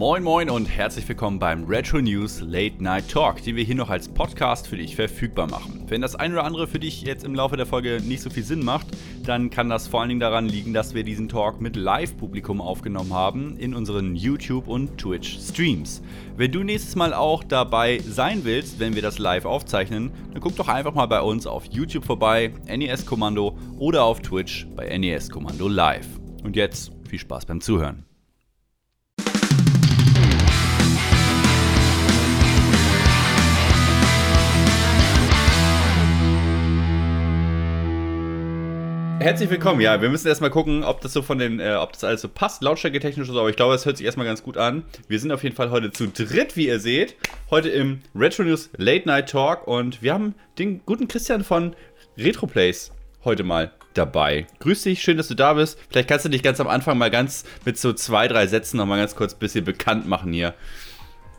Moin Moin und herzlich willkommen beim Retro News Late Night Talk, den wir hier noch als Podcast für dich verfügbar machen. Wenn das ein oder andere für dich jetzt im Laufe der Folge nicht so viel Sinn macht, dann kann das vor allen Dingen daran liegen, dass wir diesen Talk mit Live-Publikum aufgenommen haben in unseren YouTube- und Twitch-Streams. Wenn du nächstes Mal auch dabei sein willst, wenn wir das live aufzeichnen, dann guck doch einfach mal bei uns auf YouTube vorbei, NES Kommando oder auf Twitch bei NES Kommando Live. Und jetzt viel Spaß beim Zuhören. Herzlich willkommen. Ja, wir müssen erstmal gucken, ob das so von den, äh, ob das alles so passt, Lautstärke technisch so, aber ich glaube, es hört sich erstmal ganz gut an. Wir sind auf jeden Fall heute zu dritt, wie ihr seht. Heute im Retro News Late Night Talk und wir haben den guten Christian von Retroplays heute mal dabei. Grüß dich, schön, dass du da bist. Vielleicht kannst du dich ganz am Anfang mal ganz mit so zwei, drei Sätzen nochmal ganz kurz ein bisschen bekannt machen hier.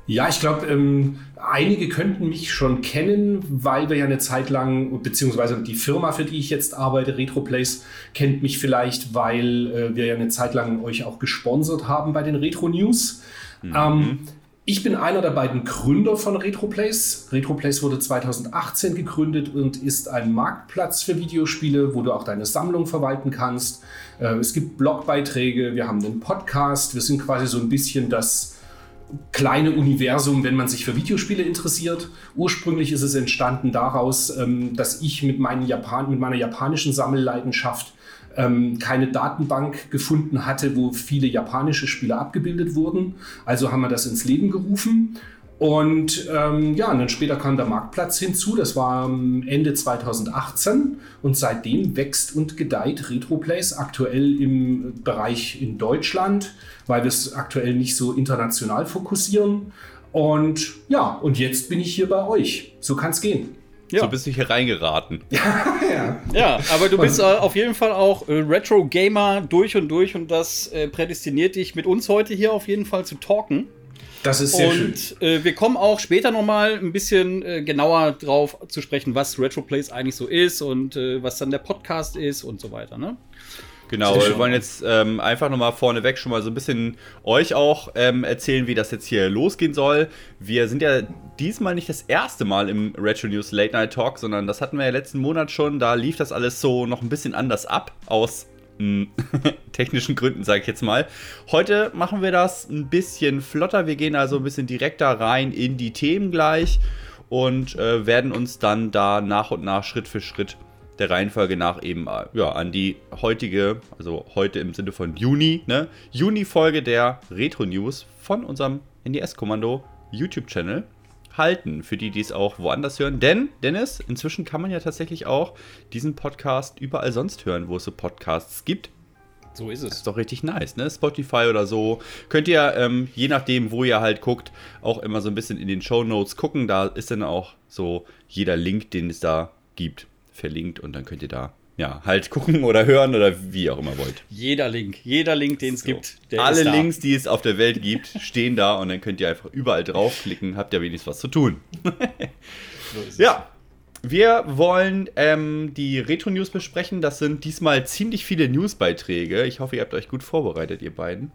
Ja, ich glaube, ähm, einige könnten mich schon kennen, weil wir ja eine Zeit lang, beziehungsweise die Firma, für die ich jetzt arbeite, Retroplace, kennt mich vielleicht, weil äh, wir ja eine Zeit lang euch auch gesponsert haben bei den Retro News. Mhm. Ähm, ich bin einer der beiden Gründer von Retroplace. Retroplace wurde 2018 gegründet und ist ein Marktplatz für Videospiele, wo du auch deine Sammlung verwalten kannst. Äh, es gibt Blogbeiträge, wir haben einen Podcast, wir sind quasi so ein bisschen das kleine Universum, wenn man sich für Videospiele interessiert. Ursprünglich ist es entstanden daraus, ähm, dass ich mit, Japan mit meiner japanischen Sammelleidenschaft ähm, keine Datenbank gefunden hatte, wo viele japanische Spiele abgebildet wurden. Also haben wir das ins Leben gerufen und ähm, ja, und dann später kam der Marktplatz hinzu, das war Ende 2018 und seitdem wächst und gedeiht Retroplays aktuell im Bereich in Deutschland, weil wir es aktuell nicht so international fokussieren. Und ja, und jetzt bin ich hier bei euch. So kann es gehen. Ja. So bist du hier reingeraten. ja. ja, aber du bist äh, auf jeden Fall auch äh, Retro-Gamer durch und durch und das äh, prädestiniert dich mit uns heute hier auf jeden Fall zu talken. Das ist sehr und, schön. Äh, wir kommen auch später nochmal ein bisschen äh, genauer drauf zu sprechen, was Retroplays eigentlich so ist und äh, was dann der Podcast ist und so weiter. Ne? Genau, wir wollen jetzt ähm, einfach nochmal vorneweg schon mal so ein bisschen euch auch ähm, erzählen, wie das jetzt hier losgehen soll. Wir sind ja diesmal nicht das erste Mal im Retro News Late Night Talk, sondern das hatten wir ja letzten Monat schon. Da lief das alles so noch ein bisschen anders ab, aus technischen Gründen, sage ich jetzt mal. Heute machen wir das ein bisschen flotter. Wir gehen also ein bisschen direkter rein in die Themen gleich und äh, werden uns dann da nach und nach Schritt für Schritt der Reihenfolge nach eben äh, ja, an die heutige, also heute im Sinne von Juni, ne? Juni-Folge der Retro News von unserem NDS-Kommando YouTube-Channel halten, für die, die es auch woanders hören. Denn, Dennis, inzwischen kann man ja tatsächlich auch diesen Podcast überall sonst hören, wo es so Podcasts gibt. So ist es. Das ist doch richtig nice, ne? Spotify oder so. Könnt ihr, ähm, je nachdem, wo ihr halt guckt, auch immer so ein bisschen in den Show Notes gucken. Da ist dann auch so jeder Link, den es da gibt, verlinkt und dann könnt ihr da ja, halt gucken oder hören oder wie auch immer wollt. Jeder Link, jeder Link, den es so. gibt. Alle Links, die es auf der Welt gibt, stehen da und dann könnt ihr einfach überall draufklicken, habt ihr wenigstens was zu tun. so ja, wir wollen ähm, die Retro-News besprechen. Das sind diesmal ziemlich viele Newsbeiträge. Ich hoffe, ihr habt euch gut vorbereitet, ihr beiden.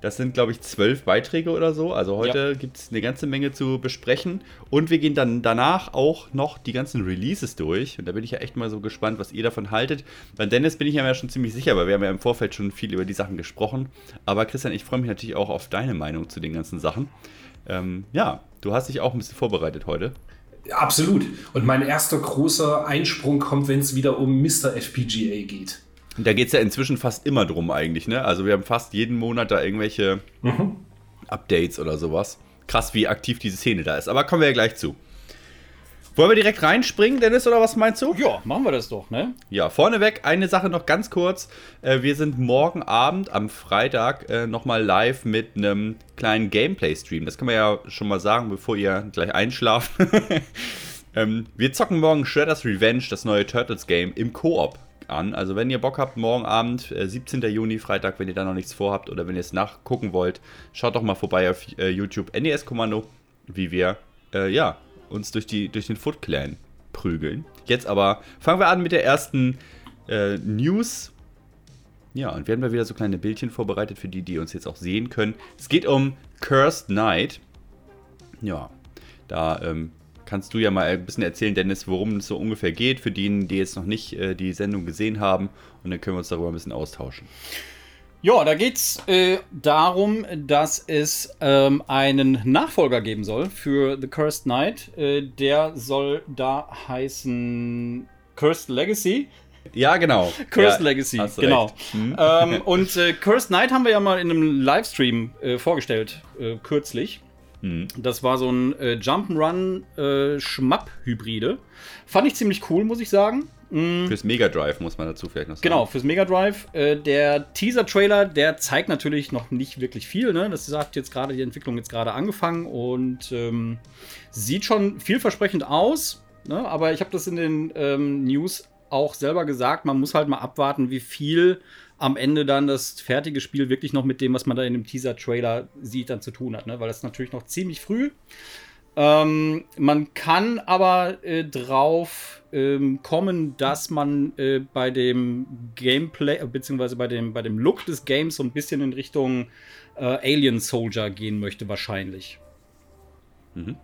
Das sind, glaube ich, zwölf Beiträge oder so. Also heute ja. gibt es eine ganze Menge zu besprechen. Und wir gehen dann danach auch noch die ganzen Releases durch. Und da bin ich ja echt mal so gespannt, was ihr davon haltet. Bei Dennis bin ich ja schon ziemlich sicher, weil wir haben ja im Vorfeld schon viel über die Sachen gesprochen. Aber Christian, ich freue mich natürlich auch auf deine Meinung zu den ganzen Sachen. Ähm, ja, du hast dich auch ein bisschen vorbereitet heute. Absolut. Und mein erster großer Einsprung kommt, wenn es wieder um Mr. FPGA geht. Da geht es ja inzwischen fast immer drum eigentlich, ne? Also wir haben fast jeden Monat da irgendwelche mhm. Updates oder sowas. Krass, wie aktiv diese Szene da ist. Aber kommen wir ja gleich zu. Wollen wir direkt reinspringen, Dennis, oder was meinst du? Ja, machen wir das doch, ne? Ja, vorneweg eine Sache noch ganz kurz. Äh, wir sind morgen Abend am Freitag äh, nochmal live mit einem kleinen Gameplay-Stream. Das kann man ja schon mal sagen, bevor ihr gleich einschlaft. ähm, wir zocken morgen Shredder's Revenge, das neue Turtles-Game, im Koop an. Also wenn ihr Bock habt, morgen Abend, äh, 17. Juni, Freitag, wenn ihr da noch nichts vorhabt oder wenn ihr es nachgucken wollt, schaut doch mal vorbei auf äh, YouTube NES-Kommando, wie wir, äh, ja, uns durch, die, durch den Foot Clan prügeln. Jetzt aber fangen wir an mit der ersten äh, News. Ja, und wir haben da wieder so kleine Bildchen vorbereitet für die, die uns jetzt auch sehen können. Es geht um Cursed Knight. Ja, da ähm, kannst du ja mal ein bisschen erzählen, Dennis, worum es so ungefähr geht, für diejenigen, die jetzt noch nicht äh, die Sendung gesehen haben. Und dann können wir uns darüber ein bisschen austauschen. Ja, da geht es äh, darum, dass es ähm, einen Nachfolger geben soll für The Cursed Knight. Äh, der soll da heißen Cursed Legacy. Ja, genau. Cursed ja, Legacy, genau. Hm. Ähm, und äh, Cursed Knight haben wir ja mal in einem Livestream äh, vorgestellt, äh, kürzlich. Hm. Das war so ein äh, Jump'n'Run äh, Schmapp-Hybride. Fand ich ziemlich cool, muss ich sagen. Mhm. Fürs Mega Drive muss man dazu vielleicht noch sagen. Genau, fürs Mega Drive. Äh, der Teaser-Trailer, der zeigt natürlich noch nicht wirklich viel. Ne? Das sagt jetzt gerade die Entwicklung jetzt gerade angefangen und ähm, sieht schon vielversprechend aus. Ne? Aber ich habe das in den ähm, News auch selber gesagt. Man muss halt mal abwarten, wie viel am Ende dann das fertige Spiel wirklich noch mit dem, was man da in dem Teaser-Trailer sieht, dann zu tun hat. Ne? Weil das natürlich noch ziemlich früh. Ähm, man kann aber äh, drauf ähm, kommen, dass man äh, bei dem Gameplay, äh, beziehungsweise bei dem, bei dem Look des Games so ein bisschen in Richtung äh, Alien Soldier gehen möchte, wahrscheinlich. Mhm.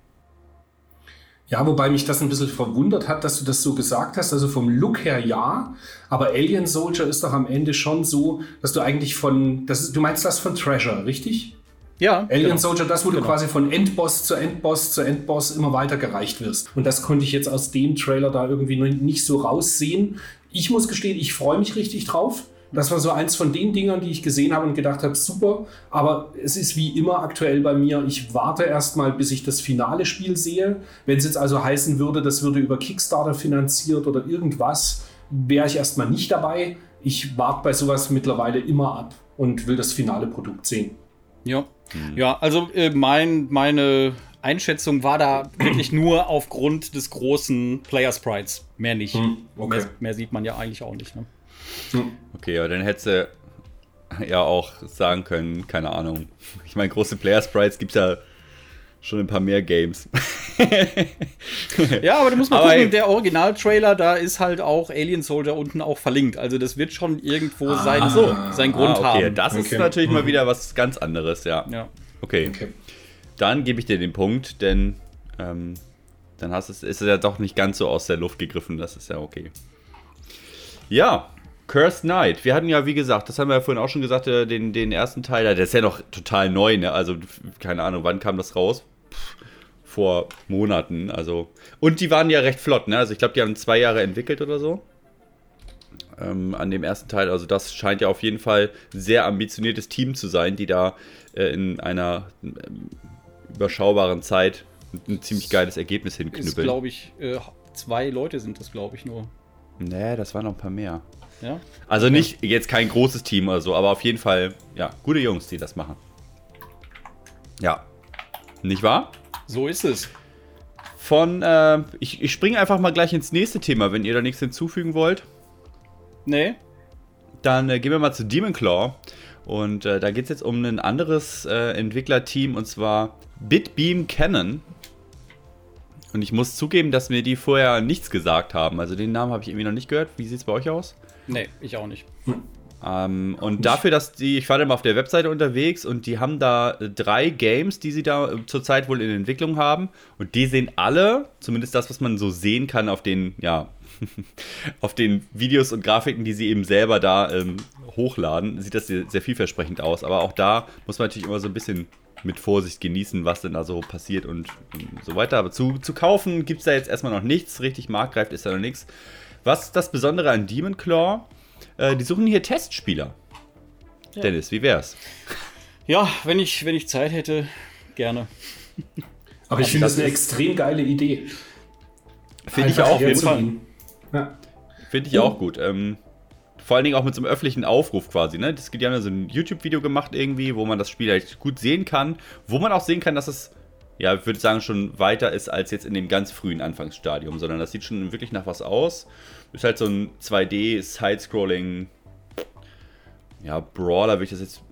Ja, wobei mich das ein bisschen verwundert hat, dass du das so gesagt hast. Also vom Look her ja, aber Alien Soldier ist doch am Ende schon so, dass du eigentlich von, das du meinst das von Treasure, richtig? Ja. Alien genau. Soldier, das, wo genau. du quasi von Endboss zu Endboss zu Endboss immer weiter gereicht wirst. Und das konnte ich jetzt aus dem Trailer da irgendwie nicht so raussehen. Ich muss gestehen, ich freue mich richtig drauf. Das war so eins von den Dingern, die ich gesehen habe und gedacht habe, super. Aber es ist wie immer aktuell bei mir. Ich warte erstmal, bis ich das finale Spiel sehe. Wenn es jetzt also heißen würde, das würde über Kickstarter finanziert oder irgendwas, wäre ich erstmal nicht dabei. Ich warte bei sowas mittlerweile immer ab und will das finale Produkt sehen. Ja, Mhm. Ja, also äh, mein, meine Einschätzung war da wirklich nur aufgrund des großen Player Sprites. Mehr nicht. Mhm. Okay. Mehr, mehr, sieht man ja eigentlich auch nicht. Ne? Okay, aber dann hättest du ja auch sagen können, keine Ahnung. Ich meine, große Player Sprites gibt es ja schon ein paar mehr Games. ja, aber du musst mal aber gucken, der Original-Trailer, da ist halt auch Alien Soldier unten auch verlinkt. Also das wird schon irgendwo ah, sein, so. seinen Grund ah, okay. haben. Das ist natürlich mhm. mal wieder was ganz anderes, ja. ja. Okay. okay. Dann gebe ich dir den Punkt, denn ähm, dann hast es, ist es ja doch nicht ganz so aus der Luft gegriffen. Das ist ja okay. Ja, Cursed Knight. Wir hatten ja, wie gesagt, das haben wir ja vorhin auch schon gesagt, äh, den, den ersten Teil, der ist ja noch total neu, ne? Also, keine Ahnung, wann kam das raus? vor Monaten. Also und die waren ja recht flott. Ne? Also ich glaube, die haben zwei Jahre entwickelt oder so ähm, an dem ersten Teil. Also das scheint ja auf jeden Fall sehr ambitioniertes Team zu sein, die da äh, in einer äh, überschaubaren Zeit ein ziemlich geiles Ergebnis hinknüppeln. Ist, glaube ich, äh, zwei Leute sind das, glaube ich, nur. Nee, das waren noch ein paar mehr. Ja? Also nicht jetzt kein großes Team oder so, aber auf jeden Fall, ja, gute Jungs, die das machen. Ja. Nicht wahr? So ist es. Von, äh, ich, ich springe einfach mal gleich ins nächste Thema, wenn ihr da nichts hinzufügen wollt. Nee. Dann äh, gehen wir mal zu Demon Claw. Und äh, da geht es jetzt um ein anderes äh, Entwicklerteam und zwar Bitbeam Canon. Und ich muss zugeben, dass mir die vorher nichts gesagt haben. Also den Namen habe ich irgendwie noch nicht gehört. Wie sieht es bei euch aus? Nee, ich auch nicht. Ähm, und dafür, dass die, ich war dann mal auf der Webseite unterwegs und die haben da drei Games, die sie da äh, zurzeit wohl in Entwicklung haben. Und die sehen alle, zumindest das, was man so sehen kann auf den, ja, auf den Videos und Grafiken, die sie eben selber da ähm, hochladen, sieht das sehr, sehr vielversprechend aus. Aber auch da muss man natürlich immer so ein bisschen mit Vorsicht genießen, was denn da so passiert und, und so weiter. Aber zu, zu kaufen gibt es da jetzt erstmal noch nichts. Richtig marktreif ist da noch nichts. Was ist das Besondere an Demon Claw? Äh, die suchen hier Testspieler. Ja. Dennis, wie wär's? Ja, wenn ich, wenn ich Zeit hätte, gerne. Aber ich finde das eine extrem geile Idee. Finde ich auch. Jeden Fall. Ja. Finde ich auch gut. Ähm, vor allen Dingen auch mit so einem öffentlichen Aufruf quasi. Ne? Das, die haben ja so ein YouTube-Video gemacht irgendwie, wo man das Spiel halt gut sehen kann. Wo man auch sehen kann, dass es, ja, ich würde sagen, schon weiter ist als jetzt in dem ganz frühen Anfangsstadium. Sondern das sieht schon wirklich nach was aus. Ist halt so ein 2D-Side-Scrolling. Ja, Brawler würde ich das jetzt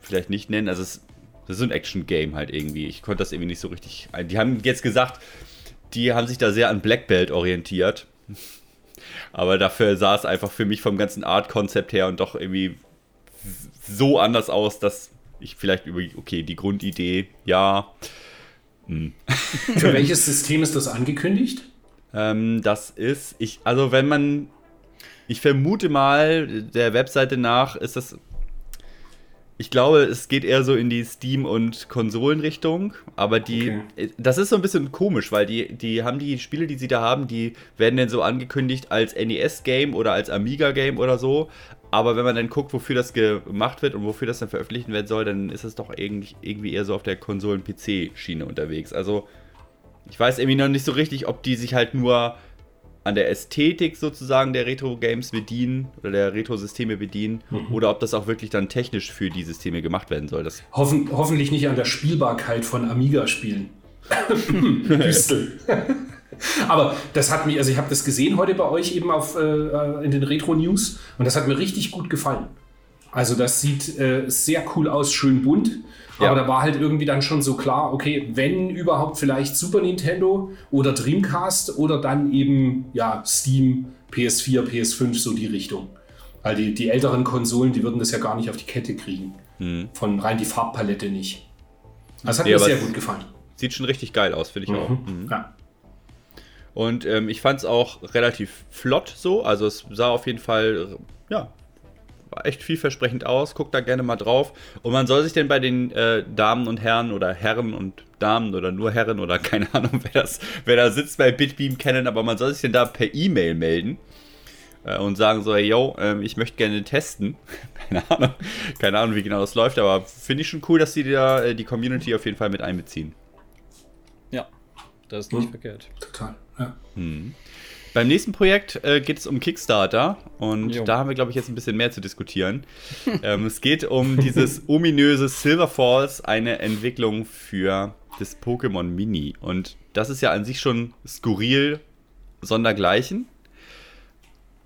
vielleicht nicht nennen. Also, es, das ist so ein Action-Game halt irgendwie. Ich konnte das irgendwie nicht so richtig. Die haben jetzt gesagt, die haben sich da sehr an Black Belt orientiert. Aber dafür sah es einfach für mich vom ganzen Art-Konzept her und doch irgendwie so anders aus, dass ich vielleicht über, okay, die Grundidee, ja. Hm. Für welches System ist das angekündigt? Ähm, das ist, ich, also wenn man, ich vermute mal, der Webseite nach ist das ich glaube, es geht eher so in die Steam- und Konsolenrichtung, aber die, okay. Das ist so ein bisschen komisch, weil die, die haben die Spiele, die sie da haben, die werden dann so angekündigt als NES-Game oder als Amiga-Game oder so, aber wenn man dann guckt, wofür das gemacht wird und wofür das dann veröffentlicht werden soll, dann ist es doch irgendwie, irgendwie eher so auf der Konsolen-PC-Schiene unterwegs. Also, ich weiß irgendwie noch nicht so richtig, ob die sich halt nur an der Ästhetik sozusagen der Retro-Games bedienen oder der Retro-Systeme bedienen mhm. oder ob das auch wirklich dann technisch für die Systeme gemacht werden soll. Das Hoffen, hoffentlich nicht an der Spielbarkeit von Amiga-Spielen. Aber das hat mich, also ich habe das gesehen heute bei euch eben auf, äh, in den Retro-News und das hat mir richtig gut gefallen. Also das sieht äh, sehr cool aus, schön bunt. Ja. Aber da war halt irgendwie dann schon so klar, okay, wenn überhaupt vielleicht Super Nintendo oder Dreamcast oder dann eben ja Steam, PS4, PS5, so die Richtung. Weil die, die älteren Konsolen, die würden das ja gar nicht auf die Kette kriegen. Mhm. Von rein die Farbpalette nicht. Das hat ja, mir sehr gut gefallen. Sieht schon richtig geil aus, finde ich mhm. auch. Mhm. Ja. Und ähm, ich fand es auch relativ flott so. Also es sah auf jeden Fall ja, echt vielversprechend aus. Guckt da gerne mal drauf. Und man soll sich denn bei den äh, Damen und Herren oder Herren und Damen oder nur Herren oder keine Ahnung, wer, das, wer da sitzt bei Bitbeam kennen, aber man soll sich denn da per E-Mail melden äh, und sagen so, hey, yo, äh, ich möchte gerne testen. keine Ahnung, keine Ahnung, wie genau das läuft, aber finde ich schon cool, dass sie da äh, die Community auf jeden Fall mit einbeziehen. Ja, das ist nicht hm. verkehrt. Total, ja. Hm. Beim nächsten Projekt äh, geht es um Kickstarter und jo. da haben wir, glaube ich, jetzt ein bisschen mehr zu diskutieren. ähm, es geht um dieses ominöse Silver Falls, eine Entwicklung für das Pokémon Mini. Und das ist ja an sich schon skurril, sondergleichen.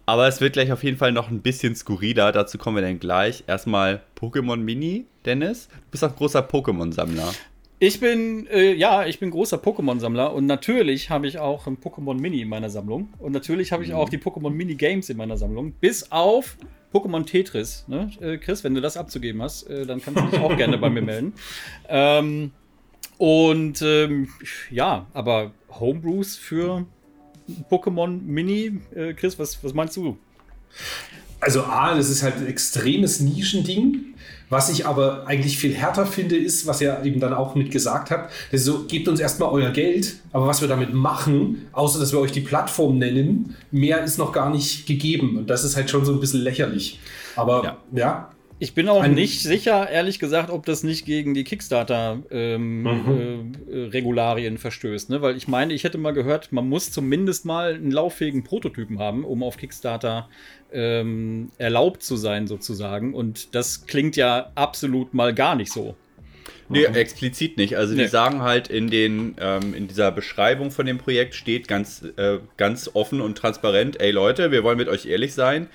Aber es wird gleich auf jeden Fall noch ein bisschen skurriler. Dazu kommen wir dann gleich. Erstmal Pokémon Mini, Dennis. Du bist auch großer Pokémon-Sammler. Ich bin, äh, ja, ich bin großer Pokémon-Sammler und natürlich habe ich auch ein Pokémon Mini in meiner Sammlung. Und natürlich habe ich auch die Pokémon Mini Games in meiner Sammlung. Bis auf Pokémon Tetris. Ne? Äh, Chris, wenn du das abzugeben hast, äh, dann kannst du dich auch gerne bei mir melden. Ähm, und ähm, ja, aber Homebrews für Pokémon Mini, äh, Chris, was, was meinst du? Also A, das ist halt ein extremes Nischending. Was ich aber eigentlich viel härter finde, ist, was ihr eben dann auch mit gesagt habt, das ist so, gebt uns erstmal euer Geld, aber was wir damit machen, außer dass wir euch die Plattform nennen, mehr ist noch gar nicht gegeben. Und das ist halt schon so ein bisschen lächerlich. Aber ja, ja ich bin auch nicht sicher, ehrlich gesagt, ob das nicht gegen die Kickstarter-Regularien ähm, mhm. äh, verstößt. Ne? Weil ich meine, ich hätte mal gehört, man muss zumindest mal einen lauffähigen Prototypen haben, um auf Kickstarter ähm, erlaubt zu sein, sozusagen. Und das klingt ja absolut mal gar nicht so. Nee, mhm. explizit nicht. Also nee. die sagen halt in den ähm, in dieser Beschreibung von dem Projekt steht ganz, äh, ganz offen und transparent, ey Leute, wir wollen mit euch ehrlich sein.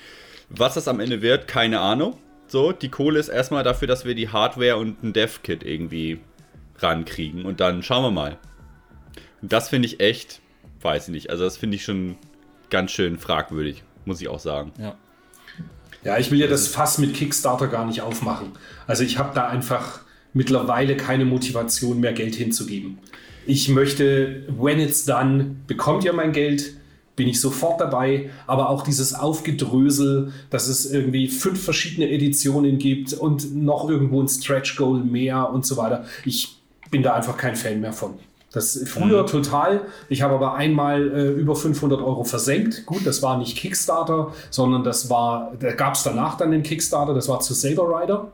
Was das am Ende wird, keine Ahnung. So, die Kohle ist erstmal dafür, dass wir die Hardware und ein Dev-Kit irgendwie rankriegen. Und dann schauen wir mal. Und das finde ich echt, weiß ich nicht. Also, das finde ich schon ganz schön fragwürdig, muss ich auch sagen. Ja. Ja, ich will ja das Fass mit Kickstarter gar nicht aufmachen. Also, ich habe da einfach mittlerweile keine Motivation mehr, Geld hinzugeben. Ich möchte, when it's done, bekommt ihr mein Geld bin ich sofort dabei. Aber auch dieses Aufgedrösel, dass es irgendwie fünf verschiedene Editionen gibt und noch irgendwo ein Stretch Goal mehr und so weiter. Ich bin da einfach kein Fan mehr von. Das früher mhm. total. Ich habe aber einmal äh, über 500 Euro versenkt. Gut, das war nicht Kickstarter, sondern das war, da gab es danach dann den Kickstarter, das war zu Saber Rider.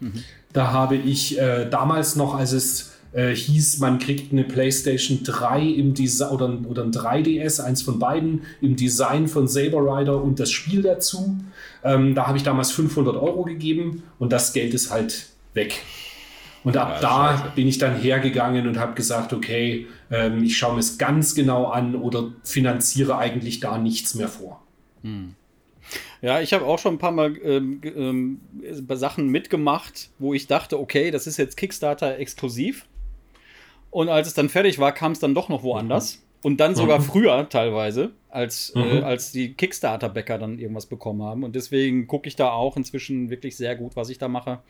Mhm. Da habe ich äh, damals noch, als es äh, hieß, man kriegt eine PlayStation 3 im Design oder, oder ein 3DS, eins von beiden, im Design von Saber Rider und das Spiel dazu. Ähm, da habe ich damals 500 Euro gegeben und das Geld ist halt weg. Und ab ja, da scheiße. bin ich dann hergegangen und habe gesagt, okay, ähm, ich schaue mir es ganz genau an oder finanziere eigentlich da nichts mehr vor. Hm. Ja, ich habe auch schon ein paar Mal ähm, ähm, Sachen mitgemacht, wo ich dachte, okay, das ist jetzt Kickstarter exklusiv. Und als es dann fertig war, kam es dann doch noch woanders. Und dann sogar mhm. früher teilweise, als, äh, mhm. äh, als die Kickstarter-Bäcker dann irgendwas bekommen haben. Und deswegen gucke ich da auch inzwischen wirklich sehr gut, was ich da mache.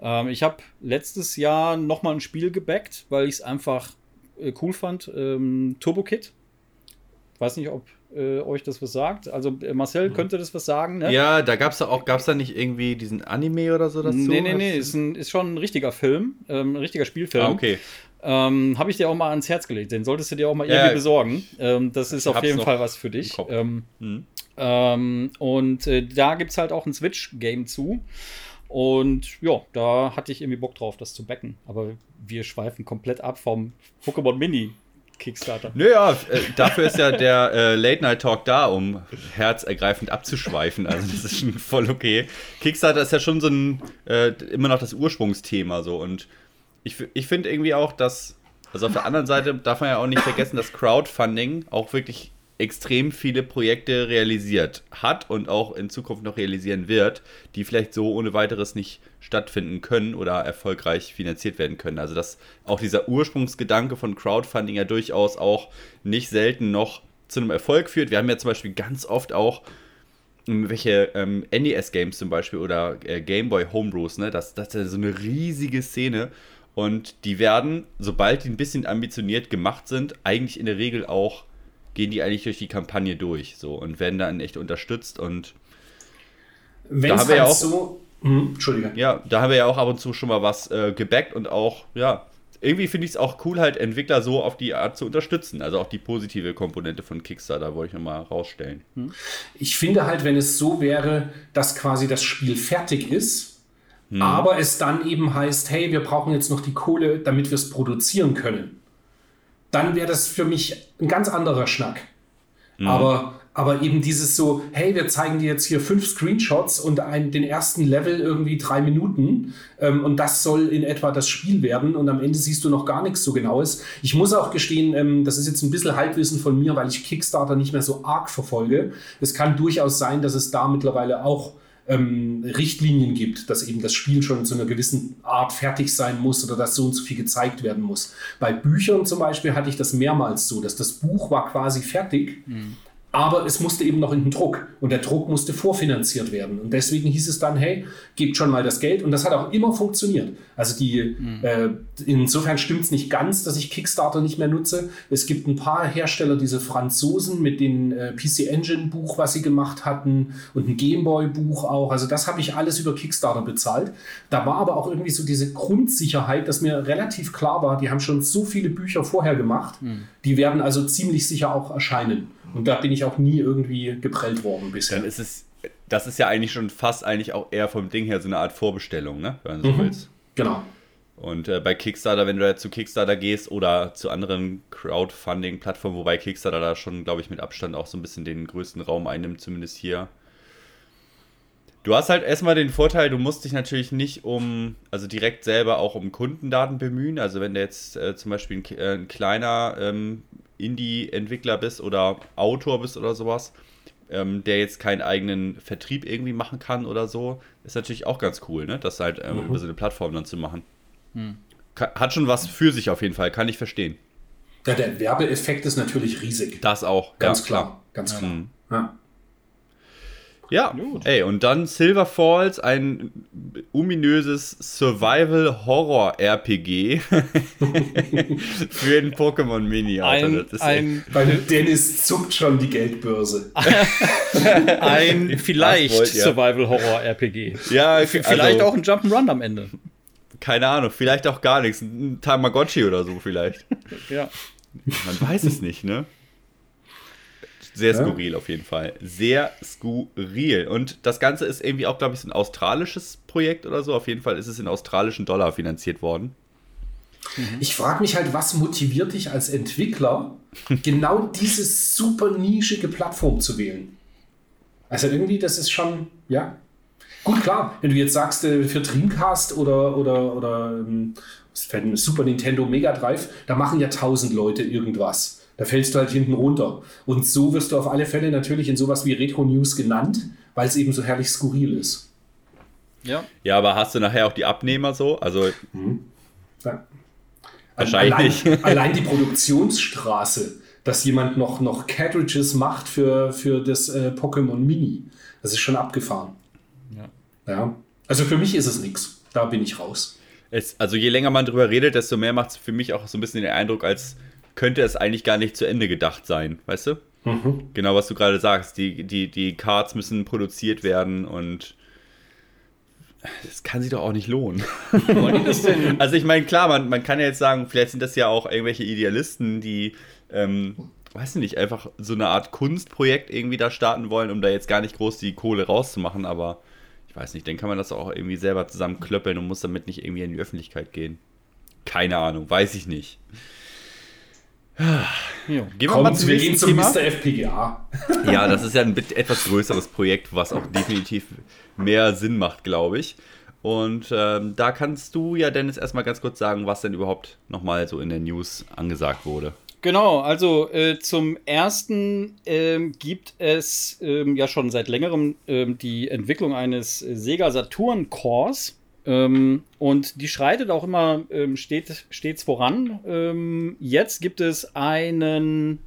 Ähm, ich habe letztes Jahr noch mal ein Spiel gebackt, weil ich es einfach äh, cool fand. Ähm, Turbo Kit. Weiß nicht, ob äh, euch das was sagt. Also äh, Marcel mhm. könnte das was sagen. Ne? Ja, da gab es auch, gab es da nicht irgendwie diesen Anime oder so dazu? Nee, nee, nee, ist, ein, ist schon ein richtiger Film, ähm, ein richtiger Spielfilm. Ah, okay. Ähm, Habe ich dir auch mal ans Herz gelegt. Den solltest du dir auch mal irgendwie besorgen. Ähm, das ist auf jeden Fall was für dich. Ähm, mhm. Ähm, und äh, da gibt es halt auch ein Switch-Game zu. Und ja, da hatte ich irgendwie Bock drauf, das zu backen. Aber wir schweifen komplett ab vom Pokémon Mini Kickstarter. Naja, äh, dafür ist ja der äh, Late Night Talk da, um herzergreifend abzuschweifen. Also das ist schon voll okay. Kickstarter ist ja schon so ein äh, immer noch das Ursprungsthema so und ich, ich finde irgendwie auch, dass also auf der anderen Seite darf man ja auch nicht vergessen, dass Crowdfunding auch wirklich extrem viele Projekte realisiert hat und auch in Zukunft noch realisieren wird, die vielleicht so ohne weiteres nicht stattfinden können oder erfolgreich finanziert werden können. Also dass auch dieser Ursprungsgedanke von Crowdfunding ja durchaus auch nicht selten noch zu einem Erfolg führt. Wir haben ja zum Beispiel ganz oft auch welche ähm, NES-Games zum Beispiel oder äh, Gameboy Homebrews, ne? Das, das ist ja so eine riesige Szene. Und die werden, sobald die ein bisschen ambitioniert gemacht sind, eigentlich in der Regel auch gehen die eigentlich durch die Kampagne durch so und werden dann echt unterstützt und wenn es halt ja auch, so hm, Entschuldige. Ja, da haben wir ja auch ab und zu schon mal was äh, gebackt und auch, ja, irgendwie finde ich es auch cool, halt Entwickler so auf die Art zu unterstützen. Also auch die positive Komponente von Kickstarter wollte ich nochmal rausstellen. Hm. Ich finde halt, wenn es so wäre, dass quasi das Spiel fertig ist, hm. aber es dann eben heißt, hey, wir brauchen jetzt noch die Kohle, damit wir es produzieren können dann wäre das für mich ein ganz anderer Schnack. Mhm. Aber, aber eben dieses so, hey, wir zeigen dir jetzt hier fünf Screenshots und ein, den ersten Level irgendwie drei Minuten ähm, und das soll in etwa das Spiel werden und am Ende siehst du noch gar nichts so genaues. Ich muss auch gestehen, ähm, das ist jetzt ein bisschen Halbwissen von mir, weil ich Kickstarter nicht mehr so arg verfolge. Es kann durchaus sein, dass es da mittlerweile auch ähm, Richtlinien gibt, dass eben das Spiel schon zu einer gewissen Art fertig sein muss oder dass so und so viel gezeigt werden muss. Bei Büchern zum Beispiel hatte ich das mehrmals so, dass das Buch war quasi fertig, mhm. Aber es musste eben noch in den Druck und der Druck musste vorfinanziert werden. Und deswegen hieß es dann, hey, gebt schon mal das Geld. Und das hat auch immer funktioniert. Also die, mhm. äh, insofern stimmt es nicht ganz, dass ich Kickstarter nicht mehr nutze. Es gibt ein paar Hersteller, diese Franzosen mit dem äh, PC Engine Buch, was sie gemacht hatten und ein Gameboy Buch auch. Also das habe ich alles über Kickstarter bezahlt. Da war aber auch irgendwie so diese Grundsicherheit, dass mir relativ klar war, die haben schon so viele Bücher vorher gemacht. Mhm. Die werden also ziemlich sicher auch erscheinen. Und da bin ich auch nie irgendwie geprellt worden bisher. Dann ist es, das ist ja eigentlich schon fast eigentlich auch eher vom Ding her so eine Art Vorbestellung, ne? Wenn du so mhm. willst. Genau. Und äh, bei Kickstarter, wenn du zu Kickstarter gehst oder zu anderen Crowdfunding-Plattformen, wobei Kickstarter da schon, glaube ich, mit Abstand auch so ein bisschen den größten Raum einnimmt, zumindest hier. Du hast halt erstmal den Vorteil, du musst dich natürlich nicht um, also direkt selber auch um Kundendaten bemühen. Also wenn du jetzt äh, zum Beispiel ein, äh, ein kleiner ähm, Indie-Entwickler bist oder Autor bist oder sowas, ähm, der jetzt keinen eigenen Vertrieb irgendwie machen kann oder so, ist natürlich auch ganz cool, ne? Das halt ähm, mhm. über so eine Plattform dann zu machen. Mhm. Hat schon was für sich auf jeden Fall, kann ich verstehen. Ja, der Werbeeffekt ist natürlich riesig. Das auch. Ganz ja, klar. klar. Ganz klar. Mhm. Ja. Ja, Gut. ey, und dann Silver Falls, ein ominöses Survival-Horror-RPG für den Pokémon Mini. Ein, ein Bei Dennis zuckt schon die Geldbörse. ein vielleicht Survival-Horror-RPG. Ja, vielleicht also, auch ein Jump'n'Run am Ende. Keine Ahnung, vielleicht auch gar nichts. Ein Tamagotchi oder so vielleicht. ja. Man weiß es nicht, ne? Sehr skurril ja. auf jeden Fall. Sehr skurril. Und das Ganze ist irgendwie auch, glaube ich, ein australisches Projekt oder so. Auf jeden Fall ist es in australischen Dollar finanziert worden. Mhm. Ich frage mich halt, was motiviert dich als Entwickler, genau diese super nischige Plattform zu wählen? Also irgendwie, das ist schon, ja. Gut, klar, wenn du jetzt sagst, äh, für Dreamcast oder, oder, oder ähm, Super Nintendo Mega Drive, da machen ja tausend Leute irgendwas. Da fällst du halt hinten runter. Und so wirst du auf alle Fälle natürlich in sowas wie Retro News genannt, weil es eben so herrlich skurril ist. Ja. Ja, aber hast du nachher auch die Abnehmer so? Also. Hm. Ja. Wahrscheinlich. Allein, allein, die Produktionsstraße, dass jemand noch, noch Cartridges macht für, für das äh, Pokémon Mini. Das ist schon abgefahren. Ja. ja. Also für mich ist es nichts. Da bin ich raus. Es, also je länger man drüber redet, desto mehr macht es für mich auch so ein bisschen den Eindruck, als könnte es eigentlich gar nicht zu Ende gedacht sein, weißt du? Mhm. Genau, was du gerade sagst. Die, die, die Cards müssen produziert werden und das kann sich doch auch nicht lohnen. also ich meine, klar, man, man kann ja jetzt sagen, vielleicht sind das ja auch irgendwelche Idealisten, die, ähm, weiß nicht, einfach so eine Art Kunstprojekt irgendwie da starten wollen, um da jetzt gar nicht groß die Kohle rauszumachen, aber ich weiß nicht, dann kann man das auch irgendwie selber zusammenklöppeln und muss damit nicht irgendwie in die Öffentlichkeit gehen. Keine Ahnung, weiß ich nicht. Ja. Gehen wir mal zum wir gehen zum Thema. Mr. FPGA. ja, das ist ja ein etwas größeres Projekt, was auch definitiv mehr Sinn macht, glaube ich. Und ähm, da kannst du ja, Dennis, erstmal ganz kurz sagen, was denn überhaupt nochmal so in der News angesagt wurde. Genau, also äh, zum ersten ähm, gibt es ähm, ja schon seit längerem ähm, die Entwicklung eines Sega Saturn Cores. Ähm, und die schreitet auch immer ähm, steht, stets voran. Ähm, jetzt gibt es einen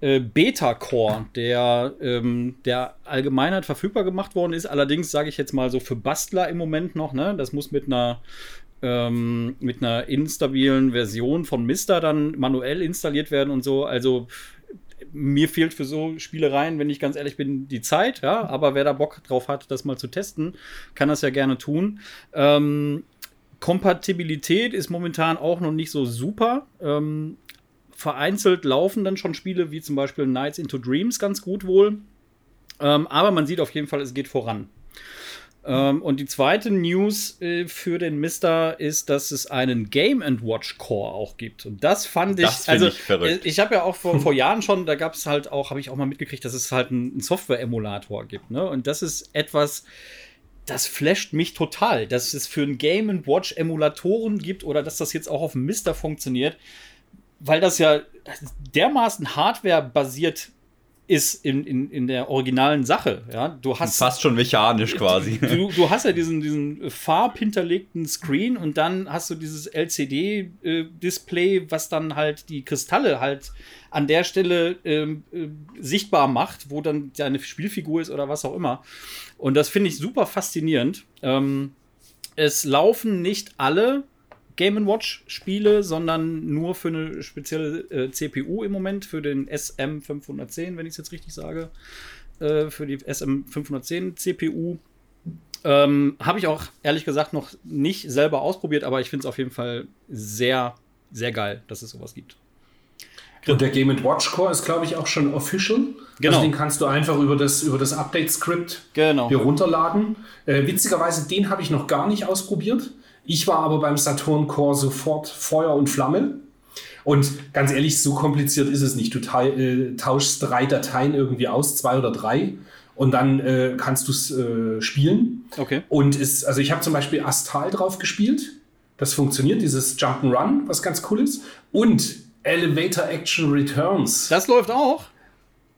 äh, Beta-Core, der ähm, der Allgemeinheit verfügbar gemacht worden ist. Allerdings sage ich jetzt mal so für Bastler im Moment noch. Ne? Das muss mit einer ähm, mit einer instabilen Version von Mister dann manuell installiert werden und so. Also mir fehlt für so Spielereien, wenn ich ganz ehrlich bin, die Zeit, ja. Aber wer da Bock drauf hat, das mal zu testen, kann das ja gerne tun. Ähm, Kompatibilität ist momentan auch noch nicht so super. Ähm, vereinzelt laufen dann schon Spiele wie zum Beispiel Nights into Dreams ganz gut wohl. Ähm, aber man sieht auf jeden Fall, es geht voran. Ähm, und die zweite News äh, für den Mister ist, dass es einen Game Watch Core auch gibt. Und das fand das ich, also ich, verrückt. Äh, ich habe ja auch vor, vor Jahren schon, da gab es halt auch, habe ich auch mal mitgekriegt, dass es halt einen Software-Emulator gibt. Ne? Und das ist etwas, das flasht mich total, dass es für ein Game Watch Emulatoren gibt oder dass das jetzt auch auf dem Mister funktioniert, weil das ja dermaßen Hardware-basiert ist in, in, in der originalen Sache. Ja? Du hast, Fast schon mechanisch quasi. Du, du hast ja diesen, diesen farbhinterlegten Screen und dann hast du dieses LCD-Display, äh, was dann halt die Kristalle halt an der Stelle ähm, äh, sichtbar macht, wo dann deine Spielfigur ist oder was auch immer. Und das finde ich super faszinierend. Ähm, es laufen nicht alle Game Watch Spiele, sondern nur für eine spezielle äh, CPU im Moment, für den SM510, wenn ich es jetzt richtig sage, äh, für die SM510 CPU. Ähm, Habe ich auch ehrlich gesagt noch nicht selber ausprobiert, aber ich finde es auf jeden Fall sehr, sehr geil, dass es sowas gibt. Und der Game Watch Core ist, glaube ich, auch schon official. Genau. Also den kannst du einfach über das, über das Update-Skript genau. hier runterladen. Äh, witzigerweise, den habe ich noch gar nicht ausprobiert. Ich war aber beim Saturn Core sofort Feuer und Flamme. Und ganz ehrlich, so kompliziert ist es nicht. Du äh, tauschst drei Dateien irgendwie aus, zwei oder drei, und dann äh, kannst du es äh, spielen. Okay. Und ist, also ich habe zum Beispiel Astal drauf gespielt. Das funktioniert, dieses Jump'n'Run, was ganz cool ist. Und Elevator Action Returns. Das läuft auch.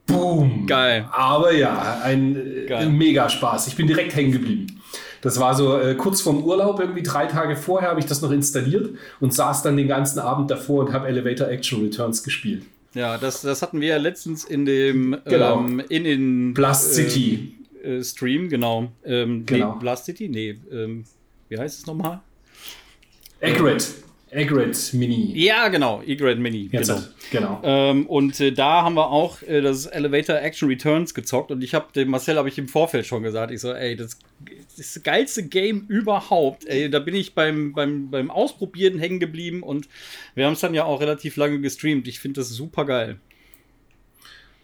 Boom. Geil. Aber ja, ein äh, Geil. mega Spaß. Ich bin direkt hängen geblieben. Das war so äh, kurz vorm Urlaub, irgendwie drei Tage vorher habe ich das noch installiert und saß dann den ganzen Abend davor und habe Elevator Action Returns gespielt. Ja, das, das hatten wir ja letztens in dem genau. ähm, in den Blast City äh, Stream, genau. Ähm, genau. Nee, Blast City? Nee, ähm, wie heißt es nochmal? Accurate. Egret Mini. Ja, genau, Egret Mini. Jetzt genau. genau. Ähm, und äh, da haben wir auch äh, das Elevator Action Returns gezockt und ich habe dem Marcel habe ich im Vorfeld schon gesagt, ich so, ey, das, das geilste Game überhaupt. Ey, da bin ich beim, beim, beim Ausprobieren hängen geblieben und wir haben es dann ja auch relativ lange gestreamt. Ich finde das super geil.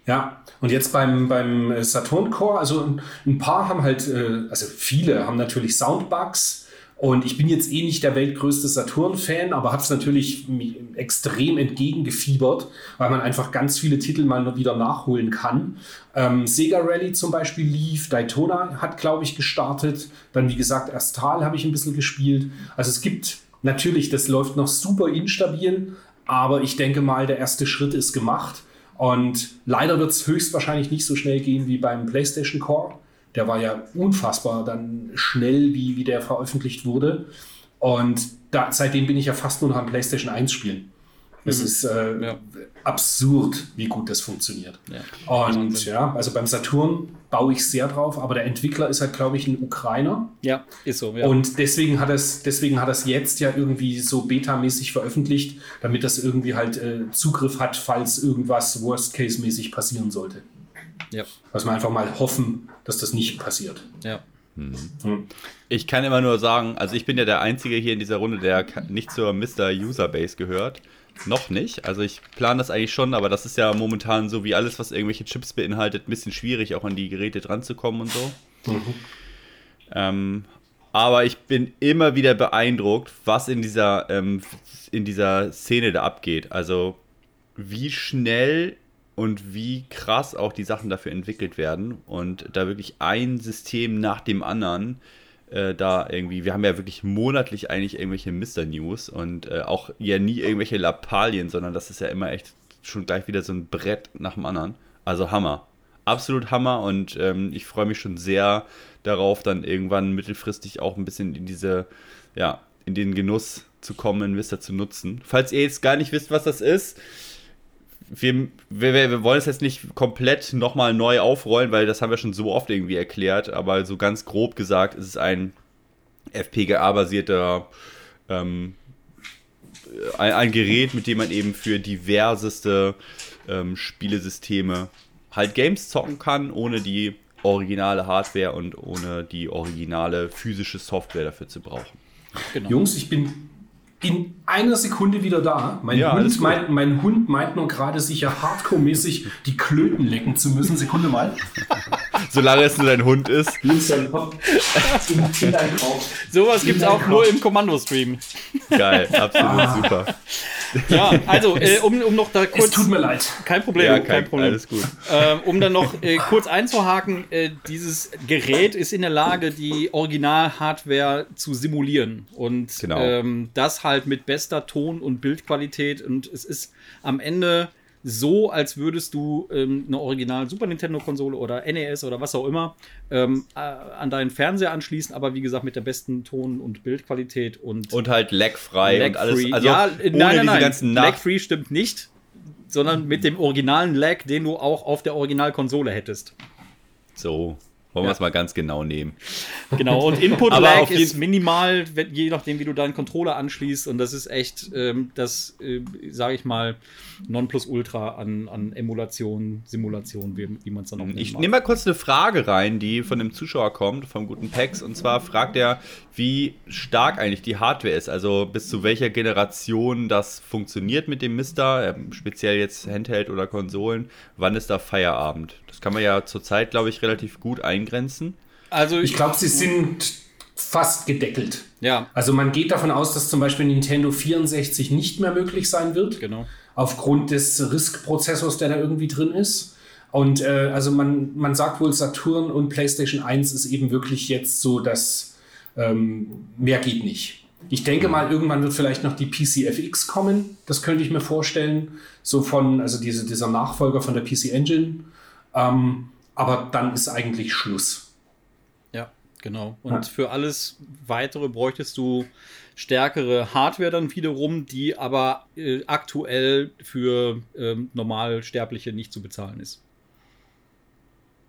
Ja, und jetzt beim, beim Saturn Core, also ein paar haben halt, äh, also viele haben natürlich Soundbugs und ich bin jetzt eh nicht der weltgrößte Saturn-Fan, aber habe es natürlich extrem entgegengefiebert, weil man einfach ganz viele Titel mal wieder nachholen kann. Ähm, Sega Rally zum Beispiel lief, Daytona hat, glaube ich, gestartet. Dann, wie gesagt, Astal habe ich ein bisschen gespielt. Also es gibt natürlich, das läuft noch super instabil, aber ich denke mal, der erste Schritt ist gemacht. Und leider wird es höchstwahrscheinlich nicht so schnell gehen wie beim PlayStation Core der war ja unfassbar dann schnell, wie, wie der veröffentlicht wurde. Und da, seitdem bin ich ja fast nur noch am PlayStation 1 spielen. Es mhm. ist äh, ja. absurd, wie gut das funktioniert. Ja. Und ja, also beim Saturn baue ich sehr drauf, aber der Entwickler ist halt, glaube ich, ein Ukrainer. Ja, ist so. Ja. Und deswegen hat es, deswegen hat es jetzt ja irgendwie so betamäßig veröffentlicht, damit das irgendwie halt äh, Zugriff hat, falls irgendwas Worst-Case-mäßig passieren sollte. Ja. Was man einfach mal hoffen, dass das nicht passiert. Ja. Hm. Ich kann immer nur sagen, also ich bin ja der Einzige hier in dieser Runde, der nicht zur Mr. Userbase gehört. Noch nicht. Also ich plane das eigentlich schon, aber das ist ja momentan so wie alles, was irgendwelche Chips beinhaltet, ein bisschen schwierig, auch an die Geräte dran zu kommen und so. Mhm. Ähm, aber ich bin immer wieder beeindruckt, was in dieser, ähm, in dieser Szene da abgeht. Also wie schnell und wie krass auch die Sachen dafür entwickelt werden und da wirklich ein System nach dem anderen äh, da irgendwie, wir haben ja wirklich monatlich eigentlich irgendwelche Mr. News und äh, auch ja nie irgendwelche Lappalien, sondern das ist ja immer echt schon gleich wieder so ein Brett nach dem anderen. Also Hammer. Absolut Hammer und ähm, ich freue mich schon sehr darauf, dann irgendwann mittelfristig auch ein bisschen in diese, ja, in den Genuss zu kommen, Mister zu nutzen. Falls ihr jetzt gar nicht wisst, was das ist, wir, wir, wir, wollen es jetzt nicht komplett nochmal neu aufrollen, weil das haben wir schon so oft irgendwie erklärt, aber so ganz grob gesagt ist es ein FPGA-basierter ähm, ein, ein, Gerät, mit dem man eben für diverseste ähm, Spielesysteme halt Games zocken kann, ohne die originale Hardware und ohne die originale physische Software dafür zu brauchen. Genau. Jungs, ich bin in einer Sekunde wieder da. Mein, ja, Hund, meint, mein Hund meint nur gerade sicher hardcore-mäßig die Klöten lecken zu müssen. Sekunde mal. Solange es nur dein Hund ist. Sowas gibt es auch nur im Kommando-Stream. Geil, absolut ah. super. Ja, also, äh, um, um noch da kurz. Es tut mir leid. Kein Problem, ja, kein, kein, Problem. Alles gut. Ähm, um dann noch äh, kurz einzuhaken, äh, dieses Gerät ist in der Lage, die Original-Hardware zu simulieren. Und genau. ähm, das halt mit bester Ton- und Bildqualität. Und es ist am Ende so, als würdest du ähm, eine Original Super Nintendo Konsole oder NES oder was auch immer ähm, äh, an deinen Fernseher anschließen, aber wie gesagt mit der besten Ton- und Bildqualität und und halt lagfrei lag und alles. Also ja, ohne nein, nein, nein. ganzen Lagfree stimmt nicht, sondern mit dem originalen Lag, den du auch auf der Originalkonsole hättest. So. Wollen ja. wir es mal ganz genau nehmen. Genau, und Input-Lag ist minimal, je nachdem, wie du deinen Controller anschließt. Und das ist echt ähm, das, äh, sage ich mal, Nonplusultra an, an Emulation, Simulation, wie, wie man es dann auch nennt. Ich nehme mal kurz eine Frage rein, die von einem Zuschauer kommt, vom guten Pex. Und zwar fragt er, wie stark eigentlich die Hardware ist. Also bis zu welcher Generation das funktioniert mit dem Mister, äh, speziell jetzt Handheld oder Konsolen. Wann ist da Feierabend? Das kann man ja zurzeit, glaube ich, relativ gut eingrenzen. Also ich glaube, sie sind fast gedeckelt. Ja. Also man geht davon aus, dass zum Beispiel Nintendo 64 nicht mehr möglich sein wird. Genau. Aufgrund des RISC-Prozessors, der da irgendwie drin ist. Und äh, also man, man sagt wohl, Saturn und PlayStation 1 ist eben wirklich jetzt so, dass ähm, mehr geht nicht. Ich denke mal, irgendwann wird vielleicht noch die PCFX kommen. Das könnte ich mir vorstellen. So von, also diese, dieser Nachfolger von der PC Engine. Ähm, aber dann ist eigentlich Schluss. Ja, genau. Und ja. für alles weitere bräuchtest du stärkere Hardware dann wiederum, die aber äh, aktuell für ähm, Normalsterbliche nicht zu bezahlen ist.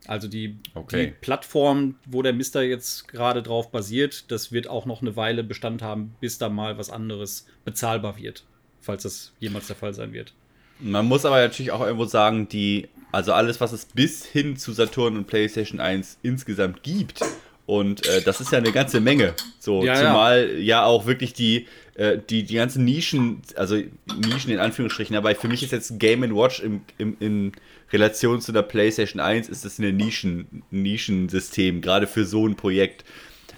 Also die, okay. die, Plattform, wo der Mister jetzt gerade drauf basiert, das wird auch noch eine Weile Bestand haben, bis da mal was anderes bezahlbar wird, falls das jemals der Fall sein wird. Man muss aber natürlich auch irgendwo sagen, die, also alles, was es bis hin zu Saturn und PlayStation 1 insgesamt gibt, und äh, das ist ja eine ganze Menge. So, ja, zumal ja. ja. auch wirklich die, äh, die, die ganzen Nischen, also Nischen in Anführungsstrichen, aber für mich ist jetzt Game Watch im, im, in Relation zu der PlayStation 1 ist das ein Nischen, Nischensystem, gerade für so ein Projekt.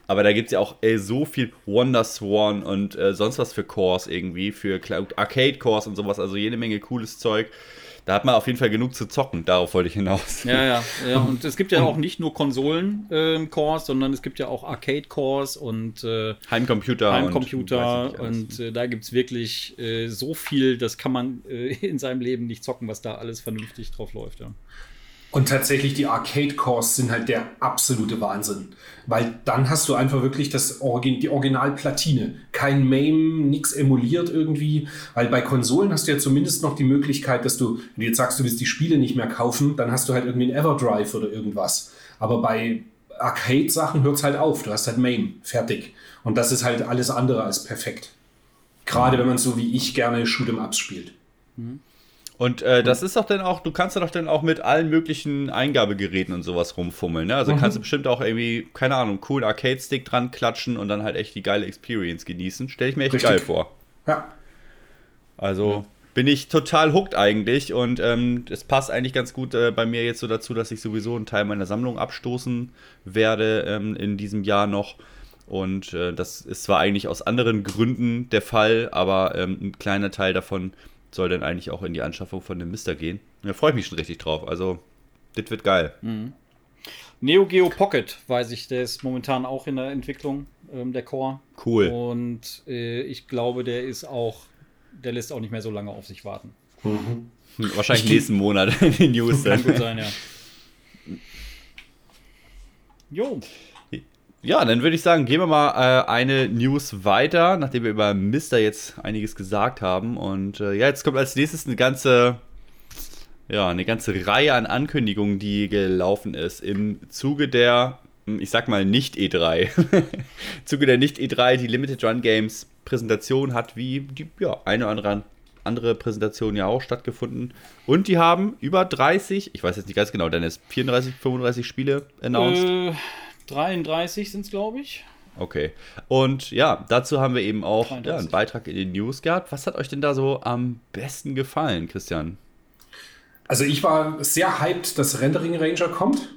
Aber da gibt es ja auch ey, so viel Wonder Swan und äh, sonst was für Cores irgendwie, für Arcade Cores und sowas, also jede Menge cooles Zeug da hat man auf jeden Fall genug zu zocken. Darauf wollte ich hinaus. Ja, ja, ja. Und es gibt ja auch nicht nur Konsolen-Cores, äh, sondern es gibt ja auch Arcade-Cores und äh, Heimcomputer. Heimcomputer. Und, und äh, da gibt es wirklich äh, so viel, das kann man äh, in seinem Leben nicht zocken, was da alles vernünftig drauf läuft. Ja. Und tatsächlich die Arcade-Cores sind halt der absolute Wahnsinn. Weil dann hast du einfach wirklich das Origin, die Originalplatine. Kein MAME, nichts emuliert irgendwie. Weil bei Konsolen hast du ja zumindest noch die Möglichkeit, dass du, wenn du jetzt sagst, du willst die Spiele nicht mehr kaufen, dann hast du halt irgendwie einen Everdrive oder irgendwas. Aber bei Arcade-Sachen hört es halt auf. Du hast halt MAME, fertig. Und das ist halt alles andere als perfekt. Gerade wenn man so wie ich gerne Shoot'em Ups spielt. Mhm. Und äh, das ist doch dann auch, du kannst ja doch dann auch mit allen möglichen Eingabegeräten und sowas rumfummeln. Ne? Also mhm. kannst du bestimmt auch irgendwie, keine Ahnung, coolen Arcade-Stick dran klatschen und dann halt echt die geile Experience genießen. Stelle ich mir echt Richtig. geil vor. Ja. Also bin ich total hooked eigentlich und ähm, es ähm, passt eigentlich ganz gut äh, bei mir jetzt so dazu, dass ich sowieso einen Teil meiner Sammlung abstoßen werde ähm, in diesem Jahr noch. Und äh, das ist zwar eigentlich aus anderen Gründen der Fall, aber ähm, ein kleiner Teil davon soll dann eigentlich auch in die Anschaffung von dem Mister gehen. Da freue ich mich schon richtig drauf. Also, das wird geil. Mhm. Neo Geo Pocket, weiß ich, der ist momentan auch in der Entwicklung, ähm, der Core. Cool. Und äh, ich glaube, der ist auch, der lässt auch nicht mehr so lange auf sich warten. Mhm. Wahrscheinlich ich nächsten Monat in den News. Kann gut sein, ja. Jo. Ja, dann würde ich sagen, gehen wir mal äh, eine News weiter, nachdem wir über Mister jetzt einiges gesagt haben. Und äh, ja, jetzt kommt als nächstes eine ganze, ja, eine ganze Reihe an Ankündigungen, die gelaufen ist im Zuge der, hm, ich sag mal, nicht E3. Im Zuge der nicht E3, die Limited Run Games Präsentation hat wie die ja, eine oder andere andere Präsentation ja auch stattgefunden. Und die haben über 30, ich weiß jetzt nicht ganz genau, Dennis, 34, 35 Spiele announced. Äh 33 sind es, glaube ich. Okay. Und ja, dazu haben wir eben auch ja, einen Beitrag in den News gehabt. Was hat euch denn da so am besten gefallen, Christian? Also ich war sehr hyped, dass Rendering Ranger kommt.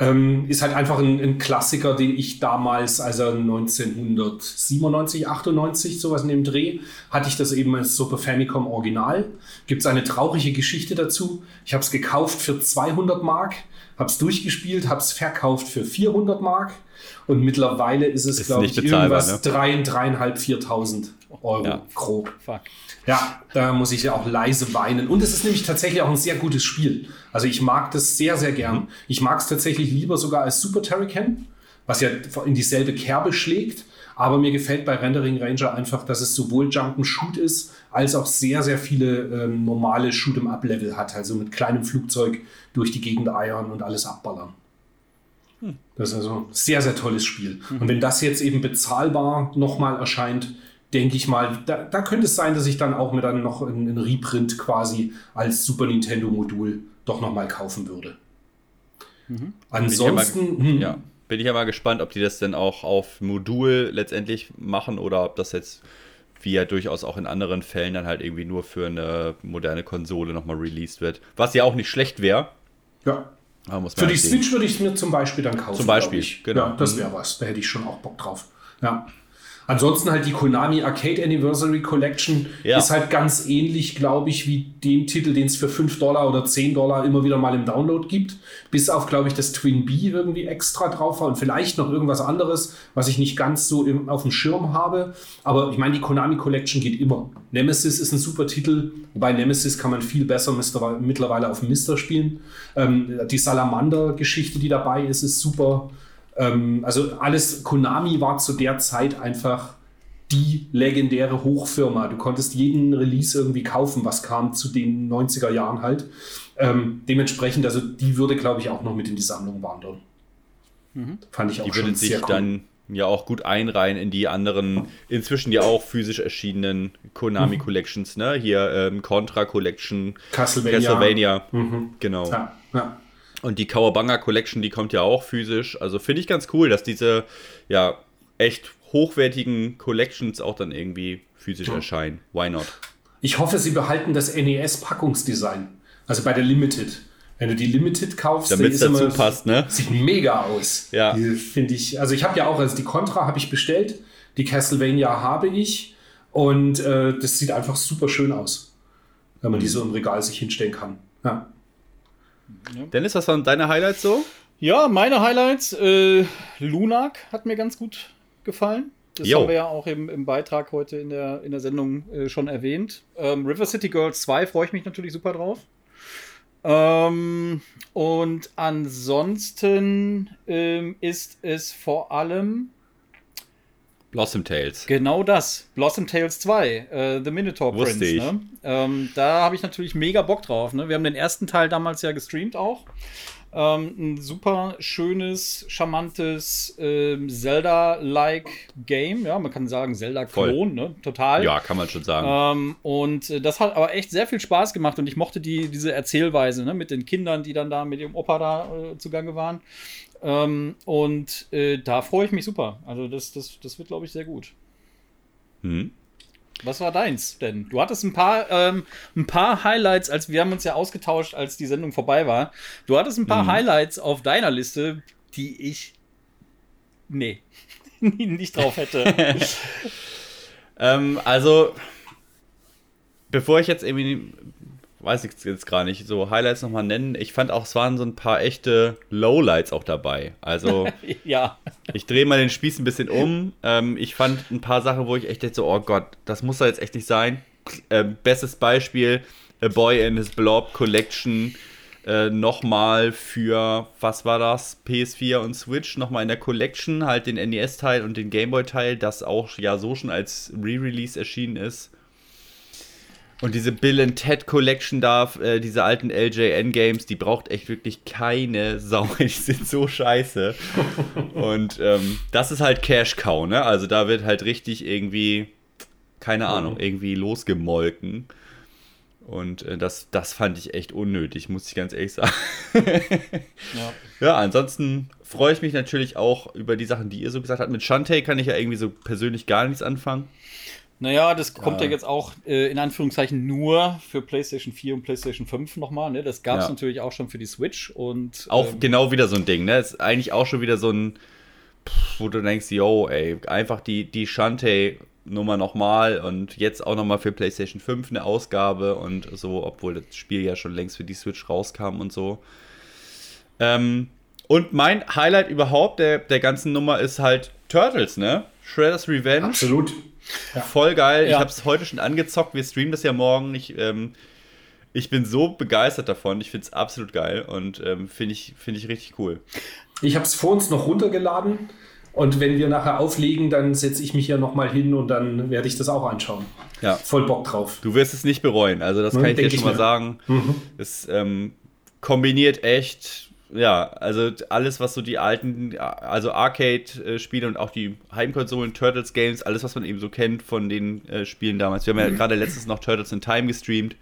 Ähm, ist halt einfach ein, ein, Klassiker, den ich damals, also 1997, 98, sowas in dem Dreh, hatte ich das eben als Super Famicom Original. Gibt es eine traurige Geschichte dazu. Ich habe es gekauft für 200 Mark habe es durchgespielt, habe es verkauft für 400 Mark und mittlerweile ist es, glaube ich, irgendwas ne? 3, 3.500, 4.000 Euro ja. grob. Fuck. Ja, da muss ich ja auch leise weinen. Und es ist nämlich tatsächlich auch ein sehr gutes Spiel. Also ich mag das sehr, sehr gern. Mhm. Ich mag es tatsächlich lieber sogar als Super Turrican, was ja in dieselbe Kerbe schlägt. Aber mir gefällt bei Rendering Ranger einfach, dass es sowohl Jump and Shoot ist, als auch sehr, sehr viele ähm, normale Shoot'em-up-Level hat. Also mit kleinem Flugzeug durch die Gegend eiern und alles abballern. Hm. Das ist also ein sehr, sehr tolles Spiel. Mhm. Und wenn das jetzt eben bezahlbar nochmal erscheint, denke ich mal, da, da, könnte es sein, dass ich dann auch mir dann noch einen Reprint quasi als Super Nintendo-Modul doch nochmal kaufen würde. Mhm. Ansonsten. Bin ich, hm. ja, bin ich mal gespannt, ob die das denn auch auf Modul letztendlich machen oder ob das jetzt wie ja durchaus auch in anderen Fällen dann halt irgendwie nur für eine moderne Konsole nochmal released wird. Was ja auch nicht schlecht wäre. Ja. Für die sehen. Switch würde ich es mir zum Beispiel dann kaufen. Zum Beispiel, genau. Ja, das wäre was. Da hätte ich schon auch Bock drauf. Ja. Ansonsten halt die Konami Arcade Anniversary Collection ja. ist halt ganz ähnlich, glaube ich, wie dem Titel, den es für 5 Dollar oder 10 Dollar immer wieder mal im Download gibt. Bis auf, glaube ich, das Twin B irgendwie extra drauf war und vielleicht noch irgendwas anderes, was ich nicht ganz so im, auf dem Schirm habe. Aber ich meine, die Konami Collection geht immer. Nemesis ist ein super Titel, wobei Nemesis kann man viel besser mittlerweile auf Mister spielen. Ähm, die Salamander-Geschichte, die dabei ist, ist super. Ähm, also alles, Konami war zu der Zeit einfach die legendäre Hochfirma. Du konntest jeden Release irgendwie kaufen, was kam zu den 90er Jahren halt. Ähm, dementsprechend, also die würde, glaube ich, auch noch mit in die Sammlung wandern. Mhm. Fand ich auch die schon würde sich cool. dann ja auch gut einreihen in die anderen, inzwischen ja auch physisch erschienenen Konami mhm. Collections, ne? Hier ähm, Contra Collection, Castlevania. Castlevania. Mhm. Genau. Ja, ja. Und die Kawabanga Collection, die kommt ja auch physisch. Also finde ich ganz cool, dass diese ja echt hochwertigen Collections auch dann irgendwie physisch ja. erscheinen. Why not? Ich hoffe, sie behalten das NES-Packungsdesign. Also bei der Limited. Wenn du die Limited kaufst, damit es dazu passt, ne? Sieht mega aus. Ja. Finde ich. Also ich habe ja auch, also die Contra habe ich bestellt, die Castlevania habe ich und äh, das sieht einfach super schön aus, wenn man die so im Regal sich hinstellen kann. Ja. Ja. Dennis, was waren deine Highlights so? Ja, meine Highlights. Äh, Lunak hat mir ganz gut gefallen. Das jo. haben wir ja auch im, im, Beitrag heute in der, in der Sendung äh, schon erwähnt. Ähm, River City Girls 2 freue ich mich natürlich super drauf. Ähm, und ansonsten ähm, ist es vor allem Blossom Tales. Genau das. Blossom Tales 2, äh, The Minotaur Wusste Prince. ich. Ne? Ähm, da habe ich natürlich mega Bock drauf. Ne? Wir haben den ersten Teil damals ja gestreamt auch. Ähm, ein super schönes, charmantes ähm, Zelda-like Game. Ja, man kann sagen Zelda-Klon, ne? Total. Ja, kann man schon sagen. Ähm, und äh, das hat aber echt sehr viel Spaß gemacht und ich mochte die, diese Erzählweise ne, mit den Kindern, die dann da mit ihrem Opa da äh, zugange waren. Ähm, und äh, da freue ich mich super. Also das, das, das wird, glaube ich, sehr gut. Hm. Was war deins denn? Du hattest ein paar, ähm, ein paar Highlights, als wir haben uns ja ausgetauscht, als die Sendung vorbei war. Du hattest ein paar Mhm. Highlights auf deiner Liste, die ich nee nicht drauf hätte. Ähm, also, bevor ich jetzt irgendwie, weiß ich jetzt gar nicht, so Highlights nochmal nennen, ich fand auch, es waren so ein paar echte Lowlights auch dabei. Also, ja. ich drehe mal den Spieß ein bisschen um. Ähm, ich fand ein paar Sachen, wo ich echt dachte, so, oh Gott, das muss doch jetzt echt nicht sein. Ähm, bestes Beispiel, A Boy in His Blob Collection. Äh, nochmal für, was war das? PS4 und Switch, nochmal in der Collection, halt den NES-Teil und den Gameboy-Teil, das auch ja so schon als Re-Release erschienen ist. Und diese Bill and Ted Collection da, äh, diese alten LJN Games, die braucht echt wirklich keine Sau. Die sind so scheiße. Und ähm, das ist halt Cash Cow, ne? Also da wird halt richtig irgendwie, keine Ahnung, irgendwie losgemolken. Und äh, das, das fand ich echt unnötig, muss ich ganz ehrlich sagen. ja. Ja, ansonsten freue ich mich natürlich auch über die Sachen, die ihr so gesagt habt. Mit Shantae kann ich ja irgendwie so persönlich gar nichts anfangen. Naja, das kommt ja, Ja. jetzt auch äh, in Anführungszeichen nur für PlayStation 4 und PlayStation 5 nochmal. Ne? Das gab es Ja. natürlich auch schon für die Switch. Und, Auch ähm, genau wieder so ein Ding, ne? Ist eigentlich auch schon wieder so ein, pff, wo du denkst, yo, ey, einfach die, die Shantae-Nummer nochmal und jetzt auch nochmal für PlayStation 5 eine Ausgabe und so, obwohl das Spiel ja schon längst für die Switch rauskam und so. Ähm, und mein Highlight überhaupt der, der ganzen Nummer ist halt Turtles, ne? Shredder's Revenge. Absolut. Voll geil. Ich Ja. habe es heute schon angezockt. Wir streamen das ja morgen. Ich, ähm, ich bin so begeistert davon. Ich finde es absolut geil und ähm, finde ich, find ich richtig cool. Ich habe es vor uns noch runtergeladen und wenn wir nachher auflegen, dann setze ich mich ja nochmal hin und dann werde ich das auch anschauen. Ja. Voll Bock drauf. Du wirst es nicht bereuen. Also, das Hm, kann ich dir schon ich mal mir. sagen. Es ähm, kombiniert echt. Ja, also alles, was so die alten, also Arcade-Spiele und auch die Heimkonsolen, Turtles-Games, alles, was man eben so kennt von den äh, Spielen damals. Wir haben ja gerade letztens noch Turtles in Time gestreamt.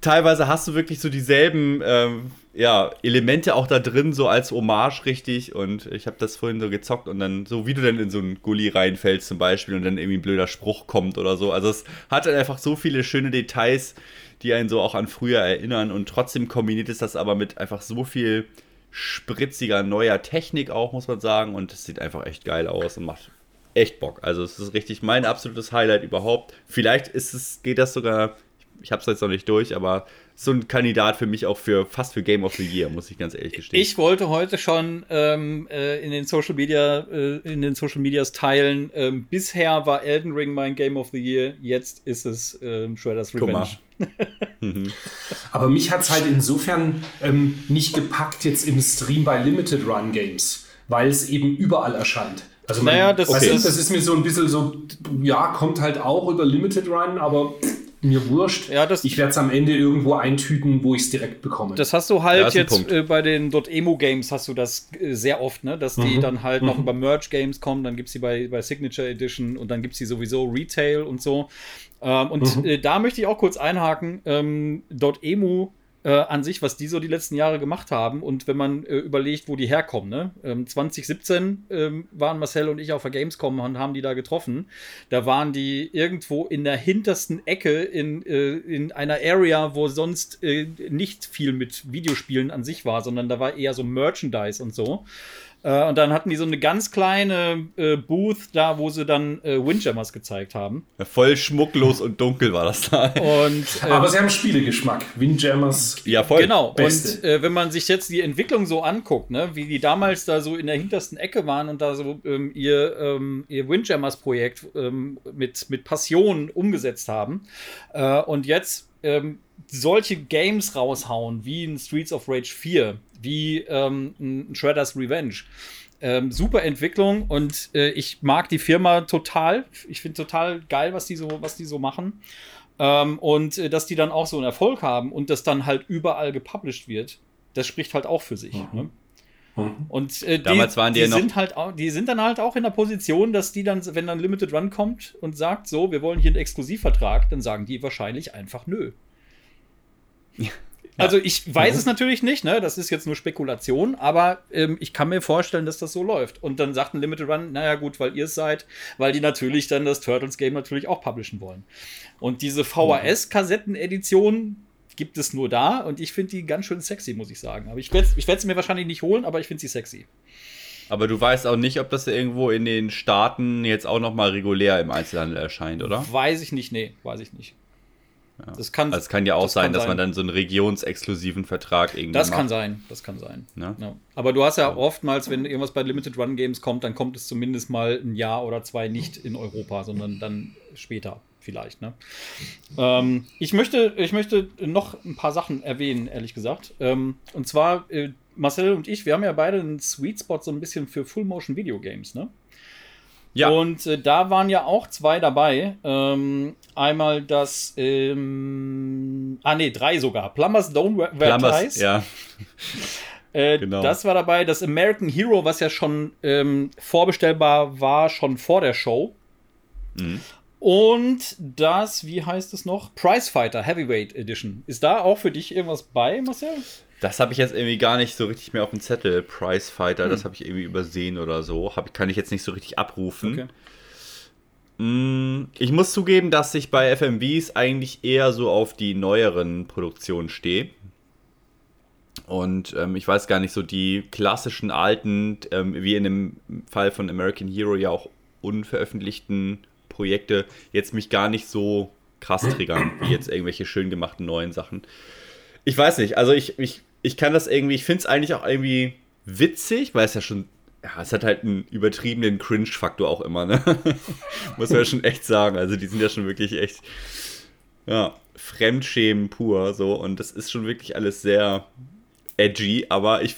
Teilweise hast du wirklich so dieselben ähm, ja, Elemente auch da drin, so als Hommage richtig. Und ich habe das vorhin so gezockt und dann, so wie du dann in so einen Gully reinfällst zum Beispiel und dann irgendwie ein blöder Spruch kommt oder so. Also es hat dann einfach so viele schöne Details, die einen so auch an früher erinnern. Und trotzdem kombiniert es das aber mit einfach so viel spritziger neuer Technik auch, muss man sagen. Und es sieht einfach echt geil aus und macht echt Bock. Also es ist richtig mein absolutes Highlight überhaupt. Vielleicht ist es, geht das sogar, ich habe es jetzt noch nicht durch, aber so ein Kandidat für mich auch für fast für Game of the Year, muss ich ganz ehrlich gestehen. Ich wollte heute schon ähm, äh, in den Social Media, äh, in den Social Medias teilen. Ähm, bisher war Elden Ring mein Game of the Year. Jetzt ist es ähm, Shredder's Guck Aber mich hat es halt insofern ähm, nicht gepackt jetzt im Stream bei Limited Run Games, weil es eben überall erscheint. Also man, Naja, das weißt ist- das ist mir so ein bisschen so, ja, kommt halt auch über Limited Run, aber mir wurscht. Ja, das- ich werde es am Ende irgendwo eintüten, wo ich es direkt bekomme. Das hast du Ja, halt ein jetzt äh, bei den .emo Games hast du das äh, sehr oft, ne? dass die Mhm. dann halt noch über Merch Games kommen, dann gibt es die bei, bei Signature Edition und dann gibt es die sowieso Retail und so. Ähm, und äh, da möchte ich auch kurz einhaken. Ähm, .emo äh, an sich, was die so die letzten Jahre gemacht haben und wenn man äh, überlegt, wo die herkommen. Ne? Ähm, 2017 ähm, waren Marcel und ich auf der Gamescom und haben die da getroffen. Da waren die irgendwo in der hintersten Ecke in, äh, in einer Area, wo sonst äh, nicht viel mit Videospielen an sich war, sondern da war eher so Merchandise und so. Äh, und dann hatten die so eine ganz kleine äh, Booth da, wo sie dann äh, Windjammers gezeigt haben. Voll schmucklos und dunkel war das da. Und ähm, aber sie haben Spielegeschmack. Windjammers. Ja, voll. Genau, Beste. und äh, wenn man sich jetzt die Entwicklung so anguckt, ne, wie die damals da so in der hintersten Ecke waren und da so ähm, ihr, ähm, ihr Windjammers-Projekt ähm, mit, mit Passion umgesetzt haben. Äh, und jetzt ähm, solche Games raushauen, wie ein Streets of Rage 4, wie ähm, ein Shredder's Revenge. Ähm, super Entwicklung und äh, ich mag die Firma total. Ich finde total geil, was die so, was die so machen. Ähm, und äh, dass die dann auch so einen Erfolg haben und das dann halt überall gepublished wird, das spricht halt auch für sich. Mhm. Ne? Mhm. Und äh, damals die, waren die, die ja sind halt auch, die sind dann halt auch in der Position, dass die dann, wenn dann Limited Run kommt und sagt, so, wir wollen hier einen Exklusivvertrag, dann sagen die wahrscheinlich einfach nö. Ja. Also ich weiß mhm. es natürlich nicht, ne? Das ist jetzt nur Spekulation, aber ähm, ich kann mir vorstellen, dass das so läuft. Und dann sagt ein Limited Run, naja gut, weil ihr es seid, weil die natürlich dann das Turtles-Game natürlich auch publishen wollen. Und diese VHS-Kassetten-Edition gibt es nur da und ich finde die ganz schön sexy, muss ich sagen. Aber ich werde sie mir wahrscheinlich nicht holen, aber ich finde sie sexy. Aber du weißt auch nicht, ob das irgendwo in den Staaten jetzt auch noch mal regulär im Einzelhandel erscheint, oder? Weiß ich nicht, nee, weiß ich nicht. Ja. Das kann, also es kann ja auch sein, dass sein. man dann so einen regionsexklusiven Vertrag irgendwie Das macht. kann sein, das kann sein. Ja? Ja. Aber du hast ja oftmals, wenn irgendwas bei Limited Run Games kommt, dann kommt es zumindest mal ein Jahr oder zwei nicht in Europa, sondern dann später vielleicht. Ne? Ähm, ich, möchte, ich möchte noch ein paar Sachen erwähnen, ehrlich gesagt. Ähm, und zwar, äh, Marcel und ich, wir haben ja beide einen Sweet Spot so ein bisschen für Full Motion Video Games, ne? Ja. Und äh, da waren ja auch zwei dabei. Ähm, einmal das, ähm, ah ne, drei sogar. Plumbers Don't Wear Plumbers, Ties. Ja. Äh, genau. Das war dabei. Das American Hero, was ja schon ähm, vorbestellbar war, schon vor der Show. Mhm. Und das, wie heißt es noch? Prizefighter Heavyweight Edition. Ist da auch für dich irgendwas bei, Marcel? Das habe ich jetzt irgendwie gar nicht so richtig mehr auf dem Zettel. Prizefighter, hm. das habe ich irgendwie übersehen oder so. Hab, kann ich jetzt nicht so richtig abrufen. Okay. Mm, ich muss zugeben, dass ich bei FMVs eigentlich eher so auf die neueren Produktionen stehe. Und ähm, ich weiß gar nicht, so die klassischen alten, ähm, wie in dem Fall von American Hero ja auch unveröffentlichten Projekte, jetzt mich gar nicht so krass triggern, wie jetzt irgendwelche schön gemachten neuen Sachen. Ich weiß nicht, also ich, ich ich kann das irgendwie, ich finde es eigentlich auch irgendwie witzig, weil es ja schon, ja, es hat halt einen übertriebenen Cringe-Faktor auch immer, ne? Muss man ja schon echt sagen. Also die sind ja schon wirklich echt, ja, Fremdschämen pur, so. Und das ist schon wirklich alles sehr edgy, aber ich,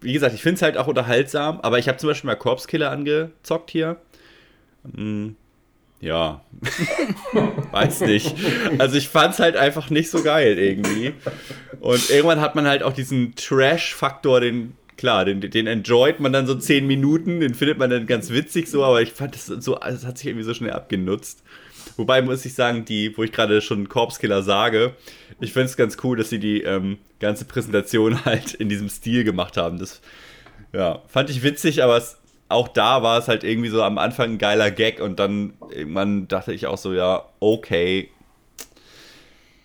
wie gesagt, ich finde es halt auch unterhaltsam, aber ich habe zum Beispiel mal Corpse Killer angezockt hier. Hm, ja, weiß nicht. Also ich fand es halt einfach nicht so geil irgendwie. Und irgendwann hat man halt auch diesen Trash-Faktor, den, klar, den, den enjoyt man dann so zehn Minuten, den findet man dann ganz witzig so, aber ich fand das so, das hat sich irgendwie so schnell abgenutzt. Wobei muss ich sagen, die, wo ich gerade schon Corpse sage, ich finde es ganz cool, dass sie die ähm, ganze Präsentation halt in diesem Stil gemacht haben. Das ja, fand ich witzig, aber es auch da war es halt irgendwie so am Anfang ein geiler Gag und dann irgendwann dachte ich auch so, ja, okay,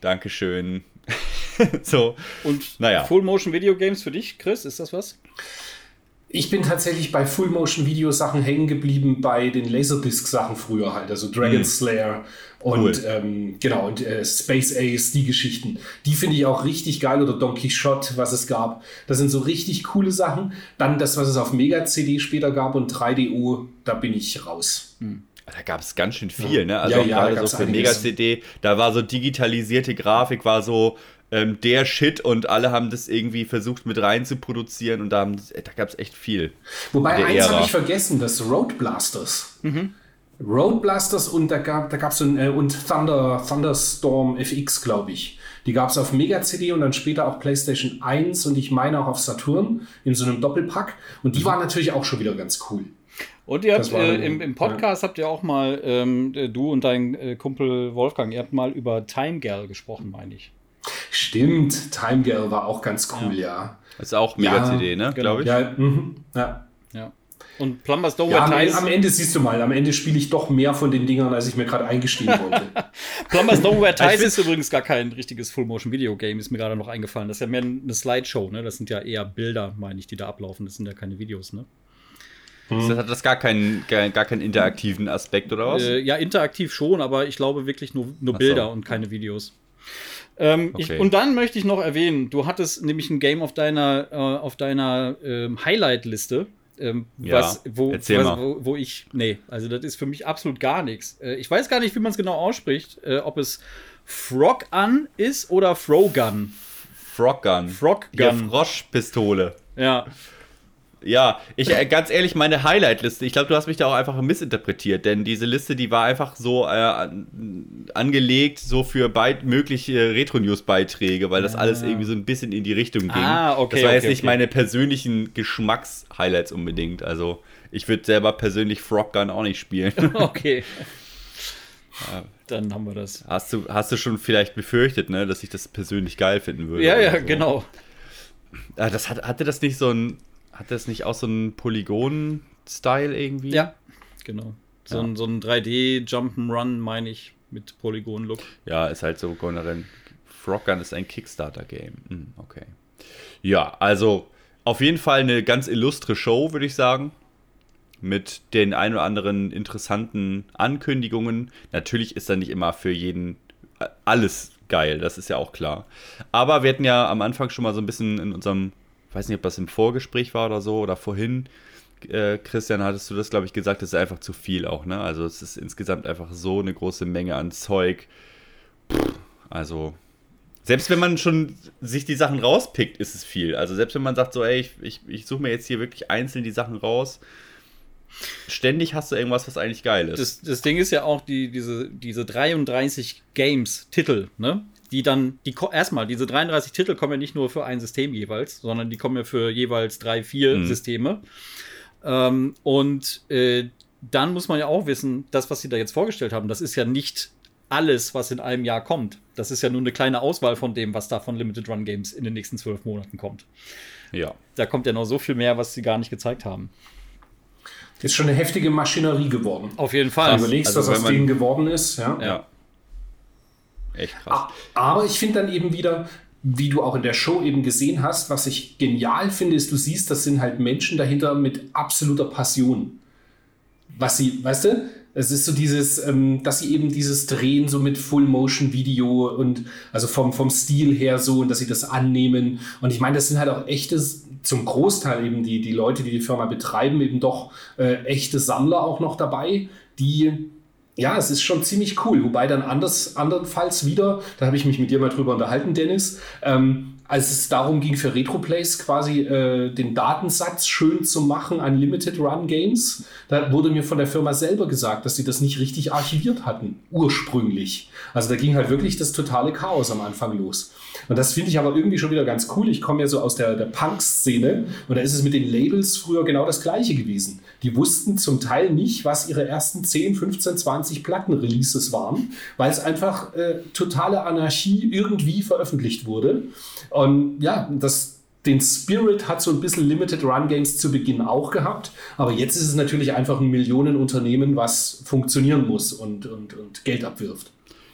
Dankeschön. so. Und naja. Full Motion Video Games für dich, Chris, ist das was? Ich bin tatsächlich bei Full Motion Video Sachen hängen geblieben bei den Laserdisc Sachen früher halt, also Dragon mhm. Slayer und cool. ähm, genau und äh, Space Ace, die Geschichten. Die finde ich auch richtig geil oder Don Quixote, was es gab. Das sind so richtig coole Sachen. Dann das, was es auf Mega CD später gab und 3DO, da bin ich raus. Mhm. Da gab es ganz schön viel, ja. ne? Also ja, ja, gerade so für Mega CD, da war so digitalisierte Grafik, war so ähm, der Shit und alle haben das irgendwie versucht mit rein zu produzieren und da, da gab es echt viel. Wobei eins habe ich vergessen, das Road Blasters. Mhm. Road Blasters und da gab da gab's so ein, äh, und Thunder, Thunderstorm FX, glaube ich. Die gab es auf Mega CD und dann später auch PlayStation 1 und ich meine auch auf Saturn in so einem Doppelpack. Und die mhm. waren natürlich auch schon wieder ganz cool. Und ihr habt äh, im, im, Podcast ja. habt ihr auch mal, ähm, du und dein äh, Kumpel Wolfgang, ihr habt mal über Time Girl gesprochen, meine ich. Stimmt, Time Girl war auch ganz cool, ja. ja. Das ist auch Mega-CD, ne? Genau. Glaube ich. Ja, mh, ja. ja. Und Plumbers Don't ja, am, am, Ende siehst du mal, am Ende spiele ich doch mehr von den Dingern, als ich mir gerade eingestehen wollte. Plumbers Don't Wear Ties ist übrigens gar kein richtiges Full-Motion-Video-Game, ist mir gerade noch eingefallen. Das ist ja mehr eine Slideshow, ne? Das sind ja eher Bilder, meine ich, die da ablaufen. Das sind ja keine Videos, ne? Das hat das gar keinen, gar, gar keinen interaktiven Aspekt, oder was? Äh, ja, interaktiv schon, aber ich glaube wirklich nur, nur Bilder so. und keine Videos. Ähm, okay. ich, und dann möchte ich noch erwähnen, du hattest nämlich ein Game auf deiner, äh, auf deiner ähm, Highlight-Liste. Ähm, ja, was, wo, was, wo, wo, ich, nee, also das ist für mich absolut gar nichts. Äh, ich weiß gar nicht, wie man es genau ausspricht, äh, ob es Frog Gun ist oder Frogun. Frog Gun. Frog Gun. Ja, Froschpistole. Ja. Ja, ich äh, ganz ehrlich, meine Highlight-Liste, ich glaube, du hast mich da auch einfach missinterpretiert, denn diese Liste, die war einfach so äh, angelegt, so für mögliche Retro-News-Beiträge, weil das alles irgendwie so ein bisschen in die Richtung ging. Ah, okay. Das war okay, jetzt nicht okay. meine persönlichen Geschmacks-Highlights unbedingt. Also, ich würde selber persönlich Frog Gun auch nicht spielen. okay. Ja. Dann haben wir das. Hast du, hast du schon vielleicht befürchtet, ne, dass ich das persönlich geil finden würde? Ja, ja, so. genau. Ah, das hat, hatte das nicht so ein hat das nicht auch so einen Polygon-Style irgendwie? Ja, genau. So, ja. ein, so ein 3D-Jump'n'Run, meine ich, mit Polygon-Look. Ja, ist halt so generell. Frog Gun ist ein Kickstarter-Game. Hm, okay. Ja, also auf jeden Fall eine ganz illustre Show, würde ich sagen. Mit den ein oder anderen interessanten Ankündigungen. Natürlich ist da nicht immer für jeden äh, alles geil, das ist ja auch klar. Aber wir hatten ja am Anfang schon mal so ein bisschen in unserem weiß nicht, ob das im Vorgespräch war oder so oder vorhin. Äh, Christian, hattest du das, glaube ich, gesagt, das ist einfach zu viel auch, ne? Also es ist insgesamt einfach so eine große Menge an Zeug. Pff, also, selbst wenn man schon sich die Sachen rauspickt, ist es viel. Also selbst wenn man sagt, so, ey, ich, ich, ich suche mir jetzt hier wirklich einzeln die Sachen raus, ständig hast du irgendwas, was eigentlich geil ist. Das, das Ding ist ja auch die, diese, diese 33 Games-Titel, ne? Die dann, die erstmal, diese 33 Titel kommen ja nicht nur für ein System jeweils, sondern die kommen ja für jeweils drei, vier mhm. Systeme. Ähm, und äh, dann muss man ja auch wissen, das, was sie da jetzt vorgestellt haben, das ist ja nicht alles, was in einem Jahr kommt. Das ist ja nur eine kleine Auswahl von dem, was da von Limited Run Games in den nächsten zwölf Monaten kommt. Ja. Da kommt ja noch so viel mehr, was sie gar nicht gezeigt haben. Ist schon eine heftige Maschinerie geworden. Auf jeden Fall. Wenn du überlegst, also, was aus denen geworden ist. Ja. ja. Echt krass. Aber ich finde dann eben wieder, wie du auch in der Show eben gesehen hast, was ich genial finde, ist, du siehst, das sind halt Menschen dahinter mit absoluter Passion. Was sie, weißt du, es ist so dieses, ähm, dass sie eben dieses Drehen so mit Full-Motion-Video und also vom, vom Stil her so und dass sie das annehmen. Und ich meine, das sind halt auch echtes, zum Großteil eben die, die Leute, die die Firma betreiben, eben doch äh, echte Sammler auch noch dabei, die ja, es ist schon ziemlich cool. Wobei dann anders, andernfalls wieder, da habe ich mich mit dir mal drüber unterhalten, Dennis, ähm, als es darum ging, für Retroplays quasi äh, den Datensatz schön zu machen an Limited Run Games, da wurde mir von der Firma selber gesagt, dass sie das nicht richtig archiviert hatten, ursprünglich. Also da ging halt wirklich das totale Chaos am Anfang los. Und das finde ich aber irgendwie schon wieder ganz cool. Ich komme ja so aus der, der Punk-Szene und da ist es mit den Labels früher genau das gleiche gewesen. Die wussten zum Teil nicht, was ihre ersten 10, 15, 20 Platten-Releases waren, weil es einfach äh, totale Anarchie irgendwie veröffentlicht wurde. Und ja, das, den Spirit hat so ein bisschen Limited Run Games zu Beginn auch gehabt, aber jetzt ist es natürlich einfach ein Millionenunternehmen, was funktionieren muss und, und, und Geld abwirft.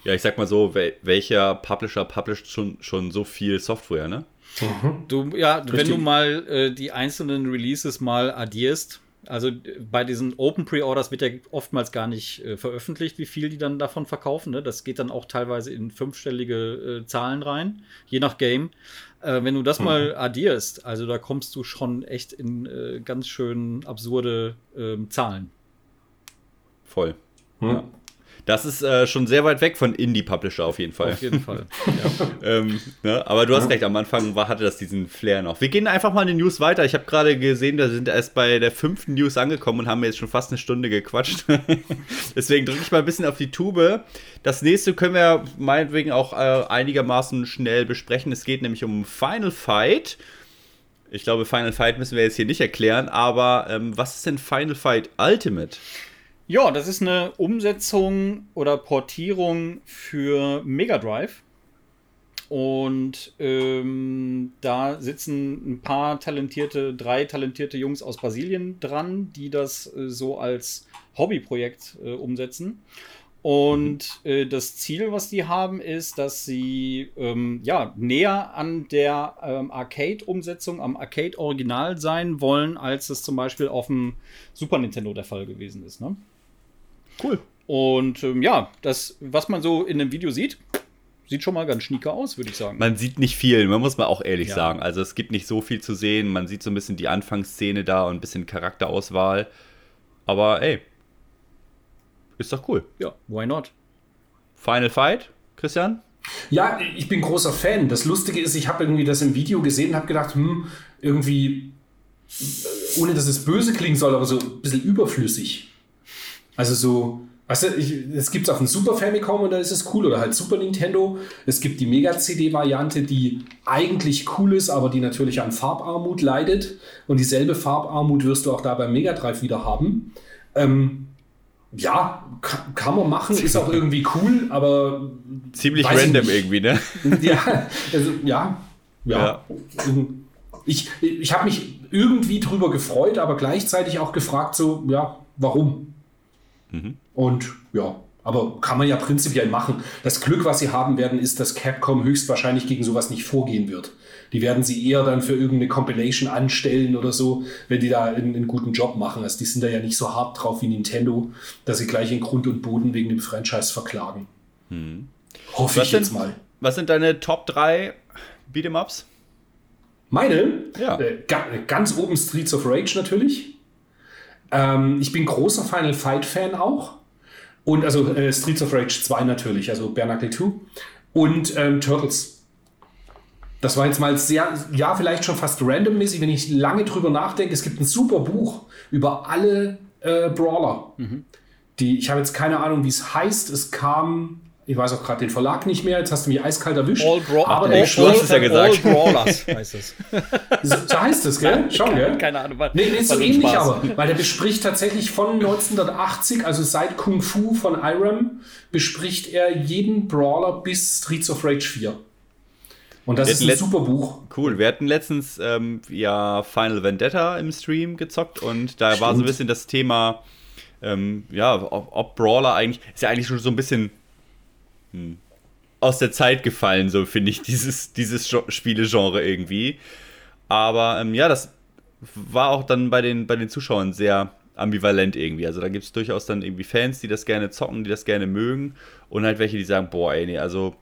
Ja, ich sag mal so, welcher Publisher publisht schon, schon so viel Software, ne? Mhm. Du, ja, Richtig. wenn du mal äh, die einzelnen Releases mal addierst, also bei diesen Open Pre-Orders wird ja oftmals gar nicht äh, veröffentlicht, wie viel die dann davon verkaufen. Ne? Das geht dann auch teilweise in fünfstellige äh, Zahlen rein, je nach Game. Äh, wenn du das mhm. mal addierst, also da kommst du schon echt in äh, ganz schön absurde ähm, Zahlen. Voll. Mhm. Ja. Das ist äh, schon sehr weit weg von Indie-Publisher auf jeden Fall. Auf jeden Fall. ja. ähm, ne? Aber du hast ja. recht, am Anfang war, hatte das diesen Flair noch. Wir gehen einfach mal in die News weiter. Ich habe gerade gesehen, wir sind erst bei der fünften News angekommen und haben jetzt schon fast eine Stunde gequatscht. Deswegen drücke ich mal ein bisschen auf die Tube. Das nächste können wir meinetwegen auch äh, einigermaßen schnell besprechen. Es geht nämlich um Final Fight. Ich glaube, Final Fight müssen wir jetzt hier nicht erklären, aber ähm, was ist denn Final Fight Ultimate? Ja, das ist eine Umsetzung oder Portierung für Mega Drive. Und ähm, da sitzen ein paar talentierte, drei talentierte Jungs aus Brasilien dran, die das äh, so als Hobbyprojekt äh, umsetzen. Und äh, das Ziel, was die haben, ist, dass sie ähm, ja, näher an der ähm, Arcade-Umsetzung, am Arcade-Original sein wollen, als es zum Beispiel auf dem Super Nintendo der Fall gewesen ist. Ne? Cool. Und ähm, ja, das, was man so in dem Video sieht, sieht schon mal ganz schnieke aus, würde ich sagen. Man sieht nicht viel, man muss mal auch ehrlich ja. sagen. Also es gibt nicht so viel zu sehen. Man sieht so ein bisschen die Anfangsszene da und ein bisschen Charakterauswahl. Aber ey, ist doch cool. Ja, why not? Final Fight, Christian? Ja, ich bin großer Fan. Das Lustige ist, ich habe irgendwie das im Video gesehen und habe gedacht, hm, irgendwie, ohne dass es böse klingen soll, aber so ein bisschen überflüssig. Also so, weißt du, es gibt auf dem Super Famicom und da ist es cool oder halt Super Nintendo. Es gibt die Mega-CD-Variante, die eigentlich cool ist, aber die natürlich an Farbarmut leidet. Und dieselbe Farbarmut wirst du auch da beim Mega Drive wieder haben. Ähm, ja, kann, kann, man machen, ist auch irgendwie cool, aber. Ziemlich random irgendwie, ne? Ja, also, ja, ja. ja. Ich, ich habe mich irgendwie drüber gefreut, aber gleichzeitig auch gefragt, so, ja, warum? Mhm. Und ja, aber kann man ja prinzipiell machen. Das Glück, was sie haben werden, ist, dass Capcom höchstwahrscheinlich gegen sowas nicht vorgehen wird. Die werden sie eher dann für irgendeine Compilation anstellen oder so, wenn die da einen, einen, guten Job machen. Also die sind da ja nicht so hart drauf wie Nintendo, dass sie gleich in Grund und Boden wegen dem Franchise verklagen. Hm. Hoffe ich jetzt mal. Was sind deine Top 3 Beat'em-Ups? Meine? Ja. Äh, ganz oben Streets of Rage natürlich. Ähm, ich bin großer Final Fight-Fan auch. Und also äh, Streets of Rage 2 natürlich, also Bare 2. Und ähm, Turtles. Das war jetzt mal sehr, ja, vielleicht schon fast randommäßig, wenn ich lange drüber nachdenke. Es gibt ein super Buch über alle äh, Brawler. Mhm. Die, ich habe jetzt keine Ahnung, wie es heißt. Es kam ich weiß auch gerade den Verlag nicht mehr, jetzt hast du mich eiskalt erwischt. All Bra aber der all, all, ja gesagt. All Brawlers heißt es. so, so, heißt es, gell? Schon, gell? Keine Ahnung. Was, nee, nee, ist so ähnlich Spaß. aber, weil der bespricht tatsächlich von 1980, also seit Kung Fu von Iram, bespricht er jeden Brawler bis Streets of Rage 4. Und das ist ein super Buch. Cool. Wir hatten letztens ähm, ja Final Vendetta im Stream gezockt und da Stimmt. war so ein bisschen das Thema, ähm, ja, ob, ob Brawler eigentlich, ist ja eigentlich schon so ein bisschen aus der Zeit gefallen, so finde ich, dieses, dieses Spielegenre irgendwie. Aber ähm, ja, das war auch dann bei den, bei den Zuschauern sehr ambivalent irgendwie. Also da gibt es durchaus dann irgendwie Fans, die das gerne zocken, die das gerne mögen. Und halt welche, die sagen, boah, ey, nee, also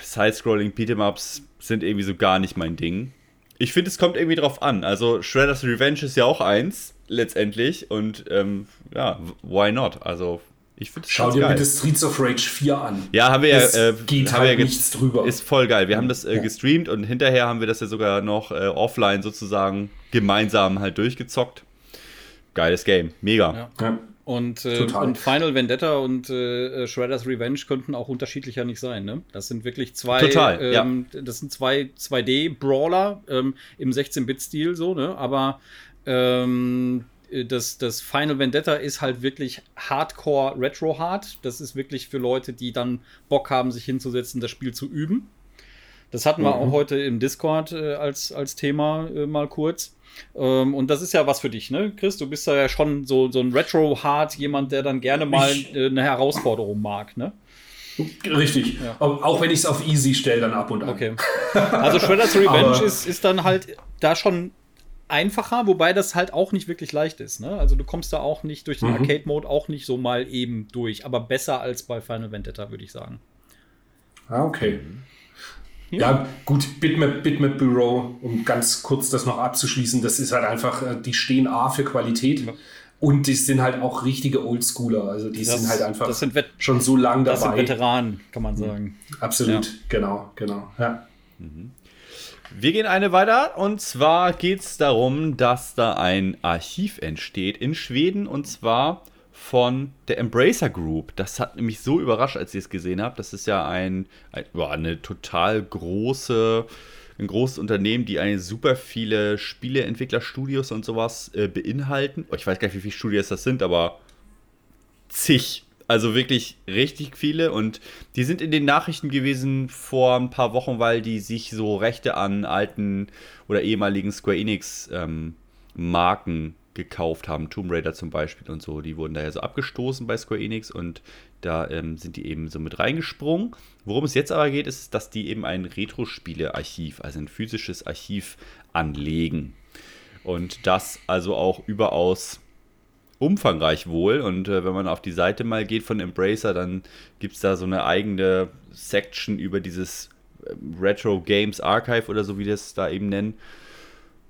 Side-Scrolling Beat'em-Ups sind irgendwie so gar nicht mein Ding. Ich finde, es kommt irgendwie drauf an. Also Shredder's Revenge ist ja auch eins, letztendlich. Und ähm, ja, why not? Also ich finde Schau dir geil. bitte Streets of Rage 4 an. Ja, haben wir es ja. Äh, geht haben halt wir nichts drüber. Ist voll geil. Wir haben das äh, gestreamt und hinterher haben wir das ja sogar noch äh, offline sozusagen gemeinsam halt durchgezockt. Geiles Game. Mega. Ja. ja. Und, äh, und, Final Vendetta und äh, Shredder's Revenge könnten auch unterschiedlicher nicht sein. Ne? Das sind wirklich zwei. Total, ähm, ja. Das sind zwei 2D-Brawler ähm, im 16-Bit-Stil so, ne? Aber ähm, äh, das, das Final Vendetta ist halt wirklich Hardcore Retro Hard. Das ist wirklich für Leute, die dann Bock haben, sich hinzusetzen, das Spiel zu üben. Das hatten wir mhm. auch heute im Discord äh, als, als Thema äh, mal kurz. Ähm, und das ist ja was für dich, ne, Chris? Du bist ja schon so, so ein Retro-Hard, jemand, der dann gerne mal äh, eine Herausforderung mag, ne? Richtig. Ja. Auch wenn ich es auf Easy stelle, dann ab und an. Okay. Also Shredder's Revenge ist, ist dann halt da schon einfacher, wobei das halt auch nicht wirklich leicht ist. Ne? Also du kommst da auch nicht durch den mhm. Arcade-Mode auch nicht so mal eben durch, aber besser als bei Final Vendetta, würde ich sagen. Ah, okay. Ja, ja gut, Bitmap, Bitmap Bureau, um ganz kurz das noch abzuschließen, das ist halt einfach, äh, die stehen A für Qualität. Ja. Und die sind halt auch richtige Oldschooler. Also die das, sind halt einfach sind schon so lang dabei. Das sind Veteranen, kann man sagen. Absolut, ja. genau, genau. Ja. Mhm. Wir gehen eine weiter und zwar geht es darum, dass da ein Archiv entsteht in Schweden und zwar von der Embracer Group. Das hat mich so überrascht, als ich es gesehen habe. Das ist ja ein, ein eine total große, ein großes Unternehmen, die eine super viele Spieleentwicklerstudios und sowas äh, beinhalten. Oh, ich weiß gar nicht, wie viele Studios das sind, aber zig. Also wirklich richtig viele und die sind in den Nachrichten gewesen vor ein paar Wochen, weil die sich so Rechte an alten oder ehemaligen Square Enix ähm, Marken gekauft haben. Tomb Raider zum Beispiel und so. Die wurden daher so abgestoßen bei Square Enix und da ähm, sind die eben so mit reingesprungen. Worum es jetzt aber geht, ist, dass die eben ein Retro-Spiele-Archiv, also ein physisches Archiv anlegen. Und das also auch überaus umfangreich wohl. Und äh, wenn man auf die Seite mal geht von Embracer, dann gibt es da so eine eigene Section über dieses äh, Retro Games Archive oder so, wie das da eben nennen.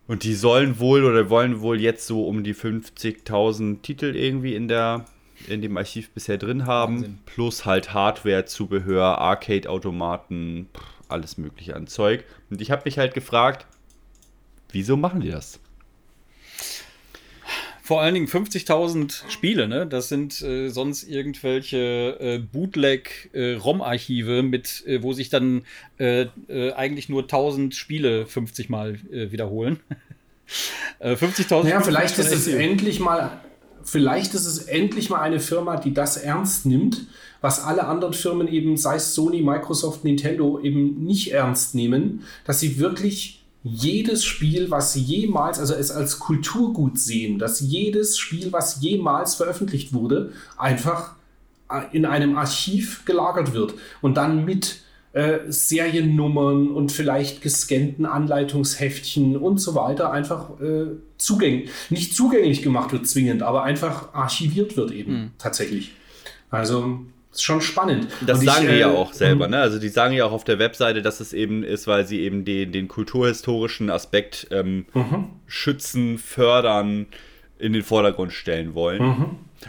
Und die sollen wohl oder wollen wohl jetzt so um die 50.000 Titel irgendwie in der in dem Archiv bisher drin haben, Wahnsinn. plus halt Hardware, Zubehör, Arcade-Automaten, alles mögliche an Zeug. Und ich habe mich halt gefragt, wieso machen die das? Vor allen Dingen 50.000 Spiele, ne? Das sind äh, sonst irgendwelche äh, Bootleg-ROM-Archive, äh, mit, äh, wo sich dann äh, äh, eigentlich nur 1000 Spiele 50 Mal wiederholen. 50.000 Ja, vielleicht ist es endlich mal, vielleicht ist es endlich mal eine Firma, die das ernst nimmt, was alle anderen Firmen eben, sei es Sony, Microsoft, Nintendo, eben nicht ernst nehmen, dass sie wirklich jedes Spiel, was jemals, also es als Kulturgut sehen, dass jedes Spiel, was jemals veröffentlicht wurde, einfach äh, in einem Archiv gelagert wird und dann mit äh, Seriennummern und vielleicht gescannten Anleitungsheftchen und so weiter einfach äh, zugänglich, nicht zugänglich gemacht wird zwingend, aber einfach archiviert wird eben mhm. tatsächlich. Also ist schon spannend. Das und sagen ich, die ja äh, auch selber, ne? Also die sagen ja auch auf der Webseite, dass es eben ist, weil sie eben den, den kulturhistorischen Aspekt ähm, mhm. schützen, fördern, in den Vordergrund stellen wollen. Mhm.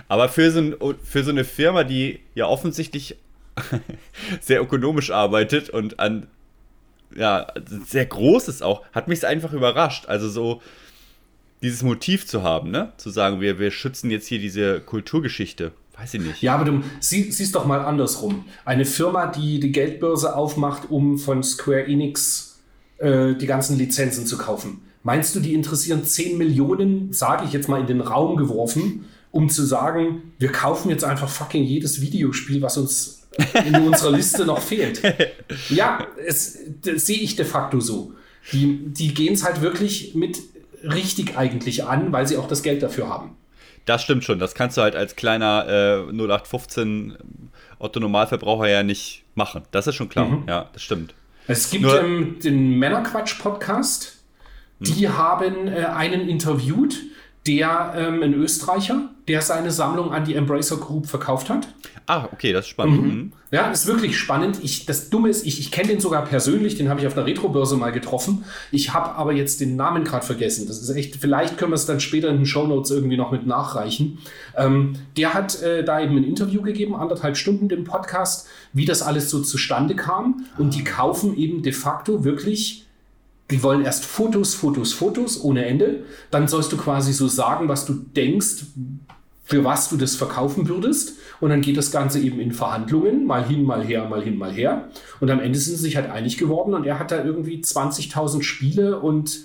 Aber für so, für so eine Firma, die ja offensichtlich sehr ökonomisch arbeitet und an ja, sehr groß ist auch, hat mich es einfach überrascht. Also so dieses Motiv zu haben, ne? Zu sagen, wir, wir schützen jetzt hier diese Kulturgeschichte. Weiß ich nicht. Ja, aber du sie, siehst doch mal andersrum. Eine Firma, die die Geldbörse aufmacht, um von Square Enix äh, die ganzen Lizenzen zu kaufen. Meinst du, die interessieren 10 Millionen, sage ich jetzt mal in den Raum geworfen, um zu sagen, wir kaufen jetzt einfach fucking jedes Videospiel, was uns in unserer Liste noch fehlt? Ja, das sehe ich de facto so. Die, die gehen es halt wirklich mit richtig eigentlich an, weil sie auch das Geld dafür haben. Das stimmt schon. Das kannst du halt als kleiner äh, 0815 Otto Normalverbraucher ja nicht machen. Das ist schon klar. Mhm. Ja, das stimmt. Es gibt Nur, ähm, den Männerquatsch-Podcast. Die hm. haben äh, einen interviewt, der ähm, ein Österreicher, der seine Sammlung an die Embracer Group verkauft hat. Ah, okay, das ist spannend. Mhm. mhm. Ja, ist wirklich spannend. Ich, das Dumme ist, ich, ich kenne den sogar persönlich, den habe ich auf einer Retrobörse mal getroffen. Ich habe aber jetzt den Namen gerade vergessen. Das ist echt, vielleicht können wir es dann später in den Show Notes irgendwie noch mit nachreichen. Ähm, der hat äh, da eben ein Interview gegeben, anderthalb Stunden dem Podcast, wie das alles so zustande kam. Und die kaufen eben de facto wirklich die wollen erst Fotos, Fotos, Fotos ohne Ende. Dann sollst du quasi so sagen, was du denkst, für was du das verkaufen würdest. Und dann geht das Ganze eben in Verhandlungen, mal hin, mal her, mal hin, mal her. Und am Ende sind sie sich halt einig geworden und er hat da irgendwie 20.000 Spiele und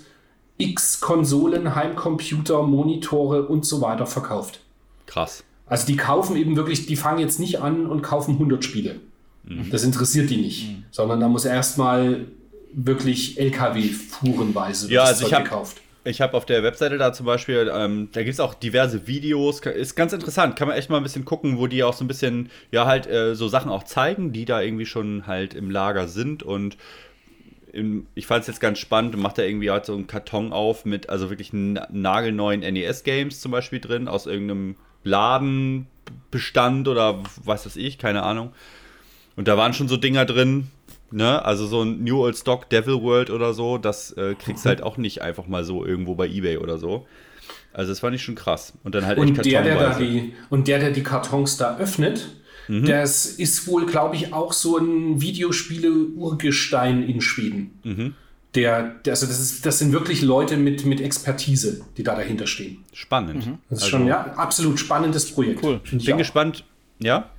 x Konsolen, Heimcomputer, Monitore und so weiter verkauft. Krass. Also die kaufen eben wirklich, die fangen jetzt nicht an und kaufen 100 Spiele. Mhm. Das interessiert die nicht, mhm. sondern da muss erstmal wirklich LKW-Fuhrenweise ja, also ich hab, gekauft. Ich habe auf der Webseite da zum Beispiel, ähm, da gibt es auch diverse Videos, ist ganz interessant, kann man echt mal ein bisschen gucken, wo die auch so ein bisschen, ja, halt äh, so Sachen auch zeigen, die da irgendwie schon halt im Lager sind. Und im, ich fand es jetzt ganz spannend, macht da irgendwie halt so einen Karton auf mit, also wirklich nagelneuen NES-Games zum Beispiel drin, aus irgendeinem Ladenbestand oder was weiß ich, keine Ahnung. Und da waren schon so Dinger drin, Ne? Also so ein New Old Stock Devil World oder so, das äh, kriegst du halt auch nicht einfach mal so irgendwo bei Ebay oder so. Also das fand ich schon krass. Und dann halt und echt der, der da die Und der, der die Kartons da öffnet, mhm. das ist wohl, glaube ich, auch so ein Videospiele-Urgestein in Schweden. Mhm. Der, der, also das, ist, das sind wirklich Leute mit, mit Expertise, die da dahinter stehen. Spannend. Mhm. Das ist also, schon ja absolut spannendes Projekt. Cool. Bin gespannt. Ja?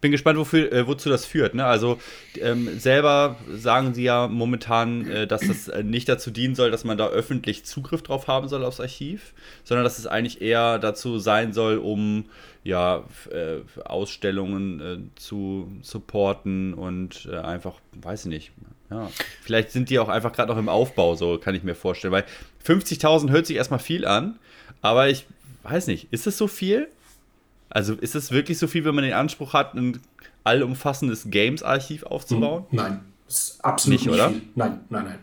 Bin gespannt, wofür, äh, wozu das führt. Ne? Also ähm, selber sagen sie ja momentan, äh, dass das äh, nicht dazu dienen soll, dass man da öffentlich Zugriff drauf haben soll aufs Archiv, sondern dass es eigentlich eher dazu sein soll, um ja, äh, Ausstellungen äh, zu supporten und äh, einfach, weiß ich nicht. Ja, vielleicht sind die auch einfach gerade noch im Aufbau, so kann ich mir vorstellen. Weil 50.000 hört sich erstmal viel an, aber ich weiß nicht, ist es so viel? Also ist es wirklich so viel, wenn man den Anspruch hat, ein allumfassendes Games-Archiv aufzubauen? Hm, nein, das ist absolut nicht, nicht oder? Viel. Nein, nein, nein.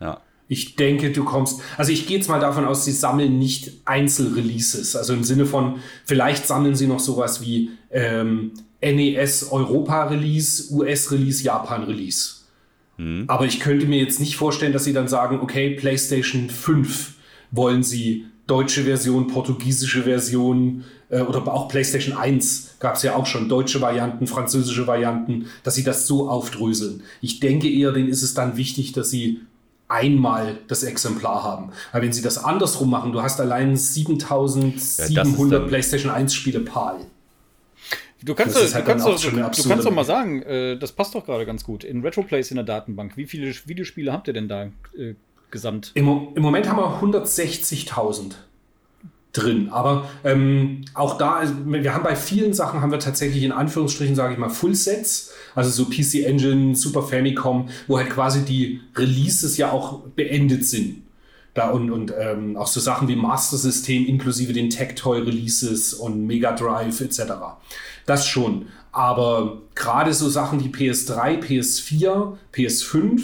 Ja. Ich denke, du kommst. Also ich gehe jetzt mal davon aus, sie sammeln nicht Einzelreleases. Also im Sinne von, vielleicht sammeln sie noch sowas wie ähm, NES Europa Release, US Release, Japan Release. Mhm. Aber ich könnte mir jetzt nicht vorstellen, dass sie dann sagen, okay, PlayStation 5 wollen sie deutsche Version, portugiesische Version äh, oder auch PlayStation 1 gab es ja auch schon deutsche Varianten, französische Varianten, dass sie das so aufdröseln. Ich denke eher, denen ist es dann wichtig, dass sie einmal das Exemplar haben. Weil wenn sie das andersrum machen, du hast allein 7700 ja, PlayStation 1 Spiele PAL. Du kannst, halt du, kannst, du, du kannst doch mal sagen, äh, das passt doch gerade ganz gut. In RetroPlays in der Datenbank, wie viele Videospiele habt ihr denn da äh, gesamt? Im, Im, Moment haben wir 160.000 drin. Aber ähm, auch da, wir haben bei vielen Sachen haben wir tatsächlich in Anführungsstrichen, sage ich mal, Fullsets, also so PC Engine, Super Famicom, wo halt quasi die Releases ja auch beendet sind. Da und, und ähm, auch so Sachen wie Master System inklusive den Tech-Toy Releases und Mega Drive etc. Das schon. Aber gerade so Sachen wie PS3, PS4, PS5,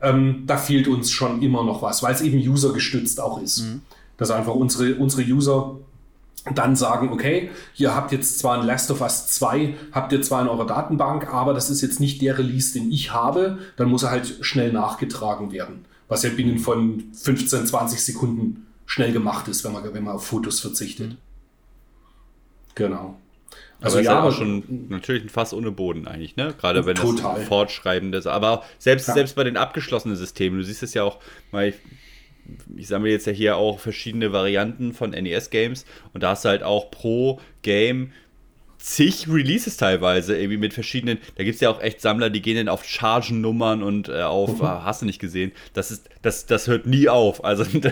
ähm, da fehlt uns schon immer noch was, weil es eben usergestützt auch ist. Mhm. Dass einfach unsere, unsere User dann sagen, okay, ihr habt jetzt zwar ein Last of Us 2, habt ihr zwar in eurer Datenbank, aber das ist jetzt nicht der Release, den ich habe, dann muss er halt schnell nachgetragen werden. Was ja binnen von 15, 20 Sekunden schnell gemacht ist, wenn man, wenn man auf Fotos verzichtet. Genau. Also aber ja, aber schon natürlich ein Fass ohne Boden eigentlich, ne? Gerade wenn total. das fortschreibend ist. Aber selbst, ja. selbst bei den abgeschlossenen Systemen, du siehst es ja auch, weil ich ich sammle jetzt ja hier auch verschiedene Varianten von NES-Games und da hast du halt auch pro Game zig Releases teilweise, irgendwie mit verschiedenen, da gibt es ja auch echt Sammler, die gehen dann auf Chargennummern und äh, auf, mhm. hast du nicht gesehen, das ist, das, das hört nie auf, also da,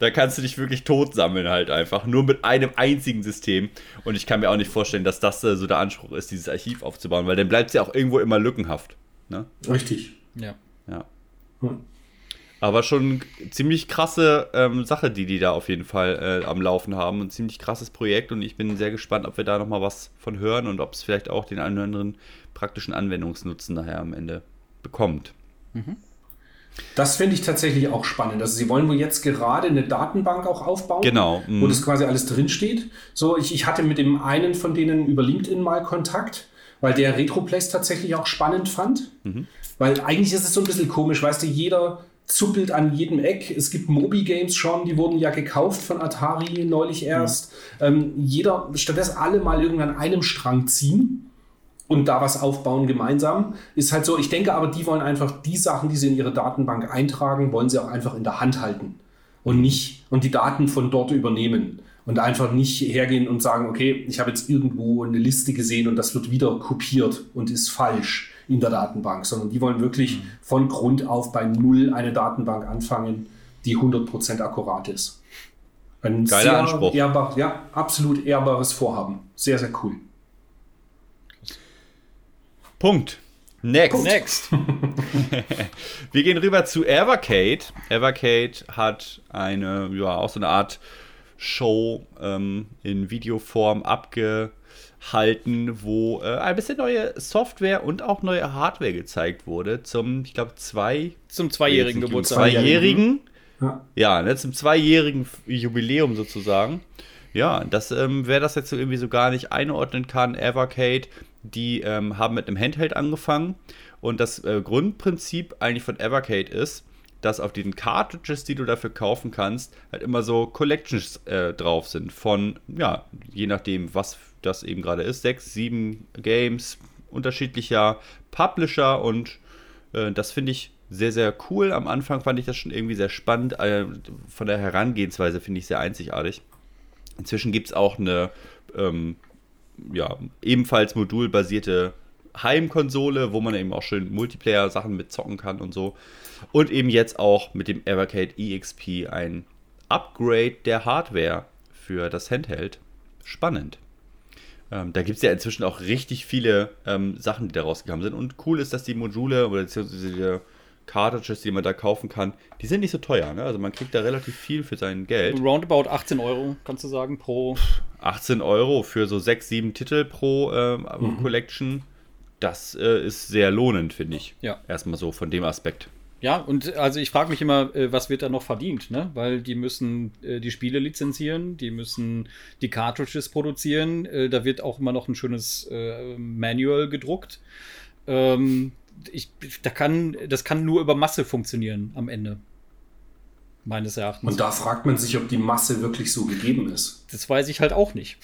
da, kannst du dich wirklich tot sammeln halt einfach, nur mit einem einzigen System und ich kann mir auch nicht vorstellen, dass das äh, so der Anspruch ist, dieses Archiv aufzubauen, weil dann bleibt es ja auch irgendwo immer lückenhaft. Ne? Richtig. Ja. Ja. Hm. Aber schon ziemlich krasse ähm, Sache, die die da auf jeden Fall äh, am Laufen haben. Ein ziemlich krasses Projekt und ich bin sehr gespannt, ob wir da nochmal was von hören und ob es vielleicht auch den einen oder anderen praktischen Anwendungsnutzen nachher am Ende bekommt. Mhm. Das finde ich tatsächlich auch spannend. Also sie wollen wohl jetzt gerade eine Datenbank auch aufbauen, genau. Mhm. wo das quasi alles drinsteht. So, ich, ich hatte mit dem einen von denen über LinkedIn mal Kontakt, weil der Retroplays tatsächlich auch spannend fand. Mhm. Weil eigentlich ist es so ein bisschen komisch, weißt du, jeder zuppelt an jedem Eck. Es gibt Mobi-Games schon, die wurden ja gekauft von Atari neulich erst. Mhm. Ähm, jeder, stattdessen alle mal irgendwann an einem Strang ziehen und da was aufbauen gemeinsam. Ist halt so, ich denke aber, die wollen einfach die Sachen, die sie in ihre Datenbank eintragen, wollen sie auch einfach in der Hand halten und nicht und die Daten von dort übernehmen und einfach nicht hergehen und sagen, okay, ich habe jetzt irgendwo eine Liste gesehen und das wird wieder kopiert und ist falsch in der Datenbank, sondern die wollen wirklich mhm. von Grund auf bei Null eine Datenbank anfangen, die 100% akkurat ist. Ein Geiler sehr Anspruch. Ehrbar, ja, absolut ehrbares Vorhaben. Sehr, sehr cool. Punkt. Next. Punkt. Next. Wir gehen rüber zu Evercade. Evercade hat eine, ja, auch so eine Art Show ähm, in Videoform abge halten, wo äh, ein bisschen neue Software und auch neue Hardware gezeigt wurde zum, ich glaube, zwei zum zweijährigen Geburtstag. Zweijährigen, ja, ja ne, zum zweijährigen Jubiläum sozusagen. Ja, das, ähm, wer das jetzt so irgendwie so gar nicht einordnen kann, Evercade, die ähm, haben mit einem Handheld angefangen und das äh, Grundprinzip eigentlich von Evercade ist, dass auf den Cartridges, die du dafür kaufen kannst, halt immer so Collections äh, drauf sind. Von, ja, je nachdem, was das eben gerade ist, sechs, sieben Games unterschiedlicher Publisher und äh, das finde ich sehr, sehr cool. Am Anfang fand ich das schon irgendwie sehr spannend. Äh, von der Herangehensweise finde ich sehr einzigartig. Inzwischen gibt es auch eine ähm, ja, ebenfalls modulbasierte Heimkonsole, wo man eben auch schön Multiplayer-Sachen mitzocken kann und so. Und eben jetzt auch mit dem Evercade EXP ein Upgrade der Hardware für das Handheld. Spannend. Ähm, da gibt es ja inzwischen auch richtig viele ähm, Sachen, die da rausgekommen sind. Und cool ist, dass die Module oder die Cartridges, die man da kaufen kann, die sind nicht so teuer. Ne? Also man kriegt da relativ viel für sein Geld. Roundabout 18 Euro, kannst du sagen, pro. 18 Euro für so 6, 7 Titel pro äh, mhm. Collection. Das äh, ist sehr lohnend, finde ich. Ja. Erstmal so von dem Aspekt. Ja, und also ich frage mich immer, äh, was wird da noch verdient, ne? Weil die müssen äh, die Spiele lizenzieren, die müssen die Cartridges produzieren, äh, da wird auch immer noch ein schönes äh, Manual gedruckt. Ähm, ich, da kann, das kann nur über Masse funktionieren am Ende. Meines Erachtens. Und da fragt man sich, ob die Masse wirklich so gegeben ist. Das weiß ich halt auch nicht.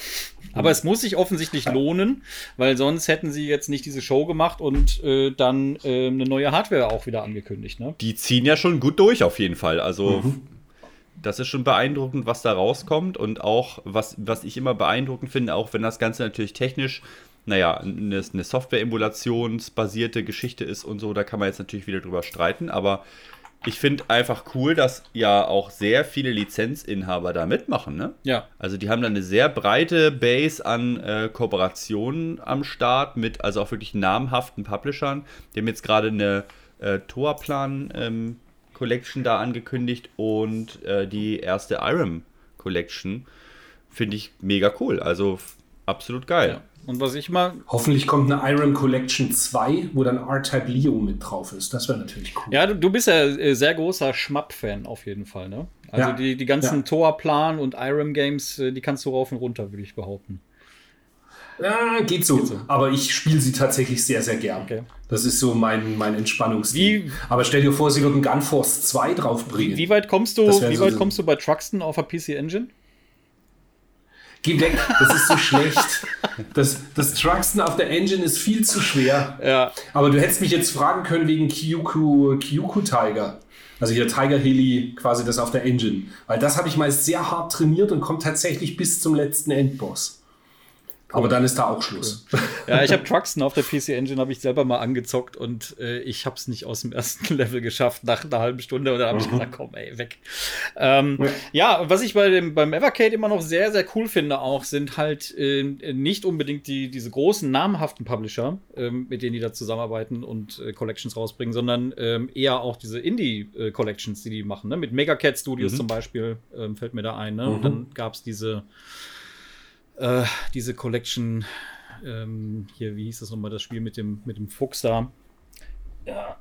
Aber es muss sich offensichtlich lohnen, weil sonst hätten sie jetzt nicht diese Show gemacht und äh, dann äh, eine neue Hardware auch wieder angekündigt. Ne? Die ziehen ja schon gut durch auf jeden Fall. Also mhm. das ist schon beeindruckend, was da rauskommt und auch, was, was ich immer beeindruckend finde, auch wenn das Ganze natürlich technisch naja, eine, eine Software-emulationsbasierte Geschichte ist und so, da kann man jetzt natürlich wieder drüber streiten, aber ich finde einfach cool, dass ja auch sehr viele Lizenzinhaber da mitmachen. Ne? Ja. Also die haben da eine sehr breite Base an äh, Kooperationen am Start mit also auch wirklich namhaften Publishern. Die haben jetzt gerade eine äh, Toaplan ähm, Collection da angekündigt und äh, die erste Irem Collection. Finde ich mega cool. Also absolut geil. Ja. Und was ich mal. Hoffentlich kommt eine Iron Collection 2, wo dann R-Type Leo mit drauf ist. Das wäre natürlich cool. Ja, du, du bist ja äh, sehr großer Schmapp-Fan auf jeden Fall, ne? Also ja. die, die ganzen ja. Toa-Plan und Iron Games, äh, die kannst du rauf und runter, würde ich behaupten. Ja, geht so. Geht so. Aber ich spiele sie tatsächlich sehr, sehr gern. Okay. Das ist so mein, mein Entspannungsstil. Aber stell dir vor, sie würden Gunforce 2 draufbringen. Wie, wie weit kommst du, wie weit so kommst du bei Truxton auf der PC Engine? Geh weg, das ist so schlecht. Das, das Truxton auf der Engine ist viel zu schwer. Ja. Aber du hättest mich jetzt fragen können wegen Kyuku, Kyuku Tiger. Also hier Tiger Heli, quasi das auf der Engine. Weil das habe ich mal sehr hart trainiert und kommt tatsächlich bis zum letzten Endboss. Aber dann ist da auch Schluss. Ja, ich habe Truxton auf der PC Engine habe ich selber mal angezockt und äh, ich habe es nicht aus dem ersten Level geschafft nach einer halben Stunde und dann habe ich mhm. gesagt, komm, ey, weg. Ähm, ja. ja. was ich bei dem, beim Evercade immer noch sehr, sehr cool finde auch, sind halt äh, nicht unbedingt die, diese großen namhaften Publisher, äh, mit denen die da zusammenarbeiten und äh, Collections rausbringen, sondern ähm, eher auch diese Indie-Collections, die die machen. Ne? Mit Megacat Studios mhm. zum Beispiel ähm, fällt mir da ein. Ne? Mhm. Und dann gab es diese äh, diese Collection, ähm, hier, wie hieß das nochmal, das Spiel mit dem, mit dem Fuchs da. Ja,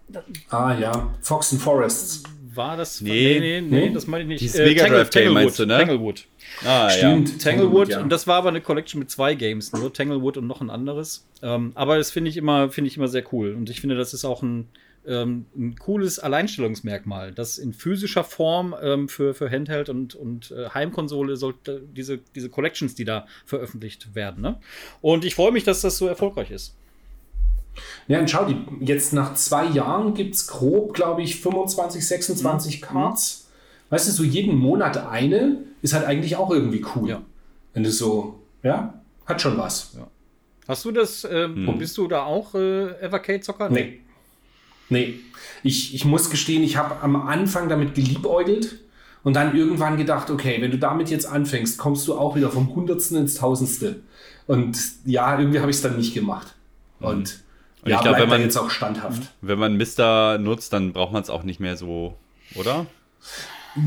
ah ja, Fox and Forests. War das? Nee, nee, nee, nee das meine ich nicht. Dieses äh, Mega Drive Game meinst du, ne? Tanglewood. Ah, Stimmt. Ja. Tanglewood, ja. und das war aber eine Collection mit zwei Games, nur Tanglewood und noch ein anderes. Ähm, aber das finde ich immer, finde ich immer sehr cool. Und ich finde, das ist auch ein, ähm, ein cooles Alleinstellungsmerkmal, dass in physischer Form ähm, für, für Handheld und, und äh, Heimkonsole sollte diese, diese Collections, die da veröffentlicht werden. Ne? Und ich freue mich, dass das so erfolgreich ist. Ja, und schau, die, jetzt nach zwei Jahren gibt es grob, glaube ich, 25, 26 mhm. Cards. Weißt du, so jeden Monat eine ist halt eigentlich auch irgendwie cool. Ja. Wenn du so, ja, hat schon was. Ja. Hast du das, äh, mhm. bist du da auch äh, Evercade-Zocker? Nee. Nee, ich, ich muss gestehen, ich habe am Anfang damit geliebäugelt und dann irgendwann gedacht, okay, wenn du damit jetzt anfängst, kommst du auch wieder vom Hundertsten ins Tausendste. Und ja, irgendwie habe ich es dann nicht gemacht. Und, und ja, ich glaube, wenn man jetzt auch standhaft. Wenn man Mister nutzt, dann braucht man es auch nicht mehr so, oder?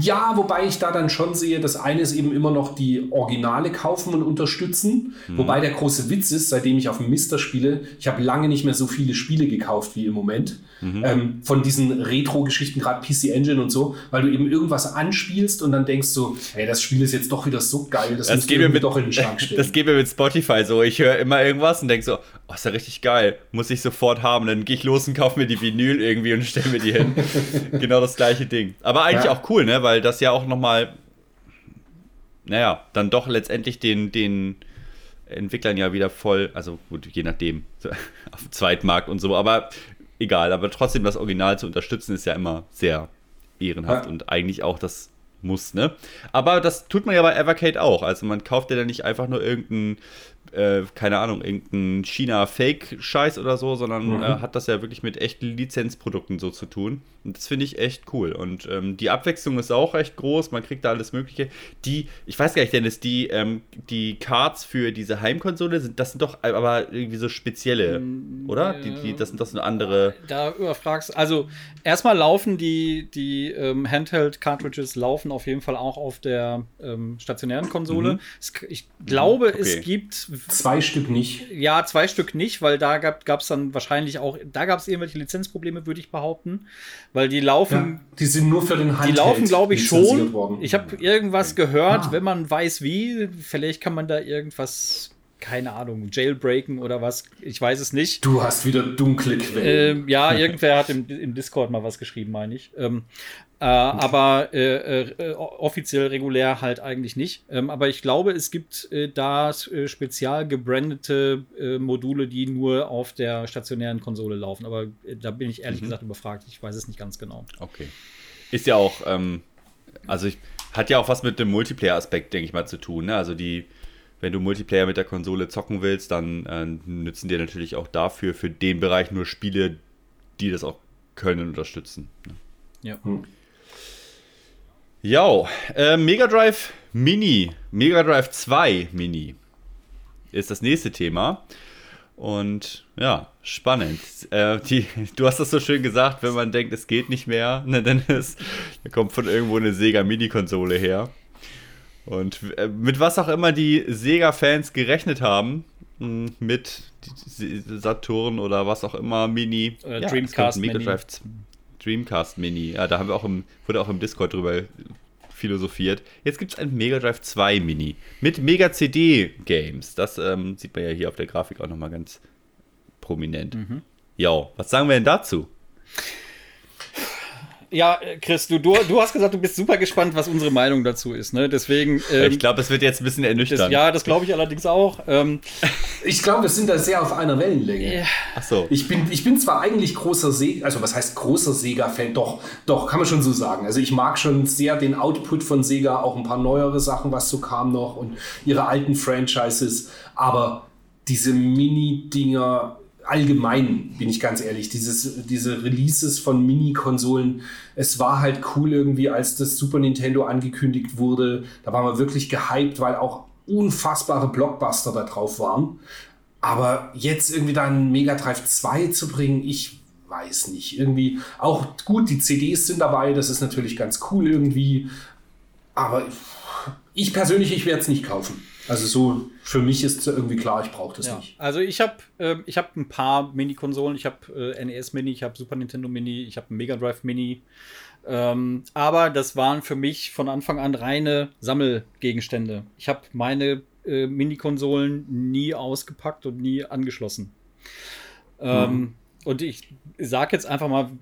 Ja, wobei ich da dann schon sehe, das eine ist eben immer noch die Originale kaufen und unterstützen. Mhm. Wobei der große Witz ist, seitdem ich auf dem Mister spiele, ich habe lange nicht mehr so viele Spiele gekauft wie im Moment. Mhm. Ähm, von diesen Retro-Geschichten, gerade PC Engine und so, weil du eben irgendwas anspielst und dann denkst so, hey, das Spiel ist jetzt doch wieder so geil, das, das geht mir mit, doch in den Schrank stellen. Das geht mir mit Spotify so. Ich höre immer irgendwas und denke so, oh, ist ja richtig geil, muss ich sofort haben. Dann gehe ich los und kaufe mir die Vinyl irgendwie und stelle mir die hin. genau das gleiche Ding. Aber eigentlich ja. auch cool, ne? Weil das ja auch nochmal, naja, dann doch letztendlich den, den Entwicklern ja wieder voll, also gut, je nachdem, auf dem Zweitmarkt und so, aber egal, aber trotzdem das Original zu unterstützen ist ja immer sehr ehrenhaft ja. und eigentlich auch das muss, ne? Aber das tut man ja bei Evercade auch. Also man kauft ja dann nicht einfach nur irgendein äh, keine Ahnung, irgendein China-Fake-Scheiß oder so, sondern mhm. äh, hat das ja wirklich mit echten Lizenzprodukten so zu tun. Und das finde ich echt cool. Und ähm, die Abwechslung ist auch recht groß, man kriegt da alles Mögliche. Die, ich weiß gar nicht, Dennis, die, ähm, die Cards für diese Heimkonsole sind, das sind doch aber irgendwie so spezielle, mm, oder? Die, die, das sind das eine andere. Da überfragst Also, erstmal laufen die, die ähm, Handheld-Cartridges laufen auf jeden Fall auch auf der ähm, stationären Konsole. Mhm. ich glaube, mhm. okay. es gibt zwei Stück nicht. Ja, zwei Stück nicht, weil da gab es dann wahrscheinlich auch, da gab es irgendwelche Lizenzprobleme, würde ich behaupten. Weil die laufen. Ja, die sind nur für den Handheld Die laufen, glaube ich, schon. Worden. Ich habe irgendwas gehört, ah. wenn man weiß wie, vielleicht kann man da irgendwas keine Ahnung, jailbreaken oder was. Ich weiß es nicht. Du hast wieder dunkle Quellen. Ähm, ja, irgendwer hat im, im, Discord mal was geschrieben, meine ich. Ähm, äh, aber äh, äh, offiziell regulär halt eigentlich nicht. Ähm, aber ich glaube, es gibt äh, da äh, spezial gebrandete äh, Module, die nur auf der stationären Konsole laufen. Aber da bin ich ehrlich mhm. gesagt überfragt. Ich weiß es nicht ganz genau. Okay. Ist ja auch, ähm, also ich, hat ja auch was mit dem Multiplayer-Aspekt, denke ich mal, zu tun. Ne? Also die wenn du Multiplayer mit der Konsole zocken willst, dann äh, nützen dir natürlich auch dafür, für den Bereich nur Spiele, die das auch können, unterstützen. Ne? Ja. Hm. Ja, äh, Mega Drive Mini, Mega Drive 2 Mini ist das nächste Thema. Und ja, spannend. Äh, die, du hast das so schön gesagt, wenn man denkt, es geht nicht mehr, ne, dann ist, da kommt von irgendwo eine Sega Mini-Konsole her. Und äh, mit was auch immer die Sega-Fans gerechnet haben, hm, mit Saturn oder was auch immer, Mini. Äh, ja, Dreamcast Mega Mini. Drive Dreamcast Mini. Ja, da haben wir auch im, wurde auch im Discord drüber philosophiert. Jetzt gibt es ein Mega Drive 2 Mini mit Mega CD Games. Das ähm, sieht man ja hier auf der Grafik auch nochmal ganz prominent. Mhm. Ja, was sagen wir denn dazu? Ja, Chris, du, du, du hast gesagt, du bist super gespannt, was unsere Meinung dazu ist. Ne? Deswegen. Ähm, ich glaube, es wird jetzt ein bisschen ernüchternd. Das, ja, das glaube ich allerdings auch. Ähm, ich glaube, wir sind da sehr auf einer Wellenlänge. Ja. Ach so. Ich bin, ich bin zwar eigentlich großer Sega, also was heißt großer Sega-Fan? Doch, doch, kann man schon so sagen. Also ich mag schon sehr den Output von Sega, auch ein paar neuere Sachen, was so kam noch und ihre alten Franchises. Aber diese Mini-Dinger allgemein, bin ich ganz ehrlich, dieses, diese Releases von Mini-Konsolen, es war halt cool irgendwie, als das Super Nintendo angekündigt wurde. Da waren wir wirklich gehypt, weil auch unfassbare Blockbuster da drauf waren. Aber jetzt irgendwie da einen Mega Drive 2 zu bringen, ich weiß nicht. Irgendwie auch gut, die CDs sind dabei, das ist natürlich ganz cool irgendwie. Aber ich persönlich, ich werde es nicht kaufen. Also so für mich ist irgendwie klar, ich brauche das ja. nicht. Also ich habe äh, ich habe ein paar Mini-Konsolen. Ich habe äh, NES Mini, ich habe Super Nintendo Mini, ich habe Mega Drive Mini. Ähm, aber das waren für mich von Anfang an reine Sammelgegenstände. Ich habe meine äh, Mini-Konsolen nie ausgepackt und nie angeschlossen. Ähm, mhm. Und ich sage jetzt einfach mal,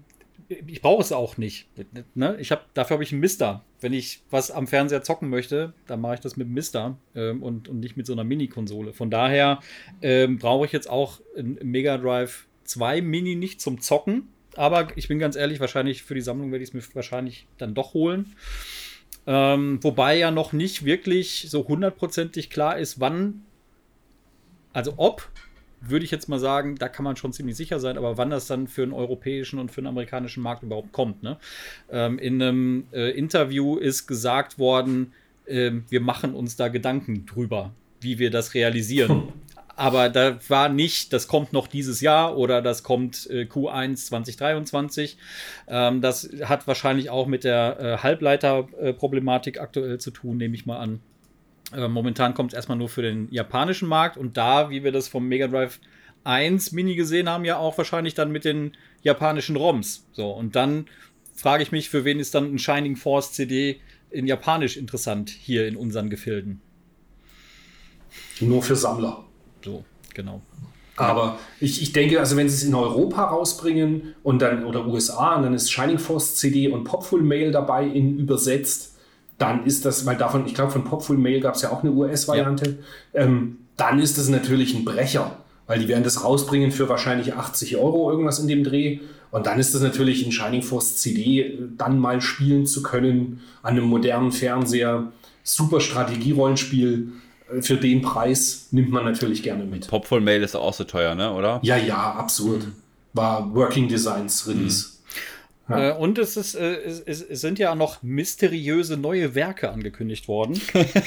ich brauche es auch nicht. Ne? Ich hab, dafür habe ich einen Mister. Wenn ich was am Fernseher zocken möchte, dann mache ich das mit einem Mister ähm, und, und nicht mit so einer Mini-Konsole. Von daher ähm, brauche ich jetzt auch ein Mega Drive 2 Mini nicht zum Zocken. Aber ich bin ganz ehrlich, wahrscheinlich für die Sammlung werde ich es mir wahrscheinlich dann doch holen. Ähm, wobei ja noch nicht wirklich so hundertprozentig klar ist, wann, also ob würde ich jetzt mal sagen, da kann man schon ziemlich sicher sein, aber wann das dann für einen europäischen und für einen amerikanischen Markt überhaupt kommt. Ne? Ähm, in einem äh, Interview ist gesagt worden, äh, wir machen uns da Gedanken drüber, wie wir das realisieren. Aber da war nicht, das kommt noch dieses Jahr oder das kommt äh, Q1 2023. Ähm, das hat wahrscheinlich auch mit der äh, Halbleiterproblematik aktuell zu tun, nehme ich mal an. Äh, momentan kommt es erstmal nur für den japanischen Markt und da, wie wir das vom Mega Drive 1 Mini gesehen haben, ja auch wahrscheinlich dann mit den japanischen ROMs. So, und dann frage ich mich, für wen ist dann ein Shining Force CD in Japanisch interessant hier in unseren Gefilden? Nur für Sammler. So, genau. Aber ich, ich denke, also wenn sie es in Europa rausbringen und dann oder USA und dann ist Shining Force CD und Popful Mail dabei in übersetzt, dann ist das, weil davon, ich glaube, von Popful Mail gab es ja auch eine US-Variante, ja. ähm, dann ist das natürlich ein Brecher, weil die werden das rausbringen für wahrscheinlich 80 Euro, irgendwas in dem Dreh. Und dann ist das natürlich ein Shining Force CD, äh, dann mal spielen zu können an einem modernen Fernseher. Super Strategie-Rollenspiel. Äh, für den Preis nimmt man natürlich gerne mit. Popful Mail ist auch so teuer, ne, oder? Ja, ja, absurd. War Working Designs Release. Mhm. Ja. Äh, und es, ist, äh, es, es, sind ja noch mysteriöse neue Werke angekündigt worden.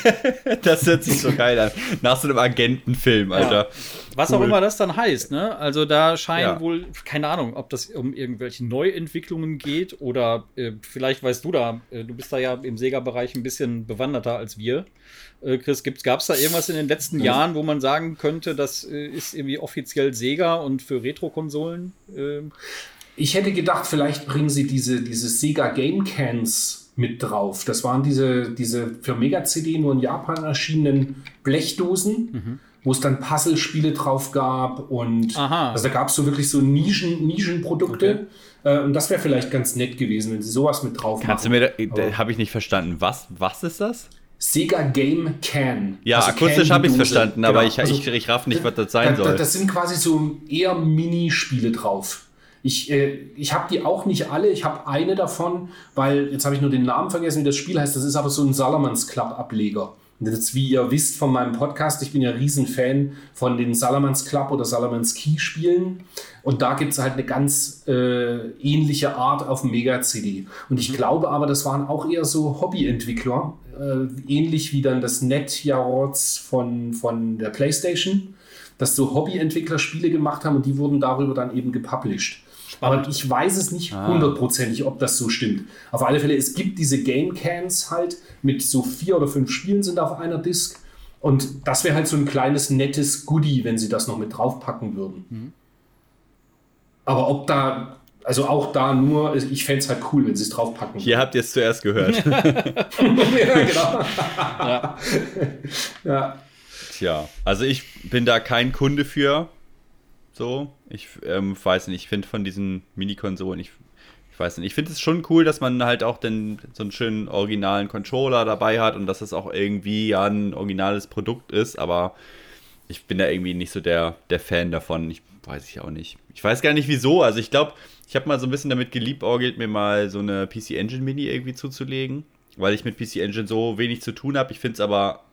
das hört sich so geil an. Nach so einem Agentenfilm, Alter. Ja. Was cool. auch immer das dann heißt, ne? Also da scheinen ja. wohl, keine Ahnung, ob das um irgendwelche Neuentwicklungen geht oder äh, vielleicht weißt du da, äh, du bist da ja im Sega-Bereich ein bisschen bewanderter als wir. Äh, Chris, gab es da irgendwas in den letzten Jahren, wo man sagen könnte, das äh, ist irgendwie offiziell Sega und für Retro-Konsolen? Ich hätte gedacht, vielleicht bringen sie diese, diese Sega Game Cans mit drauf. Das waren diese, diese für Mega-CD nur in Japan erschienenen Blechdosen. Mhm wo es dann Puzzle-Spiele drauf gab und Aha. also da gab es so wirklich so Nischen, Nischenprodukte. Okay. Äh, und das wäre vielleicht ganz nett gewesen, wenn sie sowas mit drauf Kannst machen. du mir, da, da habe ich nicht verstanden. Was, was ist das? Sega Game Can. Ja, also akustisch habe ich es verstanden, aber genau. ich, ich, ich raff nicht, was das sein da, soll. Das sind quasi so eher Minispiele drauf. Ich, äh, ich habe die auch nicht alle. Ich habe eine davon, weil jetzt habe ich nur den Namen vergessen, wie das Spiel heißt. Das ist aber so ein Salamans Club Ableger. Und jetzt, wie ihr wisst von meinem Podcast, ich bin ja Riesenfan von den Salamans Club oder Salamans Key Spielen. Und da gibt es halt eine ganz äh, ähnliche Art auf Mega-CD. Und ich glaube aber, das waren auch eher so Hobbyentwickler, äh, ähnlich wie dann das NetJarots von, von der PlayStation, dass so Hobbyentwickler Spiele gemacht haben und die wurden darüber dann eben gepublished. Aber ich weiß es nicht ah. hundertprozentig, ob das so stimmt. Auf alle Fälle, es gibt diese Game Cans halt mit so vier oder fünf Spielen sind auf einer Disc. Und das wäre halt so ein kleines nettes Goodie, wenn sie das noch mit draufpacken würden. Mhm. Aber ob da, also auch da nur, ich fände es halt cool, wenn sie es draufpacken. Hier habt ihr es zuerst gehört. ja, genau. ja. ja. Tja, also ich bin da kein Kunde für. So, ich ähm, weiß nicht, ich finde von diesen Mini-Konsolen, ich, ich weiß nicht, ich finde es schon cool, dass man halt auch den, so einen schönen originalen Controller dabei hat und dass es auch irgendwie ja ein originales Produkt ist, aber ich bin da irgendwie nicht so der, der Fan davon. Ich weiß ich auch nicht. Ich weiß gar nicht wieso. Also ich glaube, ich habe mal so ein bisschen damit geliebäugelt, mir mal so eine PC Engine Mini irgendwie zuzulegen, weil ich mit PC Engine so wenig zu tun habe. Ich finde es aber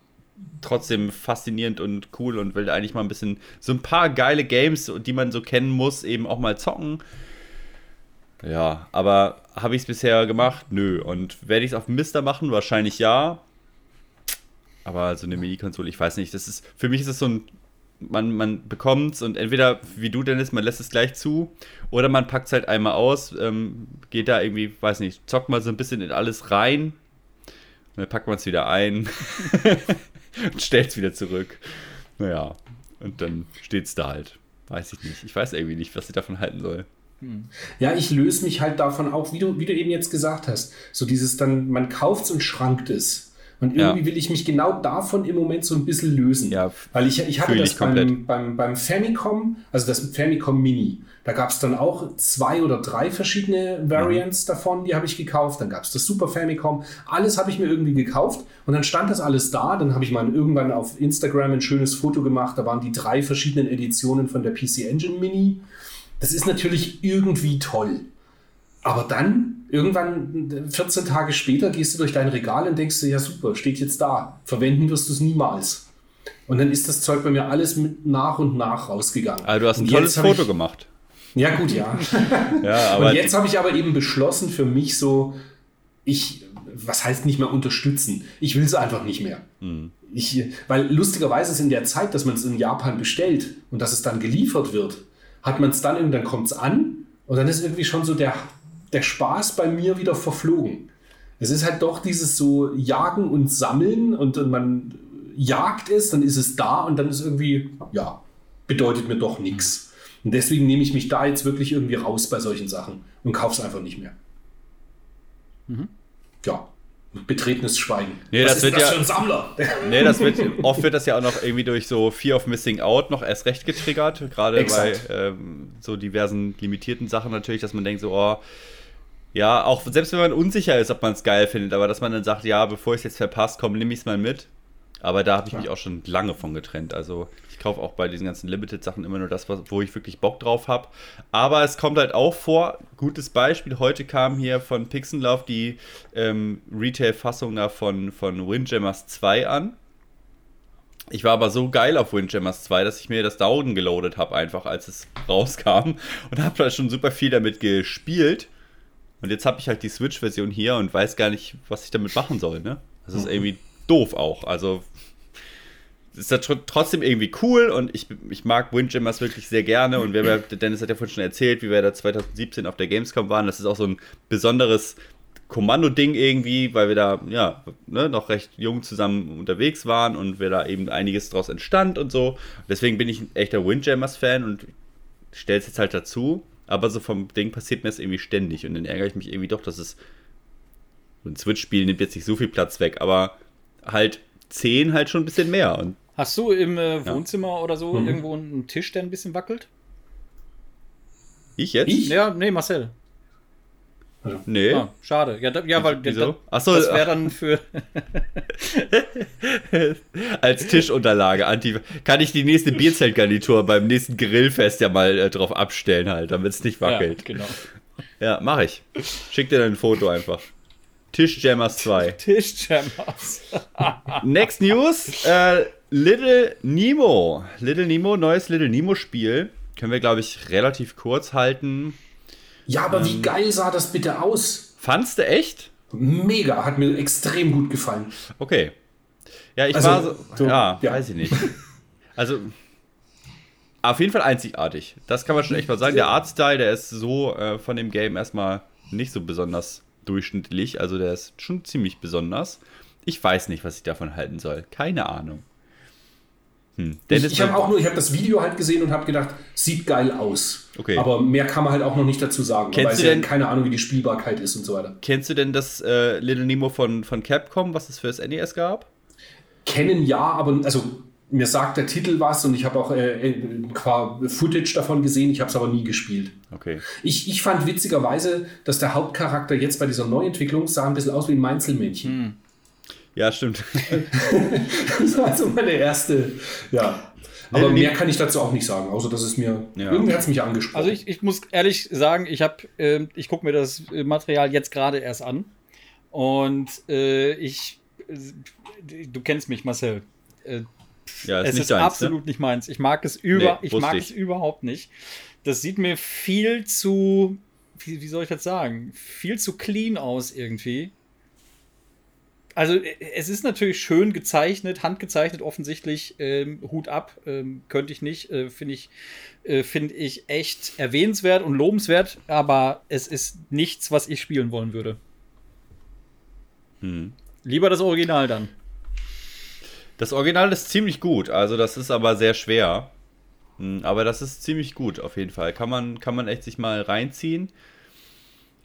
trotzdem faszinierend und cool und will eigentlich mal ein bisschen so ein paar geile Games, die man so kennen muss, eben auch mal zocken. Ja, aber habe ich es bisher gemacht? Nö. Und werde ich es auf Mister machen? Wahrscheinlich ja. Aber so eine Mini-Konsole, ich weiß nicht. Das ist, für mich ist es so ein, man, man bekommt es und entweder, wie du Dennis, man lässt es gleich zu oder man packt es halt einmal aus, ähm, geht da irgendwie, weiß nicht, zockt mal so ein bisschen in alles rein, dann packt man es wieder ein. und stellt es wieder zurück. Naja, und dann steht es da halt. Weiß ich nicht. Ich weiß irgendwie nicht, was ich davon halten soll. Hm. Ja, ich löse mich halt davon auch, wie du, wie du eben jetzt gesagt hast. So dieses dann, man kauft es und schrankt es. Und irgendwie ja. will ich mich genau davon im Moment so ein bisschen lösen. Ja, Weil ich, ich hatte das ich beim, beim, beim Famicom, also das Famicom Mini. Da gab es dann auch zwei oder drei verschiedene Variants mhm. davon, die habe ich gekauft. Dann gab es das Super Famicom. Alles habe ich mir irgendwie gekauft und dann stand das alles da. Dann habe ich mal irgendwann auf Instagram ein schönes Foto gemacht. Da waren die drei verschiedenen Editionen von der PC Engine Mini. Das ist natürlich irgendwie toll. Aber dann, irgendwann 14 Tage später, gehst du durch dein Regal und denkst dir, ja super, steht jetzt da. Verwenden wirst du es niemals. Und dann ist das Zeug bei mir alles mit nach und nach rausgegangen. Also du hast ein und tolles Foto ich, gemacht. Ja, gut, ja. ja und jetzt habe ich aber eben beschlossen für mich so, ich, was heißt nicht mehr unterstützen? Ich will es einfach nicht mehr. Mhm. Ich, weil lustigerweise ist in der Zeit, dass man es in Japan bestellt und dass es dann geliefert wird, hat man es dann und dann kommt es an und dann ist irgendwie schon so der der Spaß bei mir wieder verflogen. Es ist halt doch dieses so Jagen und Sammeln und, und man jagt es, dann ist es da und dann ist irgendwie, ja, bedeutet mir doch nichts. Und deswegen nehme ich mich da jetzt wirklich irgendwie raus bei solchen Sachen und kaufe es einfach nicht mehr. Mhm. Ja, betretenes Schweigen. Nee, Was das wird das ja, für ein Sammler? Nee, das wird, oft wird das ja auch noch irgendwie durch so Fear of Missing Out noch erst recht getriggert, gerade bei ähm, so diversen limitierten Sachen natürlich, dass man denkt so, oh, ja, auch selbst wenn man unsicher ist, ob man es geil findet, aber dass man dann sagt, ja, bevor ich es jetzt verpasst, komm, nimm ich es mal mit. Aber da habe ich mich auch schon lange von getrennt. Also ich kaufe auch bei diesen ganzen Limited-Sachen immer nur das, wo ich wirklich Bock drauf habe. Aber es kommt halt auch vor, gutes Beispiel, heute kam hier von Pixenlauf die ähm, Retail-Fassung da von, von Windjammers 2 an. Ich war aber so geil auf Windjammers 2, dass ich mir das Down geloadet habe, einfach als es rauskam. Und habe da schon super viel damit gespielt Und jetzt habe ich halt die Switch-Version hier und weiß gar nicht, was ich damit machen soll, ne? Das ist irgendwie doof auch. Also ist das trotzdem irgendwie cool und ich, ich mag Windjammers wirklich sehr gerne und wir, Dennis hat ja vorhin schon erzählt, wie wir da 2017 auf der Gamescom waren. Das ist auch so ein besonderes Kommando-Ding irgendwie, weil wir da ja ne, noch recht jung zusammen unterwegs waren und wir da eben einiges draus entstand und so. Deswegen bin ich ein echter Windjammers-Fan und stelle es jetzt halt dazu. Aber so vom Ding passiert mir das irgendwie ständig und dann ärgere ich mich irgendwie doch, dass es ein Switch-Spiel nimmt jetzt nicht so viel Platz weg, aber halt 10 halt schon ein bisschen mehr. Und Hast du im äh, Wohnzimmer ja. oder so mhm. irgendwo einen Tisch, der ein bisschen wackelt? Ich jetzt? Ich? Ja, nee, Marcel. Nee. Ah, schade. Ja, da, ja weil Wieso? Achso, das wäre dann für. Als Tischunterlage. Anti Kann ich die nächste Bierzeltgarnitur beim nächsten Grillfest ja mal äh, drauf abstellen, halt, damit es nicht wackelt. Ja, genau. Ja, mach ich. Schick dir dann ein Foto einfach. Tischjammers 2. Tischjammers. Next News: äh, Little Nemo. Little Nemo, neues Little Nemo-Spiel. Können wir, glaube ich, relativ kurz halten. Ja, aber ähm, wie geil sah das bitte aus? Fandst du echt? Mega, hat mir extrem gut gefallen. Okay. Ja, ich also, war so, so ja, ja, weiß ich nicht. Also, auf jeden Fall einzigartig. Das kann man schon echt mal sagen. Der Artstyle, der ist so äh, von dem Game erstmal nicht so besonders durchschnittlich. Also, der ist schon ziemlich besonders. Ich weiß nicht, was ich davon halten soll. Keine Ahnung. Hm. Ich, ich habe auch nur, ich habe das Video halt gesehen und habe gedacht, sieht geil aus. Okay. Aber mehr kann man halt auch noch nicht dazu sagen. Kennst du denn, ja keine Ahnung, wie die Spielbarkeit ist und so weiter. Kennst du denn das äh, Little Nemo von, von Capcom, was es für das NES gab? Kennen ja, aber also mir sagt der Titel was und ich habe auch äh, äh, Footage davon gesehen, ich habe es aber nie gespielt. Okay. Ich, ich fand witzigerweise, dass der Hauptcharakter jetzt bei dieser Neuentwicklung sah ein bisschen aus wie ein Meinzelmännchen. Hm. Ja, stimmt. das war also meine erste, ja. Aber nee, mehr kann ich dazu auch nicht sagen, außer dass es mir, ja. irgendwie hat es mich angesprochen. Also ich, ich muss ehrlich sagen, ich habe, äh, ich gucke mir das Material jetzt gerade erst an und äh, ich, äh, du kennst mich, Marcel. Äh, ja, ist es ist deins, ne? absolut ne? nicht meins. Ich mag es über, nee, ich mag ich. es überhaupt nicht. Das sieht mir viel zu, wie, wie soll ich das sagen, viel zu clean aus irgendwie also äh, es ist natürlich schön gezeichnet, handgezeichnet offensichtlich. Ähm, Hut ab, ähm, könnte ich nicht. Äh, Finde ich, äh, find ich echt erwähnenswert und lobenswert, aber es ist nichts, was ich spielen wollen würde. Hm. Lieber das Original dann. Das Original ist ziemlich gut, also das ist aber sehr schwer. Hm, aber das ist ziemlich gut auf jeden Fall. Kann man, kann man echt sich mal reinziehen.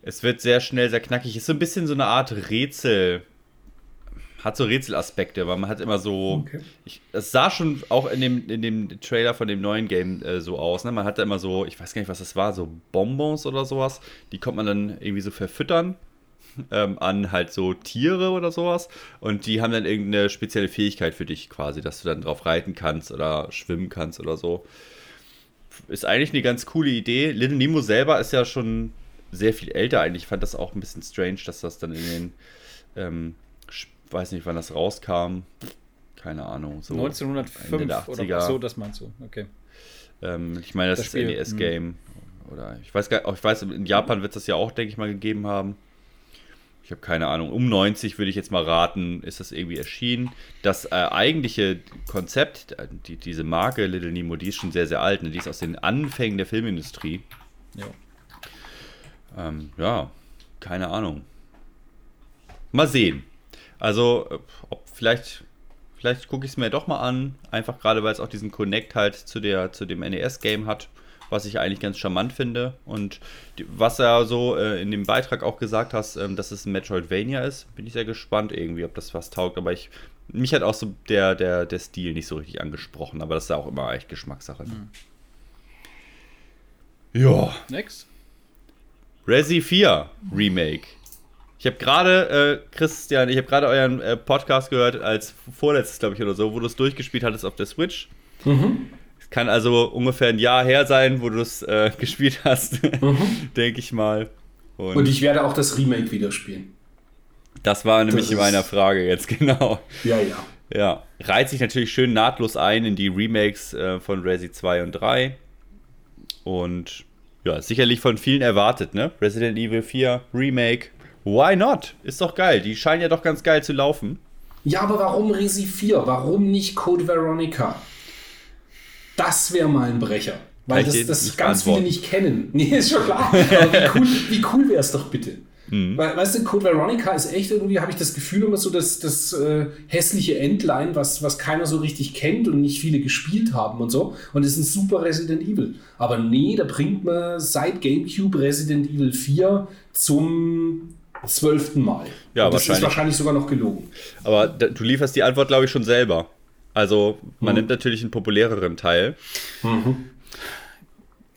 Es wird sehr schnell, sehr knackig. Ist so ein bisschen so eine Art Rätsel hat so Rätselaspekte, weil man hat immer so. Okay. Ich, es sah schon auch in dem, in dem Trailer von dem neuen Game äh, so aus. Ne? Man hatte immer so, ich weiß gar nicht, was das war, so Bonbons oder sowas. Die konnte man dann irgendwie so verfüttern ähm, an halt so Tiere oder sowas. Und die haben dann irgendeine spezielle Fähigkeit für dich quasi, dass du dann drauf reiten kannst oder schwimmen kannst oder so. Ist eigentlich eine ganz coole Idee. Little Nemo selber ist ja schon sehr viel älter eigentlich. Ich fand das auch ein bisschen strange, dass das dann in den. Ähm, weiß nicht, wann das rauskam. Keine Ahnung. So 1905 oder so, das meinst du. Okay. Ähm, ich meine, das, das ist Spiel, NES-Game. Hm. Oder ich weiß gar ich weiß, in Japan wird es das ja auch, denke ich mal, gegeben haben. Ich habe keine Ahnung. Um 90 würde ich jetzt mal raten, ist das irgendwie erschienen. Das äh, eigentliche Konzept, die, diese Marke Little Nemo, die ist schon sehr, sehr alt. Ne? Die ist aus den Anfängen der Filmindustrie. Ja. Ähm, ja, keine Ahnung. Mal sehen. Also, äh, ob vielleicht, vielleicht gucke ich es mir doch mal an. Einfach gerade, weil es auch diesen Connect halt zu, der, zu dem NES-Game hat, was ich eigentlich ganz charmant finde. Und die, was er so äh, in dem Beitrag auch gesagt hast, ähm, dass es ein Metroidvania ist, bin ich sehr gespannt irgendwie, ob das was taugt. Aber ich, mich hat auch so der, der, der Stil nicht so richtig angesprochen. Aber das ist ja auch immer echt Geschmackssache. Mhm. Ja. Next. Resi 4 Remake. Ich habe gerade, äh, Christian, ich habe gerade euren äh, Podcast gehört, als vorletztes, glaube ich, oder so, wo du es durchgespielt hattest auf der Switch. Mhm. Kann also ungefähr ein Jahr her sein, wo du es äh, gespielt hast, mhm. denke ich mal. Und, Und, ich werde auch das Remake wieder spielen. Das war nämlich das meiner Frage jetzt, genau. Ja, ja. Ja, reiht sich natürlich schön nahtlos ein in die Remakes äh, von Resi 2 und 3. Und Ja, sicherlich von vielen erwartet, ne? Resident Evil 4 Remake. Why not? Ist doch geil. Die scheinen ja doch ganz geil zu laufen. Ja, aber warum Resi 4? Warum nicht Code Veronica? Das wäre mal ein Brecher. Weil das, das ganz viele nicht kennen. Nee, ist schon klar. Aber wie cool, wie cool wäre es doch bitte? Mhm. Weil, weißt du, Code Veronica ist echt irgendwie, habe ich das Gefühl, immer so das, das äh, hässliche Endline, was, was keiner so richtig kennt und nicht viele gespielt haben und so. Und es ist ein super Resident Evil. Aber nee, da bringt man seit GameCube Resident Evil 4 zum zwölften Mal. Ja, das wahrscheinlich. ist wahrscheinlich sogar noch gelogen. Aber da, du lieferst die Antwort, glaube ich, schon selber. Also, man mhm. nimmt natürlich einen populäreren Teil. Mhm.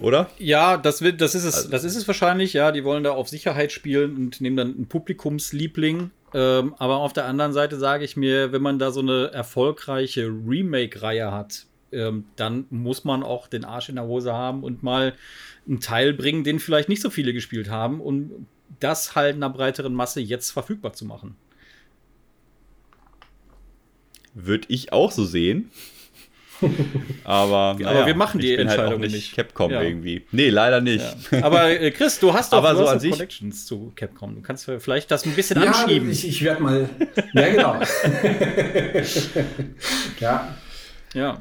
Oder? Ja, das, wird, das, ist es, also, das ist es wahrscheinlich. Ja, die wollen da auf Sicherheit spielen und nehmen dann einen Publikumsliebling. Ähm, aber auf der anderen Seite sage ich mir, wenn man da so eine erfolgreiche Remake-Reihe hat, ähm, dann muss man auch den Arsch in der Hose haben und mal einen Teil bringen, den vielleicht nicht so viele gespielt haben und das halt einer breiteren Masse jetzt verfügbar zu machen. Würde ich auch so sehen. Aber, naja, aber wir machen die halt Entscheidung halt nicht Capcom ja. irgendwie. Nee, leider nicht. Ja. Aber äh, Chris, du hast doch aber so an sich Connections zu Capcom. Du kannst vielleicht das ein bisschen ja, anschieben. Ich, ich werde mal. Ja, genau. ja. Ja.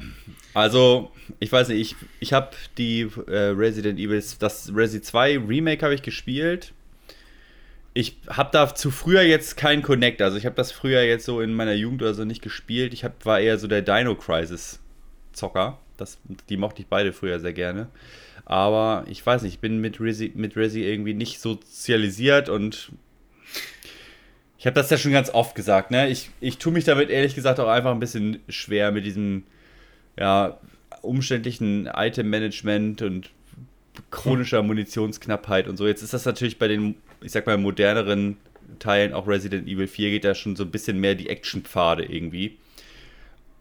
Also, ich weiß nicht, ich, ich habe die äh, Resident Evil, das Resi 2 Remake habe ich gespielt ich habe da zu früher jetzt keinen Connect. Also ich habe das früher jetzt so in meiner Jugend oder so nicht gespielt. Ich hab, war eher so der Dino Crisis Zocker. Das, die mochte ich beide früher sehr gerne. Aber ich weiß nicht, ich bin mit Resi, mit Resi irgendwie nicht sozialisiert und ich habe das ja schon ganz oft gesagt. Ne? Ich, ich tue mich damit ehrlich gesagt auch einfach ein bisschen schwer mit diesem ja, umständlichen Item-Management und chronischer Munitionsknappheit und so. Jetzt ist das natürlich bei den ich sag mal, moderneren Teilen, auch Resident Evil 4, geht da schon so ein bisschen mehr die Action-Pfade irgendwie.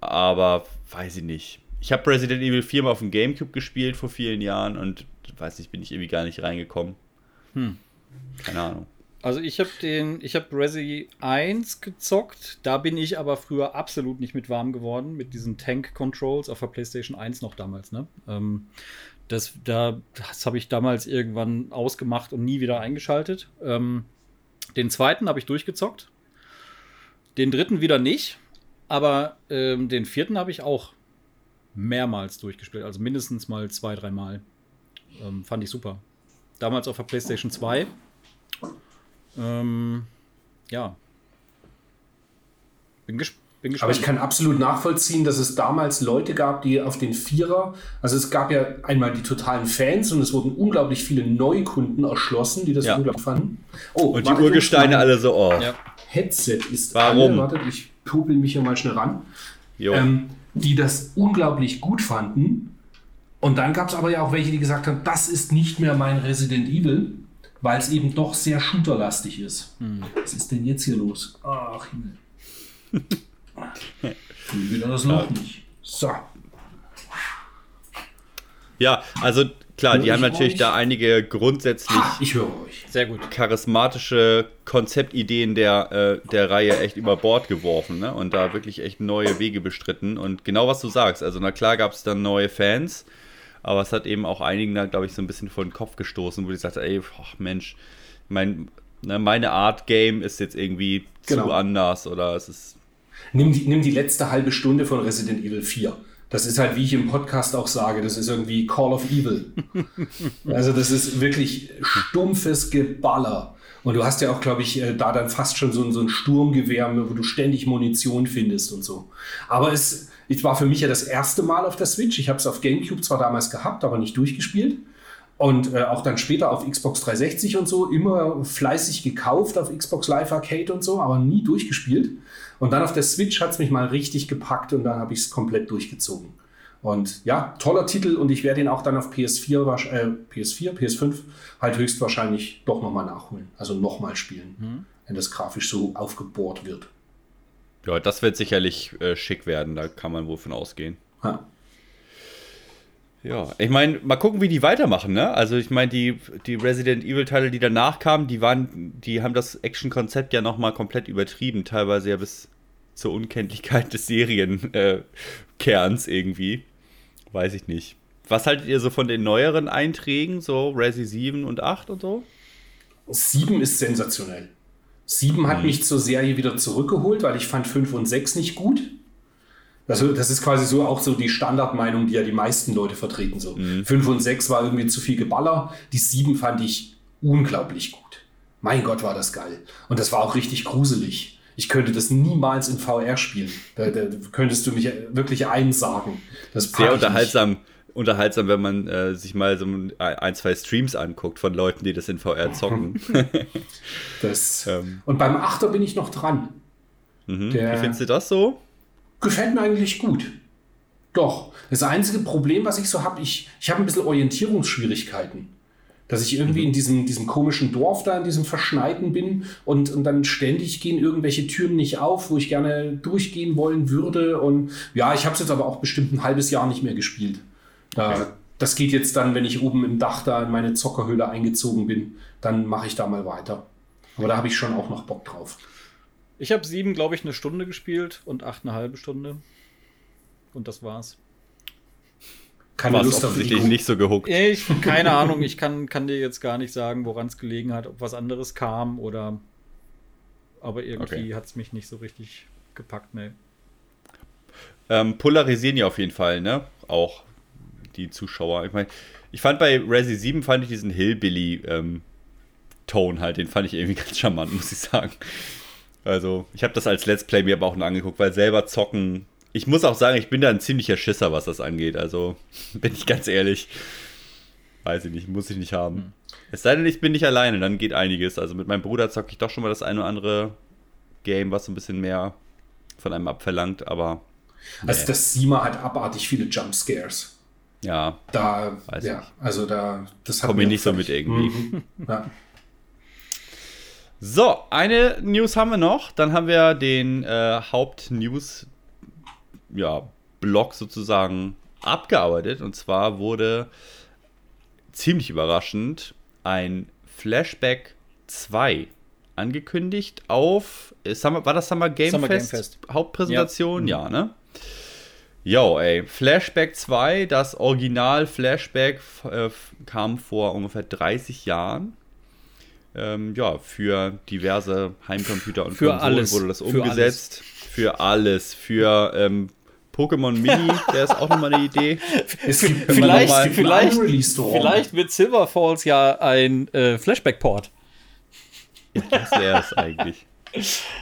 Aber weiß ich nicht. Ich habe Resident Evil 4 mal auf dem Gamecube gespielt vor vielen Jahren und weiß nicht, bin ich irgendwie gar nicht reingekommen. Hm. Keine Ahnung. Also ich habe den, ich habe Resi 1 gezockt, da bin ich aber früher absolut nicht mit warm geworden, mit diesen Tank-Controls auf der PlayStation 1 noch damals, ne? Ähm, das, da, das habe ich damals irgendwann ausgemacht und nie wieder eingeschaltet. Ähm, den zweiten habe ich durchgezockt. Den dritten wieder nicht. Aber ähm, den vierten habe ich auch mehrmals durchgespielt. Also mindestens mal zwei, dreimal. Ähm, fand ich super. Damals auf der PlayStation 2. Ähm, ja. Bin gespannt. Aber ich kann absolut nachvollziehen, dass es damals Leute gab, die auf den Vierer, also es gab ja einmal die totalen Fans und es wurden unglaublich viele Neukunden erschlossen, die das ja. unglaublich fanden. Oh, und die Urgesteine alle so, oh. Ja. Headset ist Warum? Alle, wartet, ich popel mich hier mal schnell ran. Ähm, die das unglaublich gut fanden. Und dann gab es aber ja auch welche, die gesagt haben, das ist nicht mehr mein Resident Evil, weil es eben doch sehr shooterlastig ist. Hm. Was ist denn jetzt hier los? Ach, Himmel. Wieder das Loch nicht. So. Ja, also klar, die haben natürlich euch? da einige grundsätzlich ha, ich höre euch. Sehr gut. charismatische Konzeptideen der, äh, der Reihe echt über Bord geworfen ne? und da wirklich echt neue Wege bestritten. Und genau was du sagst, also na klar gab es dann neue Fans, aber es hat eben auch einigen da, glaube ich, so ein bisschen vor den Kopf gestoßen, wo die sagten, ey, ach, Mensch, mein, ne, meine Art Game ist jetzt irgendwie genau. zu anders oder es ist nimm die, nimm die letzte halbe Stunde von Resident Evil 4. Das ist halt, wie ich im Podcast auch sage, das ist irgendwie Call of Evil. also das ist wirklich stumpfes Geballer. Und du hast ja auch, glaube ich, äh, da dann fast schon so ein, so ein Sturmgewehr, wo du ständig Munition findest und so. Aber es, es war für mich ja das erste Mal auf der Switch. Ich habe es auf GameCube zwar damals gehabt, aber nicht durchgespielt. Und äh, auch dann später auf Xbox 360 und so, immer fleißig gekauft auf Xbox Live Arcade und so, aber nie durchgespielt. Und dann auf der Switch hat es mich mal richtig gepackt und dann habe ich es komplett durchgezogen. Und ja, toller Titel und ich werde ihn auch dann auf PS4, äh, PS4, PS5 halt höchstwahrscheinlich doch nochmal nachholen. Also nochmal spielen, mhm. wenn das grafisch so aufgebohrt wird. Ja, das wird sicherlich äh, schick werden, da kann man wohl von ausgehen. Ha. Ja, ich meine, mal gucken, wie die weitermachen, ne? Also ich meine, die, die Resident Evil-Teile, die danach kamen, die waren, die haben das Action-Konzept ja nochmal komplett übertrieben, teilweise ja bis zur Unkenntlichkeit des Serienkerns äh, irgendwie. Weiß ich nicht. was haltet ihr so von den neueren Einträgen, so Resi 7 und 8 und so? 7 ist sensationell. 7 hat mhm. mich zur Serie wieder zurückgeholt, weil ich fand 5 und 6 nicht gut. Also, das ist quasi so auch so die Standardmeinung, die ja die meisten Leute vertreten. So. Mhm. 5 und 6 war irgendwie zu viel Geballer. Die 7 fand ich unglaublich gut. Mein Gott, war das geil. Und das war auch richtig gruselig. Ich könnte das niemals in VR spielen. Da, da könntest du mich wirklich einsagen. Das Sehr unterhaltsam. Nicht unterhaltsam, wenn man äh, sich mal so ein, zwei Streams anguckt von Leuten, die das in VR zocken. das, ähm. Und beim Achter bin ich noch dran. Mhm. Wie findest du das so? Gefällt mir eigentlich gut. Doch. Das einzige Problem, was ich so habe, ich, ich habe ein bisschen Orientierungsschwierigkeiten. Dass ich irgendwie mhm. in diesem, diesem komischen Dorf da, in diesem Verschneiten bin und, und dann ständig gehen irgendwelche Türen nicht auf, wo ich gerne durchgehen wollen würde. Und ja, ich habe es jetzt aber auch bestimmt ein halbes Jahr nicht mehr gespielt. Da, das geht jetzt dann, wenn ich oben im Dach da in meine Zockerhöhle eingezogen bin, dann mache ich da mal weiter. Aber da habe ich schon auch noch Bock drauf. Ich habe sieben, glaube ich, eine Stunde gespielt und acht eine halbe Stunde. Und das war's. Keine War's Lust auf offensichtlich nicht so gehuckt. Ich, keine Ahnung, ich kann, kann dir jetzt gar nicht sagen, woran es gelegen hat, ob was anderes kam oder. Aber irgendwie okay. hat es mich nicht so richtig gepackt, ne. Ähm, polarisieren ja auf jeden Fall, ne? Auch die Zuschauer. Ich meine, ich fand bei Resi 7 fand ich diesen Hillbilly-Ton ähm, halt, den fand ich irgendwie ganz charmant, muss ich sagen. Also, ich habe das als Let's Play mir aber auch noch angeguckt, weil selber zocken. Ich muss auch sagen, ich bin da ein ziemlicher Schisser, was das angeht. Also, bin ich ganz ehrlich. Weiß ich nicht, muss ich nicht haben. Hm. Es sei denn, ich bin nicht alleine, dann geht einiges. Also mit meinem Bruder zocke ich doch schon mal das eine oder andere Game, was so ein bisschen mehr von einem abverlangt, aber. Nee. Also das Sima hat abartig viele Jumpscares. Ja. Da, ja, ich. also da, das hat Komme ich nicht so mit irgendwie. Mhm. Ja. So, eine News haben wir noch. Dann haben wir den äh, Hauptnews, ja, Blog sozusagen abgearbeitet. Und zwar wurde ziemlich überraschend ein Flashback 2 angekündigt auf, war das Summer Game, Summer Fest, Game Fest Hauptpräsentation? Ja, ja ne? Yo, ey, Flashback 2, das Original Flashback äh, kam vor ungefähr 30 Jahren. Ähm, ja, für diverse Heimcomputer und für Konsolen alles. wurde das umgesetzt. Für alles. Für, alles. für ähm, Pokémon Mini, der ist auch nochmal eine Idee. Es gibt vielleicht, vielleicht, vielleicht wird Silver Falls ja ein äh, Flashback-Port. Ja, das wäre es eigentlich.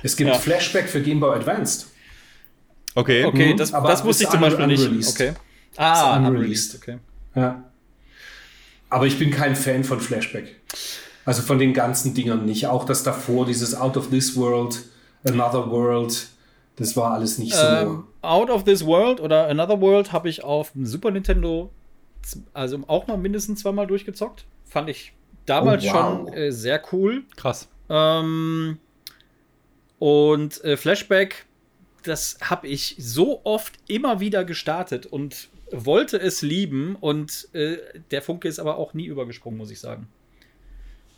Es gibt ja. Flashback für Game Boy Advanced. Okay. Okay, mhm. das, das wusste ich zum Beispiel nicht. Okay. Ah, unreleased. Okay. Ja. Aber ich bin kein Fan von Flashback. Also von den ganzen Dingern nicht. Auch das davor, dieses Out of This World, Another World, das war alles nicht so. Ähm, Out of This World oder Another World habe ich auf dem Super Nintendo also auch mal mindestens zweimal durchgezockt. Fand ich damals oh, wow. schon äh, sehr cool. Krass. Ähm, und äh, Flashback das habe ich so oft immer wieder gestartet und wollte es lieben und äh, der Funke ist aber auch nie übergesprungen, muss ich sagen.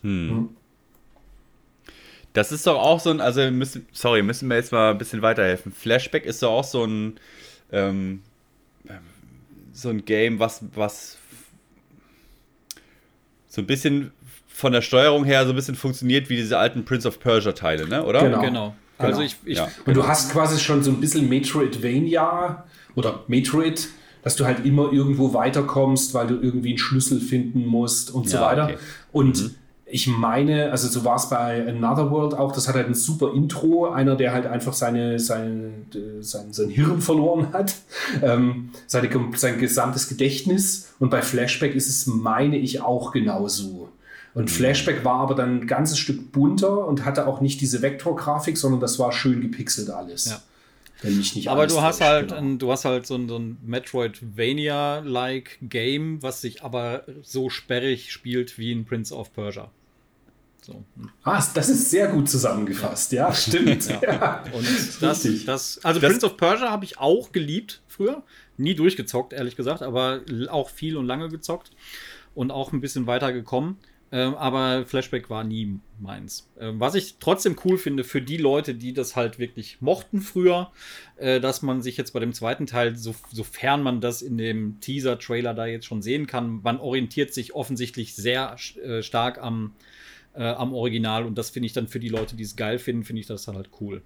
Hm. hm. Das ist doch auch so ein, also müssen, sorry, müssen wir jetzt mal ein bisschen weiterhelfen. Flashback ist doch auch so ein, ähm, so ein Game, was, was so ein bisschen von der Steuerung her so ein bisschen funktioniert wie diese alten Prince of Persia Teile, ne? Oder? Genau. genau. Also genau. ich, ich ja. Und du hast quasi schon so ein bisschen Metroidvania oder Metroid, dass du halt immer irgendwo weiterkommst, weil du irgendwie einen Schlüssel finden musst und ja, so weiter. Okay. Und mhm. Ich meine, also so war es bei Another World auch, das hat halt ein super Intro, einer, der halt einfach seine, sein, sein, sein Hirn verloren hat, ähm, seine, sein gesamtes Gedächtnis. Und bei Flashback ist es, meine ich, auch genauso. Und Flashback war aber dann ein ganzes Stück bunter und hatte auch nicht diese Vektorgrafik, sondern das war schön gepixelt alles. Ja. Aber du hast, halt genau. ein, du hast halt so ein, so ein Metroidvania-like Game, was sich aber so sperrig spielt wie ein Prince of Persia. So. Ah, das ist sehr gut zusammengefasst, ja, ja stimmt. ja. ja. Und das, das, also das Prince of Persia habe ich auch geliebt früher. Nie durchgezockt, ehrlich gesagt, aber auch viel und lange gezockt und auch ein bisschen weiter gekommen. Ähm, aber Flashback war nie meins. Ähm, was ich trotzdem cool finde für die Leute, die das halt wirklich mochten früher, äh, dass man sich jetzt bei dem zweiten Teil, so, sofern man das in dem Teaser-Trailer da jetzt schon sehen kann, man orientiert sich offensichtlich sehr äh, stark am, äh, am Original und das finde ich dann für die Leute, die es geil finden, finde ich das dann halt cool.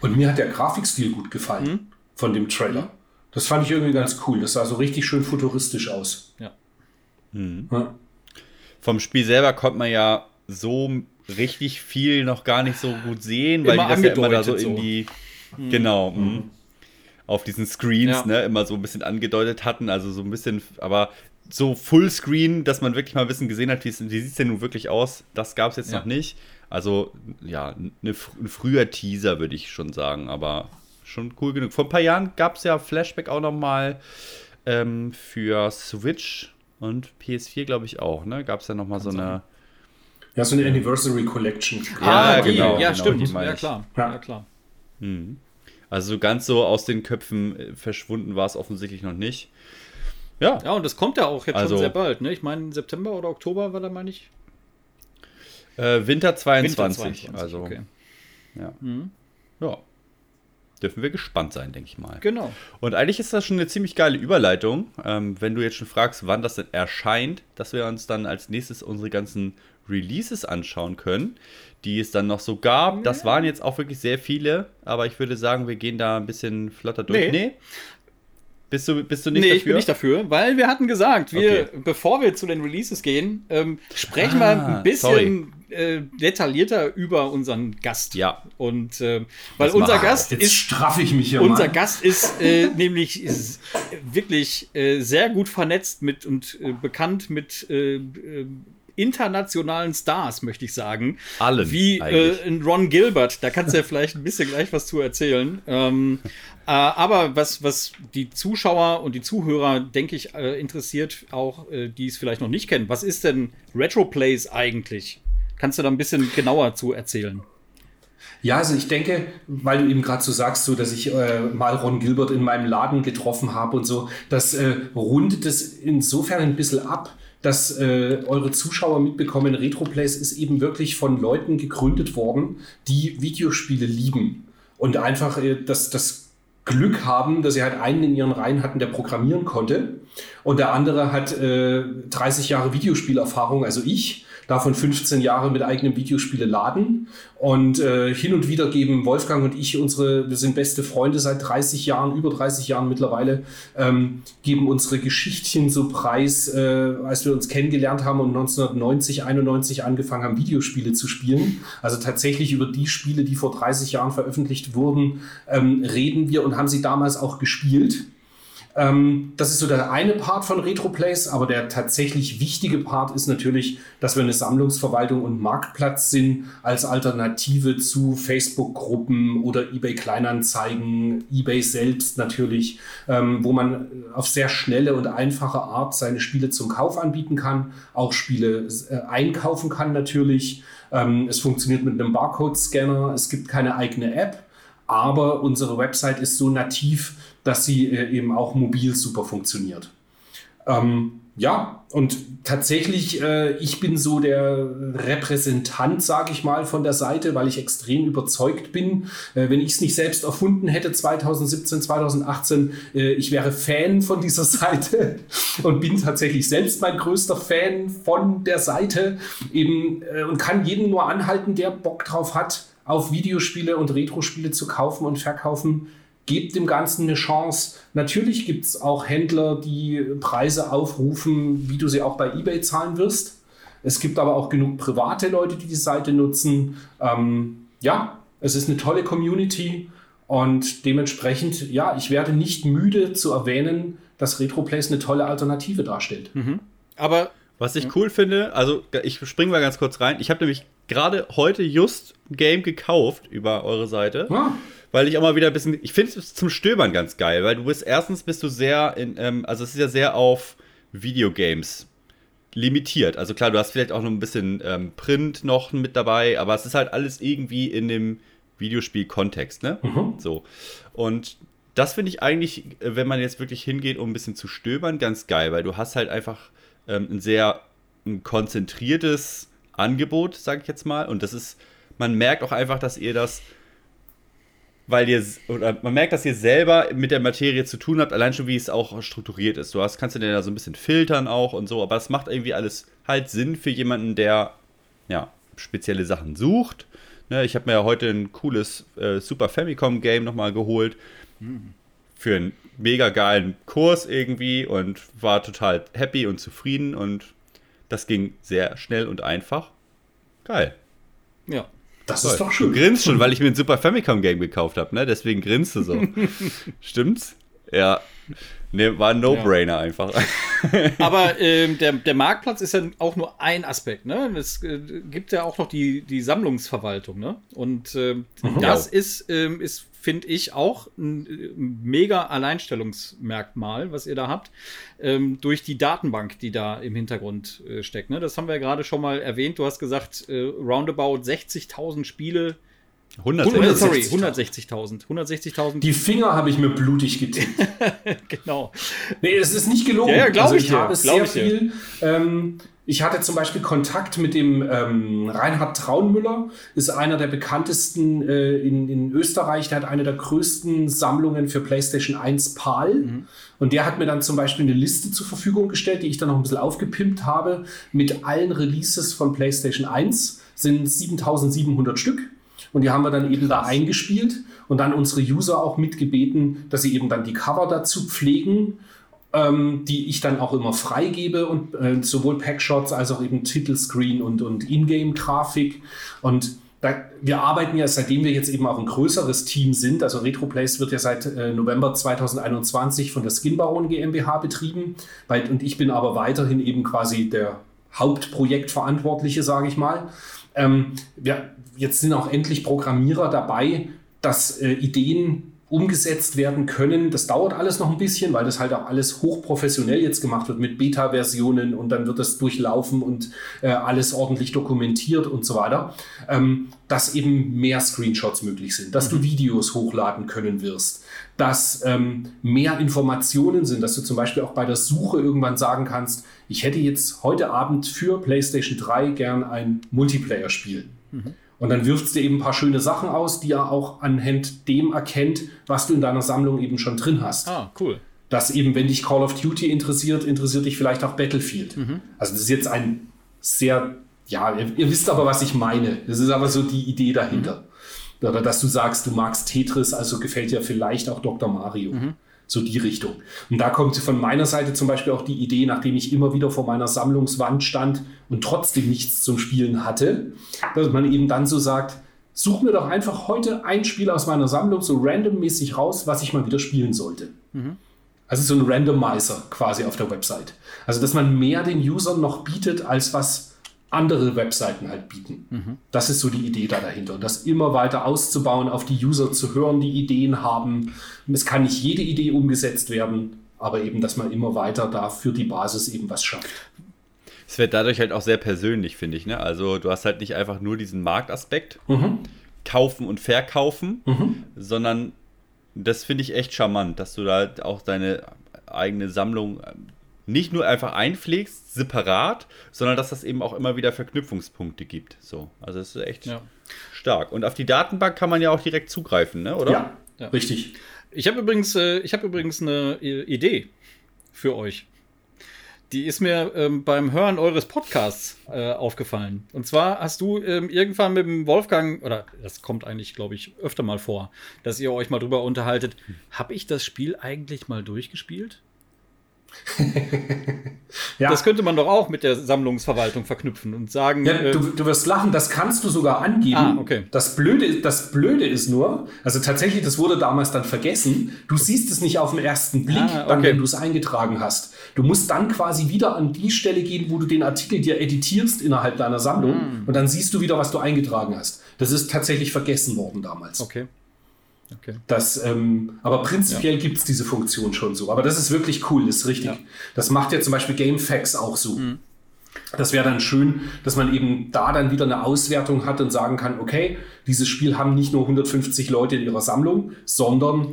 Und mir hat der Grafikstil gut gefallen hm? von dem Trailer. Das fand ich irgendwie ganz cool. Das sah so richtig schön futuristisch aus. Ja. Mhm. ja. Vom Spiel selber konnte man ja so richtig viel noch gar nicht so gut sehen, weil immer die das ja immer da so in die. Mhm. Genau. Mhm. mhm. Auf diesen Screens, ja. ne, immer so ein bisschen angedeutet hatten. Also so ein bisschen, aber so Fullscreen, dass man wirklich mal ein bisschen gesehen hat, wie, wie sieht es denn nun wirklich aus, das gab es jetzt ja. noch nicht. Also, ja, eine, ein früher Teaser, würde ich schon sagen, aber schon cool genug. Vor ein paar Jahren gab es ja Flashback auch noch mal ähm, für Switch und PS4, glaube ich, auch, ne? Gab es ja noch mal so eine... Ja, so eine Anniversary Collection. Ja, ah, genau. Ja, genau, stimmt. Ja, klar. Ja, ja klar. Mhm. Also so ganz so aus den Köpfen äh, verschwunden war es offensichtlich noch nicht. Ja. Ja, und das kommt ja auch jetzt also, schon sehr bald, ne? Ich meine, September oder Oktober war da, meine ich. Äh, Winter 22, Winter 22 also. Okay. Ja. Mhm. Ja. Dürfen wir gespannt sein, denke ich mal. Genau. Und eigentlich ist das schon eine ziemlich geile Überleitung, ähm, wenn du jetzt schon fragst, wann das denn erscheint, dass wir uns dann als nächstes unsere ganzen Releases anschauen können, die es dann noch so gab. Das waren jetzt auch wirklich sehr viele, aber ich würde sagen, wir gehen da ein bisschen flotter durch. Nee. nee. Bist du, bist du nicht nee, dafür? Nee, ich bin nicht dafür, weil wir hatten gesagt, wir, okay. bevor wir zu den Releases gehen, ähm, sprechen ah, wir ein bisschen äh, detaillierter über unseren Gast. Ja. Und äh, weil unser mal, Gast jetzt ist. straff ich mich hier Unser. Gast ist äh, nämlich ist wirklich äh, sehr gut vernetzt mit und äh, bekannt mit äh, internationalen Stars, möchte ich sagen. Allen. Wie äh, Ron Gilbert, da kannst du ja vielleicht ein bisschen gleich was zu erzählen. Ähm, äh, aber was, was die Zuschauer und die Zuhörer, denke ich, äh, interessiert, auch äh, die es vielleicht noch nicht kennen, was ist denn Retroplays eigentlich? Kannst du da ein bisschen genauer zu erzählen? Ja, also ich denke, weil du eben gerade so sagst, so dass ich äh, mal Ron Gilbert in meinem Laden getroffen habe und so, das äh, rundet es insofern ein bisschen ab, dass äh, eure Zuschauer mitbekommen, Retroplays ist eben wirklich von Leuten gegründet worden, die Videospiele lieben und einfach äh, das, das Glück haben, dass sie halt einen in ihren Reihen hatten, der programmieren konnte. Und der andere hat äh, 30 Jahre Videospielerfahrung, also ich davon 15 Jahre mit eigenem Videospiele laden. Und äh, hin und wieder geben Wolfgang und ich unsere, wir sind beste Freunde seit 30 Jahren, über 30 Jahren mittlerweile, ähm, geben unsere Geschichtchen so preis, äh, als wir uns kennengelernt haben und 1990, 91 angefangen haben, Videospiele zu spielen. Also tatsächlich über die Spiele, die vor 30 Jahren veröffentlicht wurden, ähm, reden wir und haben sie damals auch gespielt. Ähm, das ist so der eine Part von RetroPlays, aber der tatsächlich wichtige Part ist natürlich, dass wir eine Sammlungsverwaltung und Marktplatz sind als Alternative zu Facebook-Gruppen oder eBay Kleinanzeigen, eBay selbst natürlich, ähm, wo man auf sehr schnelle und einfache Art seine Spiele zum Kauf anbieten kann, auch Spiele äh, einkaufen kann natürlich. Ähm, es funktioniert mit einem Barcode-Scanner, es gibt keine eigene App, aber unsere Website ist so nativ, dass sie äh, eben auch mobil super funktioniert. Ähm, ja, und tatsächlich, äh, ich bin so der Repräsentant, sage ich mal, von der Seite, weil ich extrem überzeugt bin. Äh, wenn ich es nicht selbst erfunden hätte, 2017, 2018, äh, ich wäre Fan von dieser Seite und bin tatsächlich selbst mein größter Fan von der Seite eben äh, und kann jeden nur anhalten, der Bock drauf hat, auf Videospiele und Retro-Spiele zu kaufen und verkaufen gebt dem Ganzen eine Chance. Natürlich gibt es auch Händler, die Preise aufrufen, wie du sie auch bei eBay zahlen wirst. Es gibt aber auch genug private Leute, die die Seite nutzen. Ähm, ja, es ist eine tolle Community und dementsprechend, ja, ich werde nicht müde zu erwähnen, dass RetroPlace eine tolle Alternative darstellt. Mhm. Aber was ich cool finde, also ich springe mal ganz kurz rein. Ich habe nämlich gerade heute just ein Game gekauft über eure Seite. Ja weil ich auch mal wieder ein bisschen, ich finde es zum Stöbern ganz geil, weil du bist, erstens bist du sehr in, ähm, also es ist ja sehr auf Videogames limitiert. Also klar, du hast vielleicht auch noch ein bisschen ähm, Print noch mit dabei, aber es ist halt alles irgendwie in dem Videospiel-Kontext, ne? Mhm. So. Und das finde ich eigentlich, wenn man jetzt wirklich hingeht, um ein bisschen zu stöbern, ganz geil, weil du hast halt einfach ähm, ein sehr ein konzentriertes Angebot, sage ich jetzt mal. Und das ist, man merkt auch einfach, dass ihr das, weil ihr, oder man merkt, dass ihr selber mit der Materie zu tun habt, allein schon wie es auch strukturiert ist. Du hast, kannst du denn da so ein bisschen filtern auch und so, aber es macht irgendwie alles halt Sinn für jemanden, der, ja, spezielle Sachen sucht. Ne, ich habe mir ja heute ein cooles äh, Super Famicom Game nochmal geholt. Mhm. Für einen mega geilen Kurs irgendwie und war total happy und zufrieden und das ging sehr schnell und einfach. Geil. Ja. Das Toll. ist doch schön. Du grinst schon, weil ich mir ein Super Famicom Game gekauft habe, ne? Deswegen grinst du so. Stimmt's? Ja. Ne, war ein No-Brainer ja. einfach. Aber ähm, der, der Marktplatz ist ja auch nur ein Aspekt. Ne? Es äh, gibt ja auch noch die, die Sammlungsverwaltung. Ne? Und ähm, mhm. das ist, ähm, ist finde ich, auch ein äh, mega Alleinstellungsmerkmal, was ihr da habt, ähm, durch die Datenbank, die da im Hintergrund äh, steckt. Ne? Das haben wir ja gerade schon mal erwähnt. Du hast gesagt, äh, roundabout 60.000 Spiele 160. Sorry, 160.000. 160.000. Die Finger habe ich mir blutig getippt. genau. Nee, es ist nicht gelogen. Ja, ja glaube also ich, ich habe sehr ich viel. Ähm, ich hatte zum Beispiel Kontakt mit dem ähm, Reinhard Traunmüller, ist einer der bekanntesten äh, in, in Österreich. Der hat eine der größten Sammlungen für PlayStation 1 PAL. Mhm. Und der hat mir dann zum Beispiel eine Liste zur Verfügung gestellt, die ich dann noch ein bisschen aufgepimpt habe, mit allen Releases von PlayStation 1. Sind 7700 Stück. Und die haben wir dann eben da eingespielt und dann unsere User auch mitgebeten, dass sie eben dann die Cover dazu pflegen, ähm, die ich dann auch immer freigebe und äh, sowohl Packshots als auch eben Titelscreen und, und Ingame-Grafik. Und da, wir arbeiten ja, seitdem wir jetzt eben auch ein größeres Team sind, also RetroPlace wird ja seit äh, November 2021 von der Skinbaron GmbH betrieben. Weil, und ich bin aber weiterhin eben quasi der Hauptprojektverantwortliche, sage ich mal. Ähm, wir, jetzt sind auch endlich Programmierer dabei, dass äh, Ideen umgesetzt werden können. Das dauert alles noch ein bisschen, weil das halt auch alles hochprofessionell jetzt gemacht wird mit Beta-Versionen und dann wird das durchlaufen und äh, alles ordentlich dokumentiert und so weiter. Ähm, dass eben mehr Screenshots möglich sind, dass mhm. du Videos hochladen können wirst, dass ähm, mehr Informationen sind, dass du zum Beispiel auch bei der Suche irgendwann sagen kannst, ich hätte jetzt heute Abend für PlayStation 3 gern ein Multiplayer-Spiel. Mhm. Und dann wirft es dir eben ein paar schöne Sachen aus, die er auch anhand dem erkennt, was du in deiner Sammlung eben schon drin hast. Ah, cool. Dass eben, wenn dich Call of Duty interessiert, interessiert dich vielleicht auch Battlefield. Mhm. Also das ist jetzt ein sehr, ja, ihr, ihr, wisst aber, was ich meine. Das ist aber so die Idee dahinter. Mhm. Oder dass du sagst, du magst Tetris, also gefällt dir vielleicht auch Dr. Mario. Mhm. So die Richtung. Und da kommt von meiner Seite zum Beispiel auch die Idee, nachdem ich immer wieder vor meiner Sammlungswand stand und trotzdem nichts zum Spielen hatte, dass man eben dann so sagt, such mir doch einfach heute ein Spiel aus meiner Sammlung so randommäßig raus, was ich mal wieder spielen sollte. Mhm. Also so ein Randomizer quasi auf der Website. Also dass man mehr den Usern noch bietet, als was andere Webseiten halt bieten. Mhm. Das ist so die Idee da dahinter. Und das immer weiter auszubauen, auf die User zu hören, die Ideen haben. Es kann nicht jede Idee umgesetzt werden, aber eben, dass man immer weiter da für die Basis eben was schafft. Es wird dadurch halt auch sehr persönlich, finde ich. Ne? Also du hast halt nicht einfach nur diesen Marktaspekt, mhm. kaufen und verkaufen, mhm. sondern das finde ich echt charmant, dass du da auch deine eigene Sammlung nicht nur einfach einpflegst, separat, sondern dass das eben auch immer wieder Verknüpfungspunkte gibt. So, also das ist echt ja. stark. Und auf die Datenbank kann man ja auch direkt zugreifen, ne? oder? Ja, ja. richtig. Ich habe übrigens, äh, ich habe übrigens eine Idee für euch. Die ist mir ähm, beim Hören eures Podcasts äh, aufgefallen. Und zwar hast du ähm, irgendwann mit dem Wolfgang, oder das kommt eigentlich, glaube ich, öfter mal vor, dass ihr euch mal drüber unterhaltet. Habe ich das Spiel eigentlich mal durchgespielt? ja. Das könnte man doch auch mit der Sammlungsverwaltung verknüpfen und sagen. Ja, äh, du, du, wirst lachen, das kannst du sogar angeben. Ah, okay. das, Blöde, das Blöde ist nur, also tatsächlich, das wurde damals dann vergessen, du siehst es nicht auf den ersten Blick, ah, okay. dann, wenn du es eingetragen hast. Du musst dann quasi wieder an die Stelle gehen, wo du den Artikel dir editierst innerhalb deiner Sammlung hm. und dann siehst du wieder, was du eingetragen hast. Das ist tatsächlich vergessen worden damals. Okay. Okay. Das, ähm, aber prinzipiell ja. gibt es diese Funktion schon so. Aber das ist wirklich cool, ist richtig. Ja. Das macht ja zum Beispiel GameFAQs auch so. Mhm. Das wäre dann schön, dass man eben da dann wieder eine Auswertung hat und sagen kann, okay, dieses Spiel haben nicht nur 150 Leute in ihrer Sammlung, sondern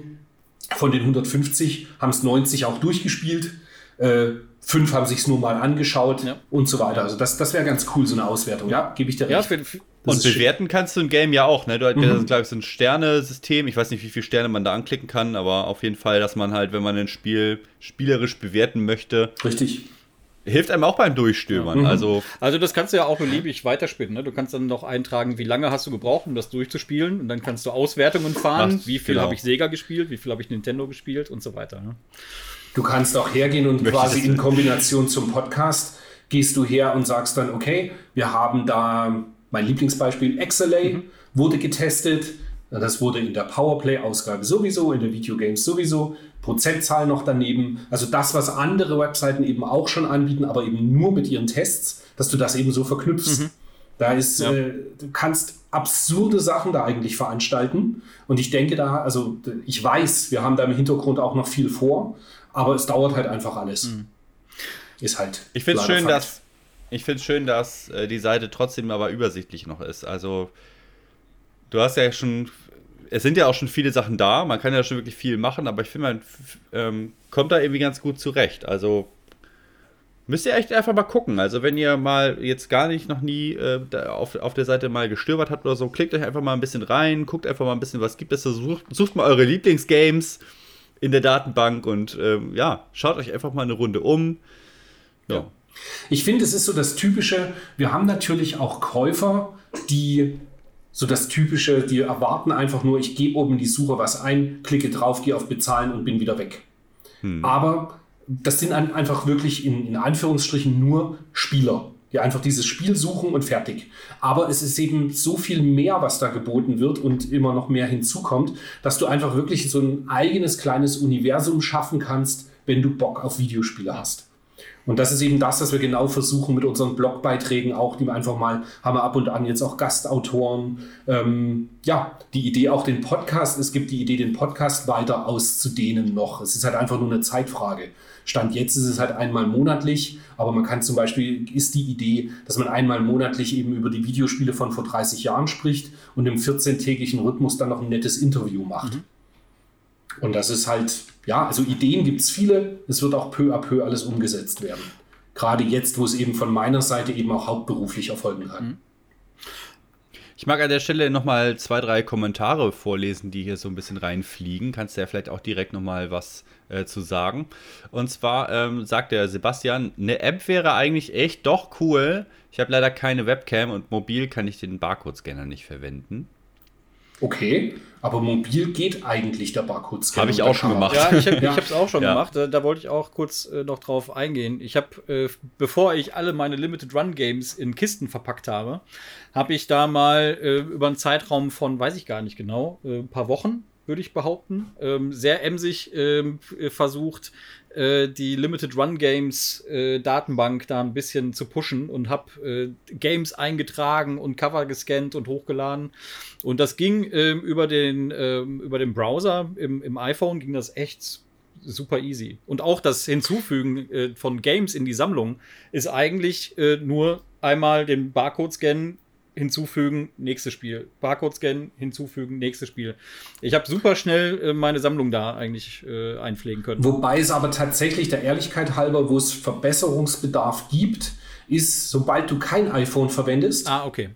von den 150 haben es 90 auch durchgespielt. Äh, fünf haben sich nur mal angeschaut ja. und so weiter. Also das, das wäre ganz cool, so eine Auswertung. Ja, gebe ich dir recht. Ja, für, für, und bewerten schick. kannst du ein Game ja auch, ne? Du hast, mhm. glaube ich, so ein Sternesystem. Ich weiß nicht, wie viele Sterne man da anklicken kann, aber auf jeden Fall, dass man halt, wenn man ein Spiel spielerisch bewerten möchte. Richtig. Hilft einem auch beim Durchstöbern. Ja. Mhm. Also, also das kannst du ja auch beliebig weiterspielen. Ne? Du kannst dann noch eintragen, wie lange hast du gebraucht, um das durchzuspielen. Und dann kannst du Auswertungen fahren. Ach, wie viel genau. habe ich Sega gespielt, wie viel habe ich Nintendo gespielt und so weiter. Ne? Du kannst auch hergehen und Möchtest quasi in Kombination zum Podcast gehst du her und sagst dann, okay, wir haben da mein Lieblingsbeispiel XLA, mhm. wurde getestet. Das wurde in der Powerplay-Ausgabe sowieso, in der Videogames sowieso, Prozentzahl noch daneben. Also das, was andere Webseiten eben auch schon anbieten, aber eben nur mit ihren Tests, dass du das eben so verknüpfst. Mhm. Da ist, ja. äh, du kannst absurde Sachen da eigentlich veranstalten. Und ich denke da, also ich weiß, wir haben da im Hintergrund auch noch viel vor. Aber es dauert halt einfach alles. Mhm. Ist halt. Ich finde es schön, dass ich finde schön, dass äh, die Seite trotzdem aber übersichtlich noch ist. Also du hast ja schon, es sind ja auch schon viele Sachen da. Man kann ja schon wirklich viel machen, aber ich finde, man ähm, kommt da irgendwie ganz gut zurecht. Also müsst ihr echt einfach mal gucken. Also wenn ihr mal jetzt gar nicht noch nie äh, auf, auf der Seite mal gestöbert habt oder so, klickt euch einfach mal ein bisschen rein, guckt einfach mal ein bisschen, was gibt es da, sucht, sucht mal eure Lieblingsgames in der Datenbank und ähm, ja, schaut euch einfach mal eine Runde um. Ja. Ich finde, es ist so das Typische, wir haben natürlich auch Käufer, die so das Typische, die erwarten einfach nur, ich gebe oben in die Suche was ein, klicke drauf, gehe auf Bezahlen und bin wieder weg. Hm. Aber das sind einfach wirklich in, in Anführungsstrichen nur Spieler die einfach dieses Spiel suchen und fertig. Aber es ist eben so viel mehr, was da geboten wird und immer noch mehr hinzukommt, dass du einfach wirklich so ein eigenes kleines Universum schaffen kannst, wenn du Bock auf Videospiele hast. Und das ist eben das, was wir genau versuchen mit unseren Blogbeiträgen auch, die wir einfach mal, haben wir ab und an jetzt auch Gastautoren. Ähm, ja, die Idee auch den Podcast, es gibt die Idee, den Podcast weiter auszudehnen noch. Es ist halt einfach nur eine Zeitfrage. Stand jetzt ist es halt einmal monatlich, aber man kann zum Beispiel, ist die Idee, dass man einmal monatlich eben über die Videospiele von vor 30 Jahren spricht und im 14-tägigen Rhythmus dann noch ein nettes Interview macht. Mhm. Und das ist halt, ja, also Ideen gibt es viele, es wird auch peu à peu alles umgesetzt werden. Gerade jetzt, wo es eben von meiner Seite eben auch hauptberuflich erfolgen kann. Mhm. Ich mag an der Stelle nochmal zwei, drei Kommentare vorlesen, die hier so ein bisschen reinfliegen. Kannst du ja vielleicht auch direkt nochmal was äh, zu sagen. Und zwar ähm, sagt der Sebastian, eine App wäre eigentlich echt doch cool. Ich habe leider keine Webcam und mobil kann ich den Barcode-Scanner nicht verwenden. Okay, aber mobil geht eigentlich der Barcode-Scanner. Habe ich auch schon gemacht. Ja, ich habe es auch schon ja. gemacht. Da, da, wollte ich auch kurz äh, noch drauf eingehen. Ich habe, äh, bevor ich alle meine Limited Run Games in Kisten verpackt habe, habe ich da mal äh, über einen Zeitraum von, weiß ich gar nicht genau, äh, ein paar Wochen, würde ich behaupten, ähm, sehr emsig ähm, versucht, äh, die Limited Run Games äh, Datenbank da ein bisschen zu pushen und habe äh, Games eingetragen und Cover gescannt und hochgeladen. Und das ging ähm, über, den, ähm, über den Browser im, im iPhone, ging das echt super easy. Und auch das Hinzufügen äh, von Games in die Sammlung ist eigentlich äh, nur einmal den Barcode scannen, hinzufügen, nächstes Spiel. Barcode scannen, hinzufügen, nächstes Spiel. Ich habe super schnell äh, meine Sammlung da eigentlich äh, einpflegen können. Wobei es aber tatsächlich der Ehrlichkeit halber, wo es Verbesserungsbedarf gibt, ist, sobald du kein iPhone verwendest, ah, okay.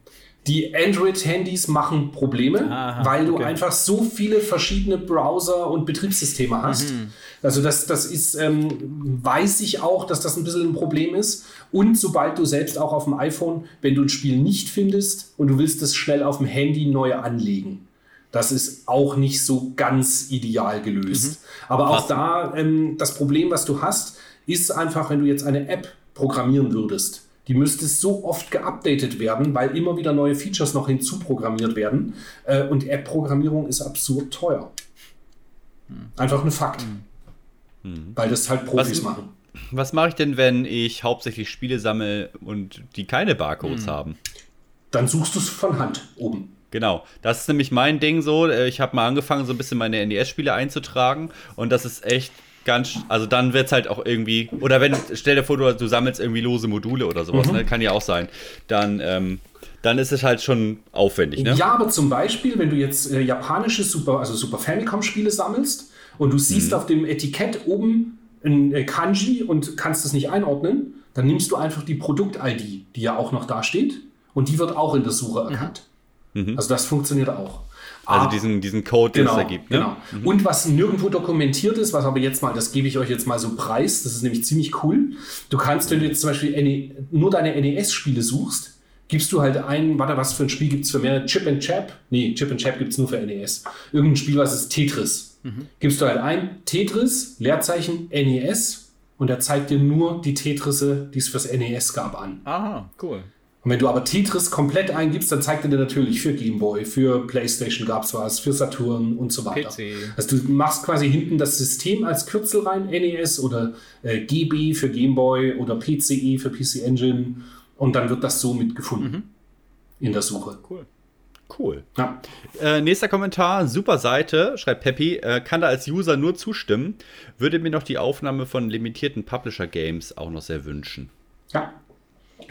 Die Android-Handys machen Probleme, Aha, weil du okay. einfach so viele verschiedene Browser und Betriebssysteme hast. Mhm. Also das, das ist, ähm, weiß ich auch, dass das ein bisschen ein Problem ist. Und sobald du selbst auch auf dem iPhone, wenn du ein Spiel nicht findest und du willst es schnell auf dem Handy neu anlegen, das ist auch nicht so ganz ideal gelöst. Mhm. Aber auch da, ähm, das Problem, was du hast, ist einfach, wenn du jetzt eine App programmieren würdest die müsste so oft geupdatet werden, weil immer wieder neue Features noch hinzuprogrammiert werden. Äh, und App-Programmierung ist absurd teuer. Hm. Einfach ein Fakt. Hm. Hm. Weil das halt Profis was, machen. Was mache ich denn, wenn ich hauptsächlich Spiele sammle und die keine Barcodes hm. haben? Dann suchst du es von Hand oben. Genau, das ist nämlich mein Ding so. Äh, ich habe mal angefangen, so ein bisschen meine NES-Spiele einzutragen und das ist echt ganz, also dann wird es halt auch irgendwie, oder wenn, stell dir vor, du, du sammelst irgendwie lose Module oder sowas, mhm. ne? kann ja auch sein, dann, ähm, dann ist es halt schon aufwendig. Ne? Ja, aber zum Beispiel, wenn du jetzt äh, japanische Super, also Super Famicom-Spiele sammelst und du siehst mhm. auf dem Etikett oben ein äh, Kanji und kannst es nicht einordnen, dann nimmst du einfach die Produkt-ID, die ja auch noch da steht, und die wird auch in der Suche erkannt. Mhm. Also das funktioniert auch. Also diesen, diesen Code, den genau, es ergibt. Ne? Genau. Mhm. Und was nirgendwo dokumentiert ist, was aber jetzt mal, das gebe ich euch jetzt mal so preis, das ist nämlich ziemlich cool. Du kannst, wenn du jetzt zum Beispiel NE, nur deine NES-Spiele suchst, gibst du halt ein, warte, was für ein Spiel gibt es für mehr? Chip and Chap? Nee, Chip and Chap gibt es nur für NES. Irgendein Spiel, was ist Tetris. Mhm. Gibst du halt ein Tetris, Leerzeichen, NES und er zeigt dir nur die Tetrisse, die es fürs NES gab, an. Aha, cool. Und wenn du aber Tetris komplett eingibst, dann zeigt er dir natürlich für Game Boy, für PlayStation gab es was, für Saturn und so weiter. PC. Also du machst quasi hinten das System als Kürzel rein, NES oder äh, GB für Game Boy oder PCE für PC Engine und dann wird das so mitgefunden mhm. in der Suche. Cool. Cool. Ja. Äh, nächster Kommentar, super Seite, schreibt Peppy, äh, kann da als User nur zustimmen, würde mir noch die Aufnahme von limitierten Publisher-Games auch noch sehr wünschen. Ja,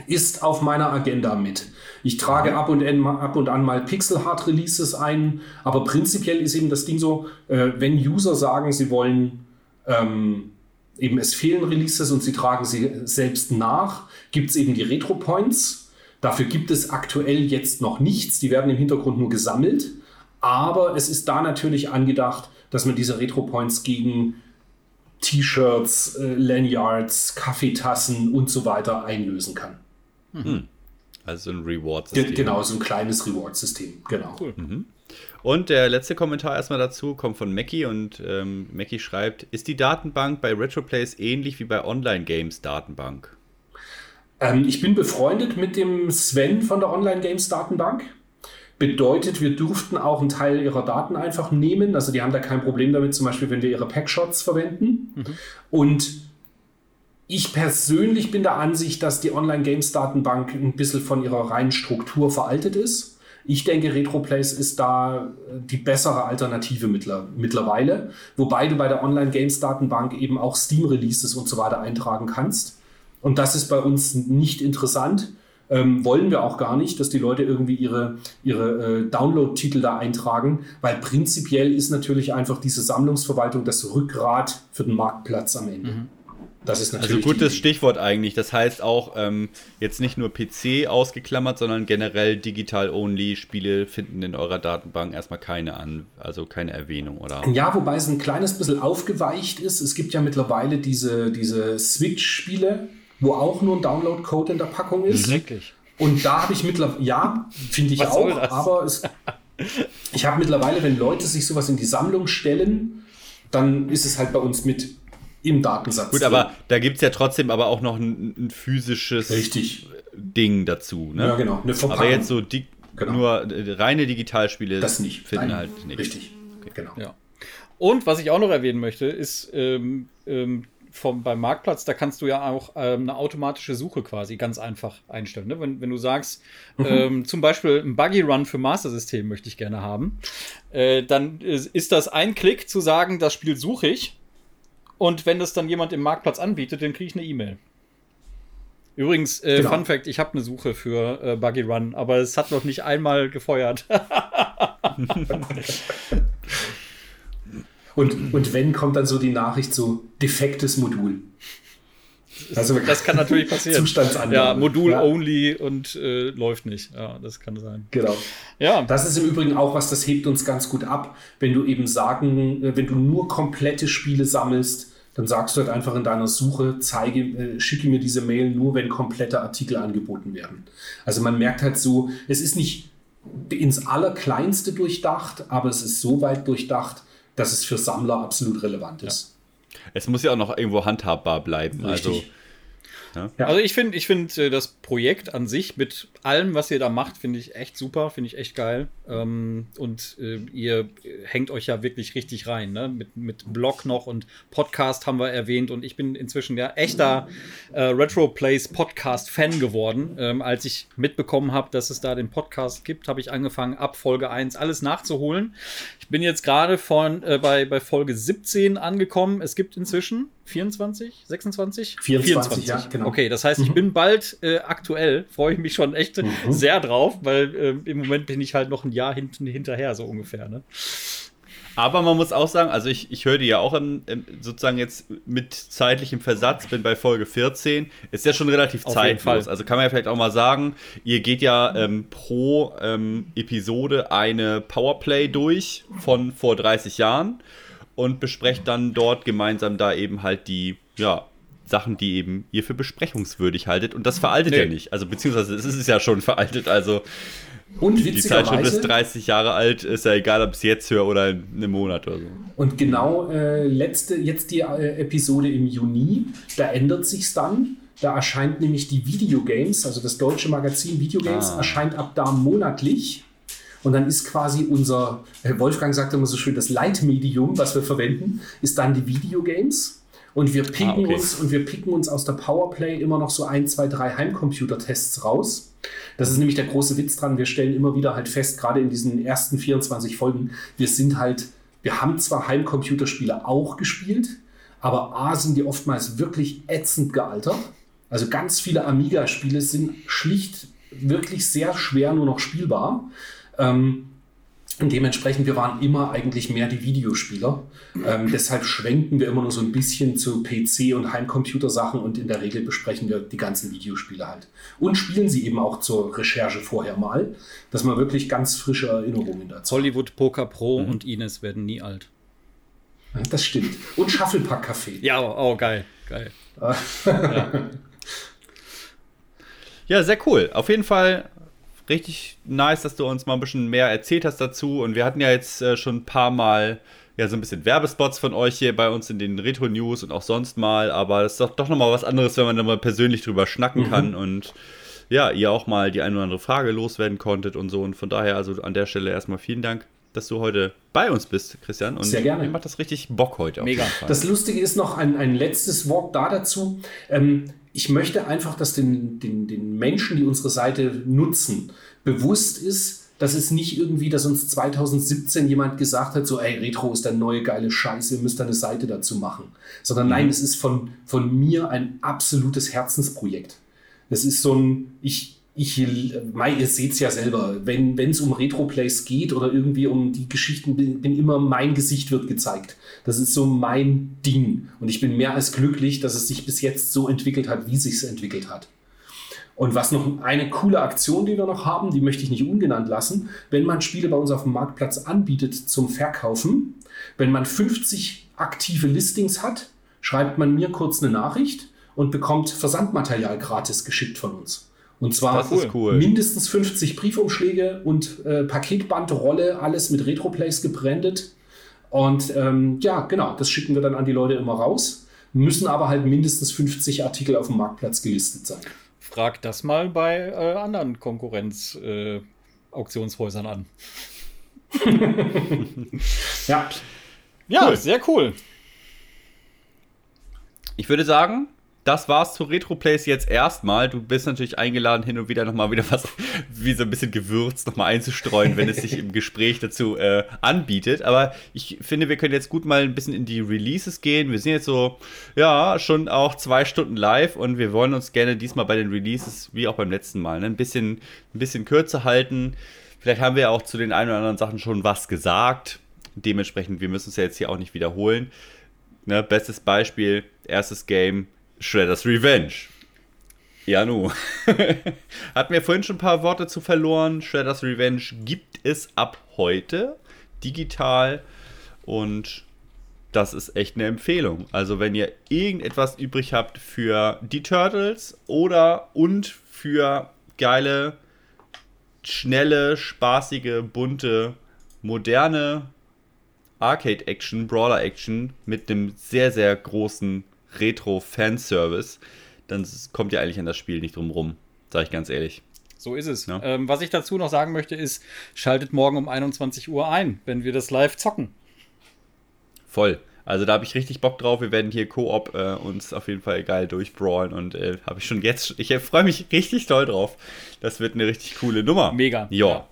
ist auf meiner Agenda mit. Ich trage ab und, an, ab und an mal Pixel-Hard-Releases ein, aber prinzipiell ist eben das Ding so, äh, wenn User sagen, sie wollen ähm, eben es fehlen Releases und sie tragen sie selbst nach, gibt es eben die Retro-Points. Dafür gibt es aktuell jetzt noch nichts, die werden im Hintergrund nur gesammelt, aber es ist da natürlich angedacht, dass man diese Retro-Points gegen T-Shirts, äh, Lanyards, Kaffeetassen und so weiter einlösen kann. Mhm. Also ein Reward-System. Genau, so ein kleines Reward-System. Genau. Cool. Mhm. Und der letzte Kommentar erstmal dazu kommt von Mackie und ähm, Mackie schreibt: Ist die Datenbank bei RetroPlays ähnlich wie bei Online-Games Datenbank? Ähm, ich bin befreundet mit dem Sven von der Online-Games Datenbank. Bedeutet, wir durften auch einen Teil ihrer Daten einfach nehmen. Also die haben da kein Problem damit, zum Beispiel, wenn wir ihre Packshots verwenden. Mhm. Und ich persönlich bin der Ansicht, dass die Online-Games-Datenbank ein bisschen von ihrer reinen Struktur veraltet ist. Ich denke, RetroPlace ist da äh, die bessere Alternative mittlerweile, wobei du bei der Online-Games-Datenbank eben auch Steam-Releases und so weiter eintragen kannst. Und das ist bei uns nicht interessant. Ähm, wollen wir auch gar nicht, dass die Leute irgendwie ihre, ihre äh, Download-Titel da eintragen, weil prinzipiell ist natürlich einfach diese Sammlungsverwaltung das Rückgrat für den Marktplatz am Ende. Mhm. Das ist natürlich. Also gutes Stichwort eigentlich. Das heißt auch ähm, jetzt nicht nur PC ausgeklammert, sondern generell digital-only Spiele finden in eurer Datenbank erstmal keine an, also keine Erwähnung, oder? Ja, wobei es ein kleines bisschen aufgeweicht ist. Es gibt ja mittlerweile diese, diese Switch-Spiele, wo auch nur ein Download-Code in der Packung ist. Wirklich. Und da habe ich mittlerweile, ja, finde ich Was auch, aber es, ich habe mittlerweile, wenn Leute sich sowas in die Sammlung stellen, dann ist es halt bei uns mit im Datensatz. Gut, aber da gibt es ja trotzdem aber auch noch ein, ein physisches Richtig. Ding dazu. Ne? Ja, genau. aber jetzt so di genau. nur reine Digitalspiele das nicht. finden Nein. halt nicht. Richtig, okay. genau. Ja. Und was ich auch noch erwähnen möchte, ist ähm, ähm, vom, beim Marktplatz, da kannst du ja auch ähm, eine automatische Suche quasi ganz einfach einstellen. Ne? Wenn, wenn du sagst, mhm. ähm, zum Beispiel ein Buggy Run für Master System möchte ich gerne haben, äh, dann ist das ein Klick zu sagen, das Spiel suche ich und wenn das dann jemand im Marktplatz anbietet, dann kriege ich eine E-Mail. Übrigens, äh, genau. Fun Fact: Ich habe eine Suche für äh, Buggy Run, aber es hat noch nicht einmal gefeuert. und, und wenn kommt dann so die Nachricht so defektes Modul. Also das kann natürlich passieren. Zustandsangabe. Ja, Modul ja. only und äh, läuft nicht. Ja, das kann sein. Genau. Ja. Das ist im Übrigen auch was, das hebt uns ganz gut ab, wenn du eben sagen, äh, wenn du nur komplette Spiele sammelst, dann sagst du halt einfach in deiner Suche, zeige, äh, schicke mir diese Mail nur, wenn komplette Artikel angeboten werden. Also man merkt halt so, es ist nicht ins Allerkleinste durchdacht, aber es ist so weit durchdacht, dass es für Sammler absolut relevant ist. Ja. Es muss ja auch noch irgendwo handhabbar bleiben. Richtig. Also ja. Also ich finde, ich finde äh, das Projekt an sich mit allem, was ihr da macht, finde ich echt super, finde ich echt geil. Ähm, und äh, ihr hängt euch ja wirklich richtig rein, ne? Mit, mit Blog noch und Podcast haben wir erwähnt und ich bin inzwischen ja echter äh, Retro Plays Podcast Fan geworden. Ähm, als ich mitbekommen habe, dass es da den Podcast gibt, habe ich angefangen, ab Folge 1 alles nachzuholen. Ich bin jetzt gerade von äh, bei, bei Folge 17 angekommen. Es gibt inzwischen 24, 26? 24, 24. ja, genau. Okay, das heißt, ich mhm. bin bald äh, aktuell, freue ich mich schon echt mhm. sehr drauf, weil äh, im Moment bin ich halt noch ein Jahr hinten hinterher, so ungefähr. Ne? Aber man muss auch sagen, also ich, ich höre die ja auch im, im, sozusagen jetzt mit zeitlichem Versatz, bin bei Folge 14, ist ja schon relativ Auf zeitlos. Also kann man ja vielleicht auch mal sagen, ihr geht ja ähm, pro ähm, Episode eine Powerplay durch von vor 30 Jahren und besprecht dann dort gemeinsam da eben halt die, ja, Sachen, die eben ihr für besprechungswürdig haltet. Und das veraltet nee. ja nicht. Also beziehungsweise es ist ja schon veraltet. Also und die Zeitschrift ist 30 Jahre alt, ist ja egal, ob es jetzt höre oder in einem Monat oder so. Und genau äh, letzte, jetzt die äh, Episode im Juni, da ändert sich's dann. Da erscheint nämlich die Videogames, also das deutsche Magazin Videogames, ah. erscheint ab da monatlich. Und dann ist quasi unser, äh, Wolfgang sagt immer so schön, das Leitmedium, was wir verwenden, ist dann die Videogames. Und wir picken ah, okay. uns und wir picken uns aus der Powerplay immer noch so ein, zwei, drei Heimcomputer-Tests raus. Das ist nämlich der große Witz dran. Wir stellen immer wieder halt fest, gerade in diesen ersten 24 Folgen, wir sind halt, wir haben zwar Heimcomputerspiele auch gespielt, aber A sind die oftmals wirklich ätzend gealtert. Also ganz viele Amiga-Spiele sind schlicht wirklich sehr schwer nur noch spielbar. Ähm, und dementsprechend, wir waren immer eigentlich mehr die Videospieler. Ähm, deshalb schwenken wir immer nur so ein bisschen zu PC- und Heimcomputer-Sachen und in der Regel besprechen wir die ganzen Videospiele halt. Und spielen sie eben auch zur Recherche vorher mal, dass man wirklich ganz frische Erinnerungen dazu Hollywood Poker Pro mhm. und Ines werden nie alt. Das stimmt. Und Shufflepack-Café. Ja, oh, geil, geil. ja. ja, sehr cool. Auf jeden Fall richtig nice, dass du uns mal ein bisschen mehr erzählt hast dazu. Und wir hatten ja jetzt äh, schon ein paar Mal ja so ein bisschen Werbespots von euch hier bei uns in den Retro News und auch sonst mal. Aber es ist doch, doch nochmal was anderes, wenn man da mal persönlich drüber schnacken mhm. kann und ja, ihr auch mal die eine oder andere Frage loswerden konntet und so. Und von daher, also an der Stelle erstmal vielen Dank dass du heute bei uns bist, Christian. Und Sehr gerne. Mir macht das richtig Bock heute. Mega. Das Lustige ist noch ein, ein letztes Wort da dazu. Ähm, ich möchte einfach, dass den, den, den Menschen, die unsere Seite nutzen, bewusst ist, dass es nicht irgendwie, dass uns 2017 jemand gesagt hat, so, ey, Retro ist der neue geile Scheiße, ihr müsst eine Seite dazu machen. Sondern mhm. nein, es ist von, von mir ein absolutes Herzensprojekt. Es ist so ein, ich, ich, Mai, ihr seht es ja selber, wenn es um Retro-Plays geht oder irgendwie um die Geschichten, bin, bin, immer mein Gesicht wird gezeigt. Das ist so mein Ding. Und ich bin mehr als glücklich, dass es sich bis jetzt so entwickelt hat, wie es sich entwickelt hat. Und was noch eine coole Aktion, die wir noch haben, die möchte ich nicht ungenannt lassen, wenn man Spiele bei uns auf dem Marktplatz anbietet zum Verkaufen, wenn man 50 aktive Listings hat, schreibt man mir kurz eine Nachricht und bekommt Versandmaterial gratis geschickt von uns. Und zwar cool. Cool. mindestens 50 Briefumschläge und äh, Paketbandrolle, alles mit Retroplays gebrandet. Und ähm, ja, genau, das schicken wir dann an die Leute immer raus. Müssen aber halt mindestens 50 Artikel auf dem Marktplatz gelistet sein. Frag das mal bei äh, anderen Konkurrenz-Auktionshäusern äh, an. ja. Ja, cool. sehr cool. Ich würde sagen, das war's zu Retroplays jetzt erstmal. Du bist natürlich eingeladen, hin und wieder nochmal wieder was wie so ein bisschen Gewürz nochmal einzustreuen, wenn es sich im Gespräch dazu äh, anbietet. Aber ich finde, wir können jetzt gut mal ein bisschen in die Releases gehen. Wir sind jetzt so, ja, schon auch zwei Stunden live und wir wollen uns gerne diesmal bei den Releases, wie auch beim letzten Mal, ne, ein, bisschen, ein bisschen kürzer halten. Vielleicht haben wir auch zu den ein oder anderen Sachen schon was gesagt. Dementsprechend, wir müssen es ja jetzt hier auch nicht wiederholen. Ne, bestes Beispiel, erstes Game, Shredder's Revenge. Ja, nu. Hat mir vorhin schon ein paar Worte zu verloren. Shredder's Revenge gibt es ab heute digital und das ist echt eine Empfehlung. Also, wenn ihr irgendetwas übrig habt für die Turtles oder und für geile, schnelle, spaßige, bunte, moderne Arcade-Action, Brawler-Action mit einem sehr, sehr großen Retro-Fanservice, dann kommt ihr eigentlich an das Spiel nicht drum rum, sage ich ganz ehrlich. So ist es. Ja. Ähm, was ich dazu noch sagen möchte, ist, schaltet morgen um 21 Uhr ein, wenn wir das live zocken. Voll. Also da habe ich richtig Bock drauf. Wir werden hier Koop äh, uns auf jeden Fall geil durchbrawlen und äh, habe ich schon jetzt. Ich freue mich richtig toll drauf. Das wird eine richtig coole Nummer. Mega. Jo. Ja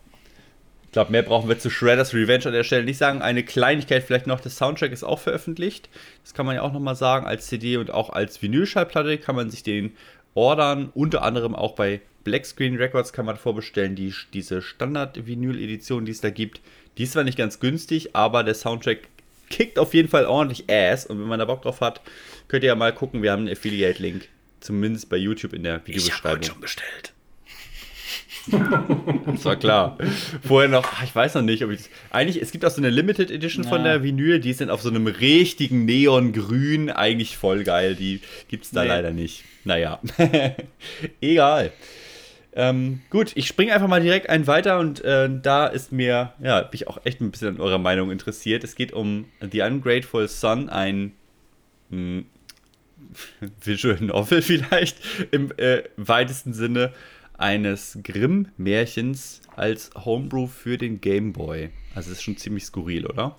glaube, mehr brauchen wir zu Shredder's Revenge an der Stelle nicht sagen. Eine Kleinigkeit vielleicht noch, der Soundtrack ist auch veröffentlicht. Das kann man ja auch nochmal sagen, als CD und auch als Vinylschallplatte kann man sich den ordern, unter anderem auch bei Black Screen Records kann man vorbestellen, die, diese Standard-Vinyl-Edition, die es da gibt. Die ist zwar nicht ganz günstig, aber der Soundtrack kickt auf jeden Fall ordentlich Ass. Und wenn man da Bock drauf hat, könnt ihr ja mal gucken. Wir haben einen Affiliate-Link, zumindest bei YouTube in der Videobeschreibung. Ich habe schon bestellt. das war klar. Vorher noch, ich weiß noch nicht, ob ich. Eigentlich, es gibt auch so eine Limited Edition ja. von der Vinyl, die sind auf so einem richtigen Neongrün, eigentlich voll geil. Die gibt es da nee. leider nicht. Naja, egal. Ähm, gut, ich springe einfach mal direkt einen weiter und äh, da ist mir, ja, bin ich auch echt ein bisschen an eurer Meinung interessiert. Es geht um The Ungrateful Son, ein mh, hm, Visual Novel vielleicht im äh, weitesten Sinne eines Grimm-Märchens als Homebrew für den Game Boy. Also es ist schon ziemlich skurril, oder?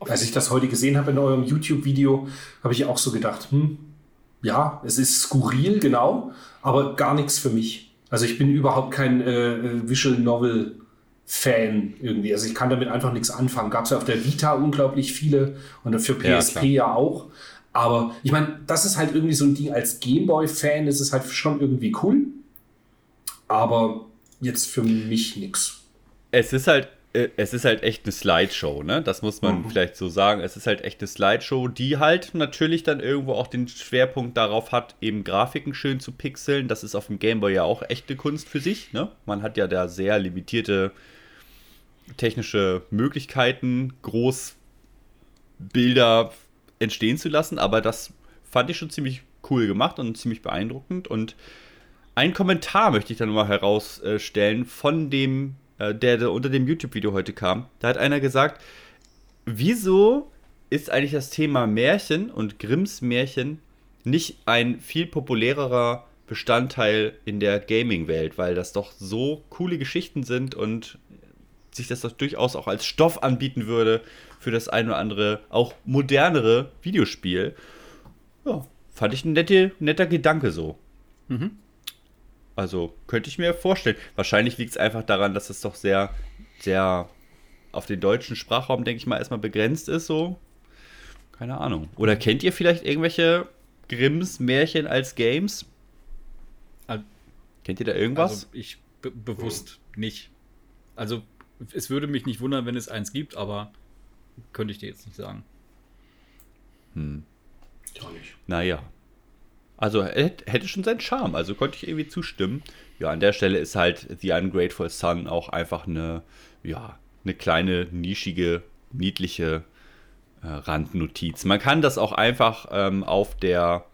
Als ich das heute gesehen habe in eurem YouTube-Video, habe ich auch so gedacht, hm, ja, es ist skurril, genau, aber gar nichts für mich. Also ich bin überhaupt kein äh, Visual Novel Fan irgendwie. Also ich kann damit einfach nichts anfangen. Gab es ja auf der Vita unglaublich viele und für PSP ja, ja auch. Aber ich meine, das ist halt irgendwie so ein Ding als Gameboy-Fan, das ist halt schon irgendwie cool. Aber jetzt für mich nichts. Es ist halt, äh, es ist halt echt eine Slideshow, ne? Das muss man mhm. vielleicht so sagen. Es ist halt echt eine Slideshow, die halt natürlich dann irgendwo auch den Schwerpunkt darauf hat, eben Grafiken schön zu pixeln. Das ist auf dem Gameboy ja auch echte Kunst für sich, ne? Man hat ja da sehr limitierte technische Möglichkeiten, Großbilder entstehen zu lassen, aber das fand ich schon ziemlich cool gemacht und ziemlich beeindruckend. Und ein Kommentar möchte ich dann mal herausstellen von dem, äh, der, der unter dem YouTube-Video heute kam. Da hat einer gesagt, wieso ist eigentlich das Thema Märchen und Grimms Märchen nicht ein viel populärerer Bestandteil in der Gaming-Welt, weil das doch so coole Geschichten sind und sich das doch durchaus auch als Stoff anbieten würde für das ein oder andere, auch modernere Videospiel. Ja, fand ich ein nette, netter Gedanke so. Mhm. Also könnte ich mir vorstellen. Wahrscheinlich liegt es einfach daran, dass es doch sehr, sehr auf den deutschen Sprachraum, denke ich mal, erstmal begrenzt ist, so. Keine Ahnung. Oder kennt ihr vielleicht irgendwelche Grimms Märchen als Games? Also, kennt ihr da irgendwas? Also ich bewusst nicht. Also es würde mich nicht wundern, wenn es eins gibt, aber könnte ich dir jetzt nicht sagen. Hm. Ja nicht. Naja. Also hätte schon seinen Charme, also konnte ich irgendwie zustimmen. Ja, an der Stelle ist halt The Ungrateful Son auch einfach eine, ja, eine kleine, nischige, niedliche äh, Randnotiz. Man kann das auch einfach ähm, auf der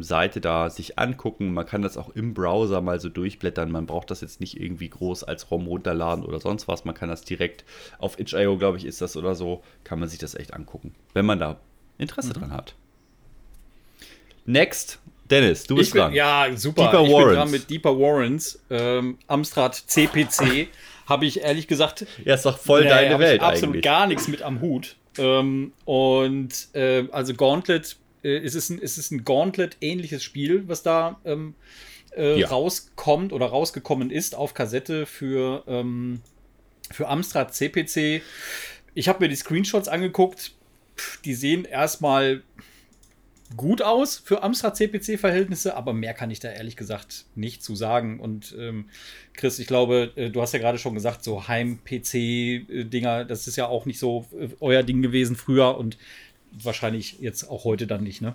Seite da sich angucken. Man kann das auch im Browser mal so durchblättern. Man braucht das jetzt nicht irgendwie groß als ROM runterladen oder sonst was. Man kann das direkt auf itch.io, glaube ich, ist das oder so, kann man sich das echt angucken, wenn man da Interesse mhm. dran hat. Next, Dennis, du bist bin, dran. Ja, super. Deeper ich Warrens. bin dran mit Deeper Warrens. Ähm, Amstrad CPC habe ich ehrlich gesagt. Ja, ist doch voll nee, deine Welt absolut eigentlich. gar nichts mit am Hut. Ähm, und äh, also Gauntlet äh, ist, es ein, ist es ein Gauntlet-ähnliches Spiel, was da ähm, äh, ja. rauskommt oder rausgekommen ist auf Kassette für, ähm, für Amstrad CPC. Ich habe mir die Screenshots angeguckt. die sehen erstmal gut aus für Amstrad CPC-Verhältnisse, aber mehr kann ich da ehrlich gesagt nicht zu sagen. Und ähm, Chris, ich glaube, äh, du hast ja gerade schon gesagt, so Heim-PC-Dinger, das ist ja auch nicht so äh, euer Ding gewesen früher und wahrscheinlich jetzt auch heute dann nicht, ne?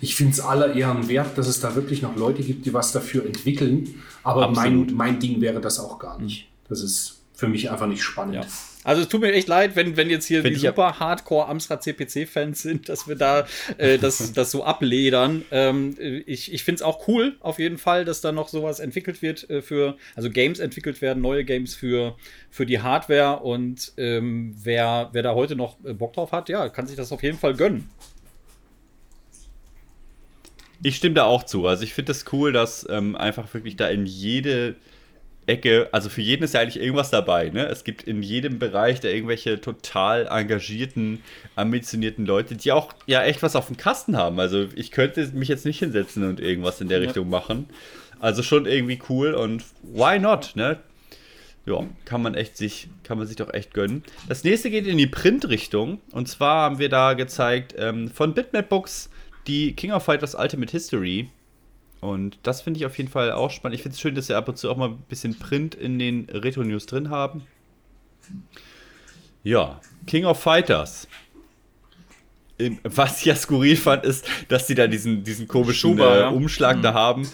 Ich finde es aller Ehren wert, dass es da wirklich noch Leute gibt, die was dafür entwickeln. Aber mein, mein Ding wäre das auch gar nicht. Das ist für mich einfach nicht spannend. Ja. Also es tut mir echt leid, wenn, wenn jetzt hier Find die super Hardcore Amstrad CPC-Fans sind, dass wir da äh, das, das so abledern. Ähm, ich ich finde es auch cool, auf jeden Fall, dass da noch sowas entwickelt wird äh, für, also Games entwickelt werden, neue Games für, für die Hardware und ähm, wer, wer da heute noch äh, Bock drauf hat, ja, kann sich das auf jeden Fall gönnen. Ich stimme da auch zu. Also ich finde das cool, dass ähm, einfach wirklich da in jede Ecke, also für jeden ist ja eigentlich irgendwas dabei. Ne? Es gibt in jedem Bereich da irgendwelche total engagierten, ambitionierten Leute, die auch ja echt was auf dem Kasten haben. Also ich könnte mich jetzt nicht hinsetzen und irgendwas in der ja. Richtung machen. Also schon irgendwie cool und why not, ne? Ja, kann man echt sich, kann man sich doch echt gönnen. Das nächste geht in die Print-Richtung. Und zwar haben wir da gezeigt ähm, von Bitmap Books die King of Fighters Ultimate History Und das finde ich auf jeden Fall auch spannend. Ich finde es schön, dass sie ab und zu auch mal ein bisschen Print in den Retro-News drin haben. Ja, King of Fighters. Was ich ja skurril fand, ist, dass sie da diesen, diesen komischen Schuber, äh, ja. Umschlag mhm. da haben.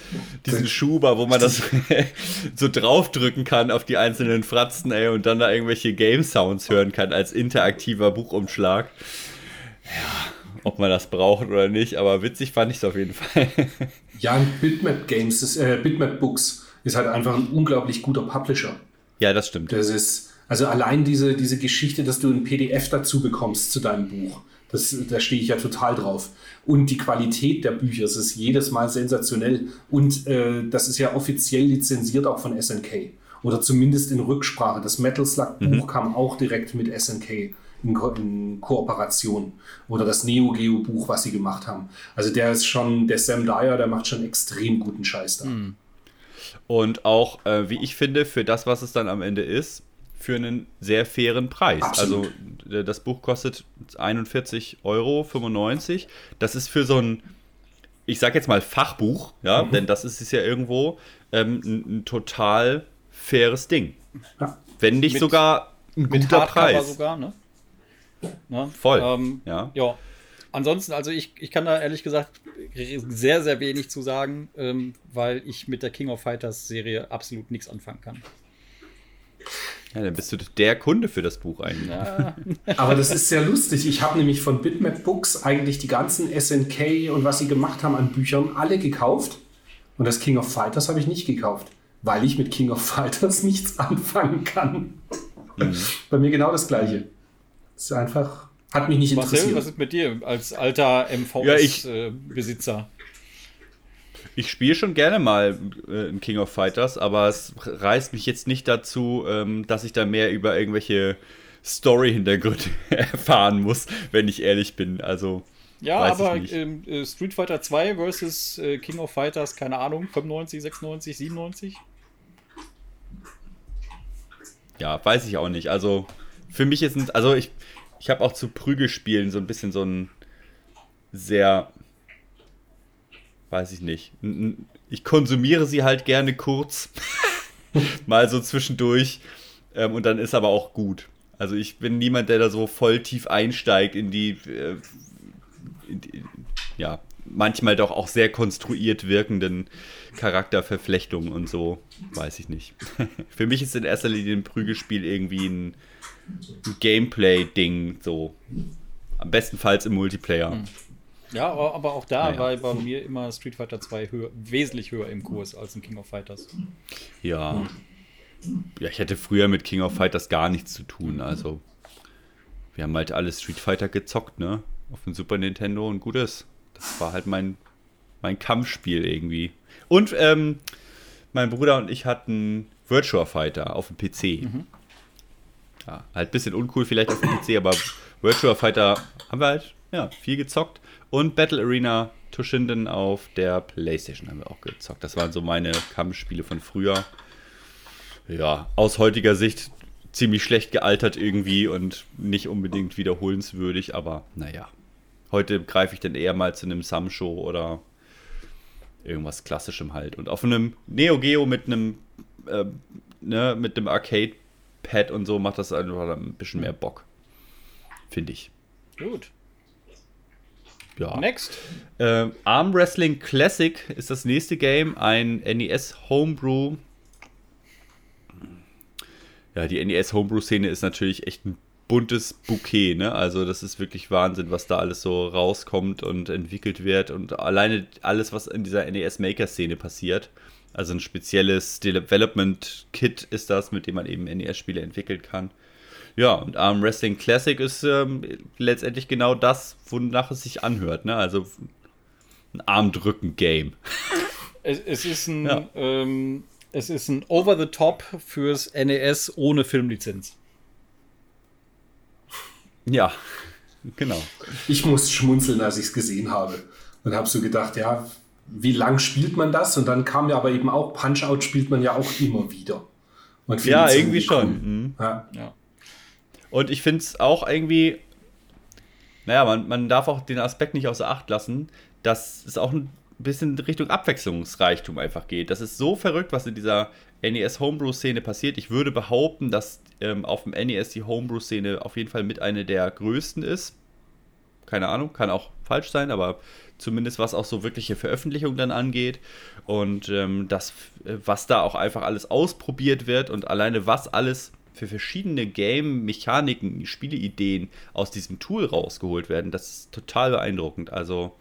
Diesen Schuber, wo man das so draufdrücken kann auf die einzelnen Fratzen, ey, und dann da irgendwelche Game-Sounds hören kann als interaktiver Buchumschlag. Ja, ob man das braucht oder nicht, aber witzig fand ich es auf jeden Fall. ja, Bitmap Games, äh, Bitmap Books ist halt einfach ein unglaublich guter Publisher. Ja, das stimmt. Das ist, also allein diese, diese Geschichte, dass du ein PDF dazu bekommst zu deinem Buch das, da stehe ich ja total drauf. Und die Qualität der Bücher, es ist jedes Mal sensationell. Und äh, das ist ja offiziell lizenziert auch von SNK. Oder zumindest in Rücksprache. Das Metal Slug Buch mhm. kam auch direkt mit SNK in, Ko in Kooperation. Oder das Neo Geo Buch, was sie gemacht haben. Also der ist schon, der Sam Dyer, der macht schon extrem guten Scheiß da. Mhm. Und auch, äh, wie ich finde, für das, was es dann am Ende ist, für einen sehr fairen Preis. Absolut. Also das Buch kostet 41,95 Euro. Das ist für so ein, ich sag jetzt mal Fachbuch, ja, mhm. denn das ist es ja irgendwo, ähm, ein, ein, total faires Ding. Ja. Wenn nicht mit, sogar ein guter Preis. sogar, ne? Ne? Voll. Ähm, ja. ja. Ansonsten, also ich, ich kann da ehrlich gesagt sehr, sehr wenig zu sagen, ähm, weil ich mit der King of Fighters Serie absolut nichts anfangen kann. Ja, dann bist du der Kunde für das Buch eigentlich. Ja. Aber das ist sehr lustig. Ich habe nämlich von Bitmap Books eigentlich die ganzen SNK und was sie gemacht haben an Büchern alle gekauft. Und das King of Fighters habe ich nicht gekauft, weil ich mit King of Fighters nichts anfangen kann. Mhm. Bei mir genau das Gleiche. Ist einfach, hat mich nicht Marcel, interessiert. was ist mit dir als alter MVS-Besitzer? Ja, ich spiele schon gerne mal äh, in King of Fighters, aber es reißt mich jetzt nicht dazu, ähm, dass ich da mehr über irgendwelche Story-Hintergründe erfahren muss, wenn ich ehrlich bin. Also. Ja, aber ähm, äh, Street Fighter 2 versus äh, King of Fighters, keine Ahnung, 95, 96, 97? Ja, weiß ich auch nicht. Also, für mich ist es, also ich, ich habe auch zu Prügelspielen so ein bisschen so ein sehr weiß ich nicht. Ich konsumiere sie halt gerne kurz, mal so zwischendurch. Ähm, und dann ist aber auch gut. Also ich bin niemand, der da so voll tief einsteigt in die, äh, in die ja, manchmal doch auch sehr konstruiert wirkenden Charakterverflechtungen und so. Weiß ich nicht. Für mich ist in erster Linie ein Prügelspiel irgendwie ein, ein Gameplay-Ding, so. Am bestenfalls im Multiplayer. Hm. Ja, aber auch da naja. war bei mir immer Street Fighter 2 höher, wesentlich höher im Kurs als in King of Fighters. Ja. Ja, ich hatte früher mit King of Fighters gar nichts zu tun. Also, wir haben halt alle Street Fighter gezockt, ne? Auf dem Super Nintendo und gut ist. Das war halt mein, mein Kampfspiel irgendwie. Und ähm, mein Bruder und ich hatten Virtua Fighter auf dem PC. Mhm. Ja, halt ein bisschen uncool vielleicht auf dem PC, aber Virtua Fighter haben wir halt ja, viel gezockt. Und Battle Arena Toshinden auf der Playstation haben wir auch gezockt. Das waren so meine Kampfspiele von früher. Ja, aus heutiger Sicht ziemlich schlecht gealtert irgendwie und nicht unbedingt wiederholenswürdig, aber naja. Heute greife ich dann eher mal zu einem Sam-Show oder irgendwas Klassischem halt. Und auf einem Neo Geo mit einem, äh, ne, einem Arcade-Pad und so macht das einfach ein bisschen mehr Bock. Finde ich. Gut. Ja. Next. Äh, Arm Wrestling Classic ist das nächste Game, ein NES Homebrew. Ja, die NES Homebrew-Szene ist natürlich echt ein buntes Bouquet, ne? Also, das ist wirklich Wahnsinn, was da alles so rauskommt und entwickelt wird. Und alleine alles, was in dieser NES Maker-Szene passiert. Also ein spezielles Development Kit ist das, mit dem man eben NES-Spiele entwickeln kann. Ja, und Arm Wrestling Classic ist ähm, letztendlich genau das, wonach es sich anhört. Ne? Also ein Armdrücken-Game. Es, es, ist ein, ja. ähm, es ist ein Over-the-Top fürs NES ohne Filmlizenz. Ja, genau. Ich muss schmunzeln, als ich es gesehen habe. Und habe so gedacht, ja, wie lang spielt man das? Und dann kam ja aber eben auch, Punch-Out spielt man ja auch immer wieder. ja, irgendwie schon. Mhm. Ja. ja. Und ich finde es auch irgendwie, naja, man, man darf auch den Aspekt nicht außer Acht lassen, dass es auch ein bisschen Richtung Abwechslungsreichtum einfach geht. Das ist so verrückt, was in dieser NES Homebrew-Szene passiert. Ich würde behaupten, dass ähm, auf dem NES die Homebrew-Szene auf jeden Fall mit einer der größten ist. Keine Ahnung, kann auch falsch sein, aber zumindest was auch so wirkliche Veröffentlichungen dann angeht. Und ähm, das, was da auch einfach alles ausprobiert wird und alleine was alles für verschiedene Game-Mechaniken, Spieleideen aus diesem Tool rausgeholt werden, das ist total beeindruckend. Also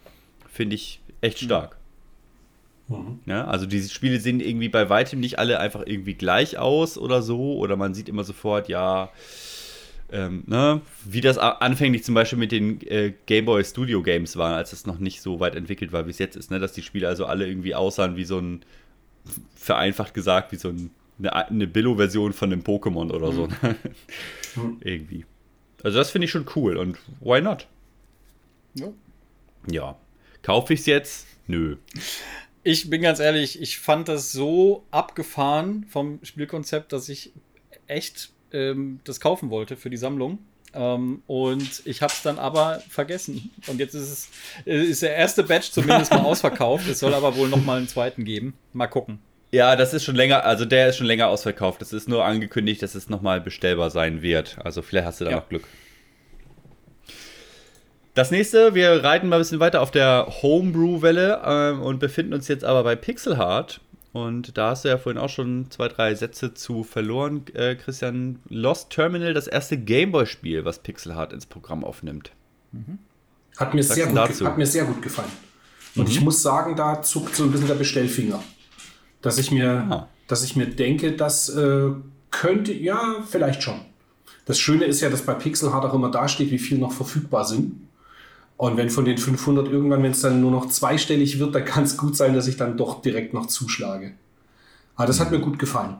finde ich echt mhm. stark. Mhm. Ja, also diese Spiele sehen irgendwie bei weitem nicht alle einfach irgendwie gleich aus oder so. Oder man sieht immer sofort, ja, ähm, ne, wie das anfänglich zum Beispiel mit den äh, Game Boy Studio Games war, als es noch nicht so weit entwickelt war, wie es jetzt ist, ne, dass die Spiele also alle irgendwie aussahen wie so ein, vereinfacht gesagt, wie so ein, eine, eine Billo-Version von einem Pokémon oder so. Mhm. irgendwie. Also das finde ich schon cool und why not? Ja. Ja. Kaufe ich es jetzt? Nö. Ich bin ganz ehrlich, ich fand das so abgefahren vom Spielkonzept, dass ich echt ähm, das kaufen wollte für die Sammlung. Ähm, und ich habe es dann aber vergessen. Und jetzt ist es äh, ist der erste Batch zumindest mal ausverkauft. Es soll aber wohl noch mal einen zweiten geben. Mal gucken. Ja, das ist schon länger, also der ist schon länger ausverkauft. Es ist nur angekündigt, dass es noch mal bestellbar sein wird. Also vielleicht hast du da ja. noch Glück. Das nächste, wir reiten mal ein bisschen weiter auf der Homebrew-Welle ähm, und befinden uns jetzt aber bei Pixel Heart. Und da hast du ja vorhin auch schon zwei, drei Sätze zu verloren, äh, Christian. Lost Terminal, das erste Gameboy-Spiel, was Pixel Heart ins Programm aufnimmt. Mhm. Hat, mir sehr gut, hat mir sehr gut gefallen. Und mhm. ich muss sagen, da zuckt so ein bisschen der Bestellfinger. Dass ich mir, ah. dass ich mir denke, das äh, könnte, ja, vielleicht schon. Das Schöne ist ja, dass bei Pixel Heart auch immer dasteht, wie viel noch verfügbar sind. Und wenn von den 500 irgendwann, wenn es dann nur noch zweistellig wird, dann kann es gut sein, dass ich dann doch direkt noch zuschlage. Aber das hat mir gut gefallen.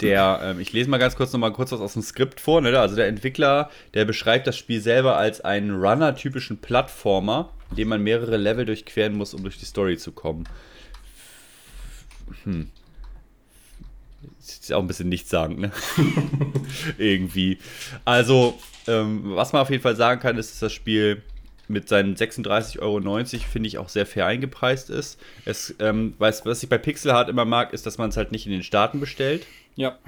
Der, ähm, ich lese mal ganz kurz noch mal kurz was aus dem Skript vor. Ne? Also der Entwickler, der beschreibt das Spiel selber als einen Runner-typischen Plattformer, in dem man mehrere Level durchqueren muss, um durch die Story zu kommen. Hm. Ist auch ein bisschen nichtssagend, ne? Irgendwie. Also, ähm, was man auf jeden Fall sagen kann, ist, dass das Spiel mit seinen 36,90 Euro, finde ich, auch sehr fair eingepreist ist. Es, ähm, was, was ich bei Pixel Hard immer mag, ist, dass man es halt nicht in den Staaten bestellt. Ja.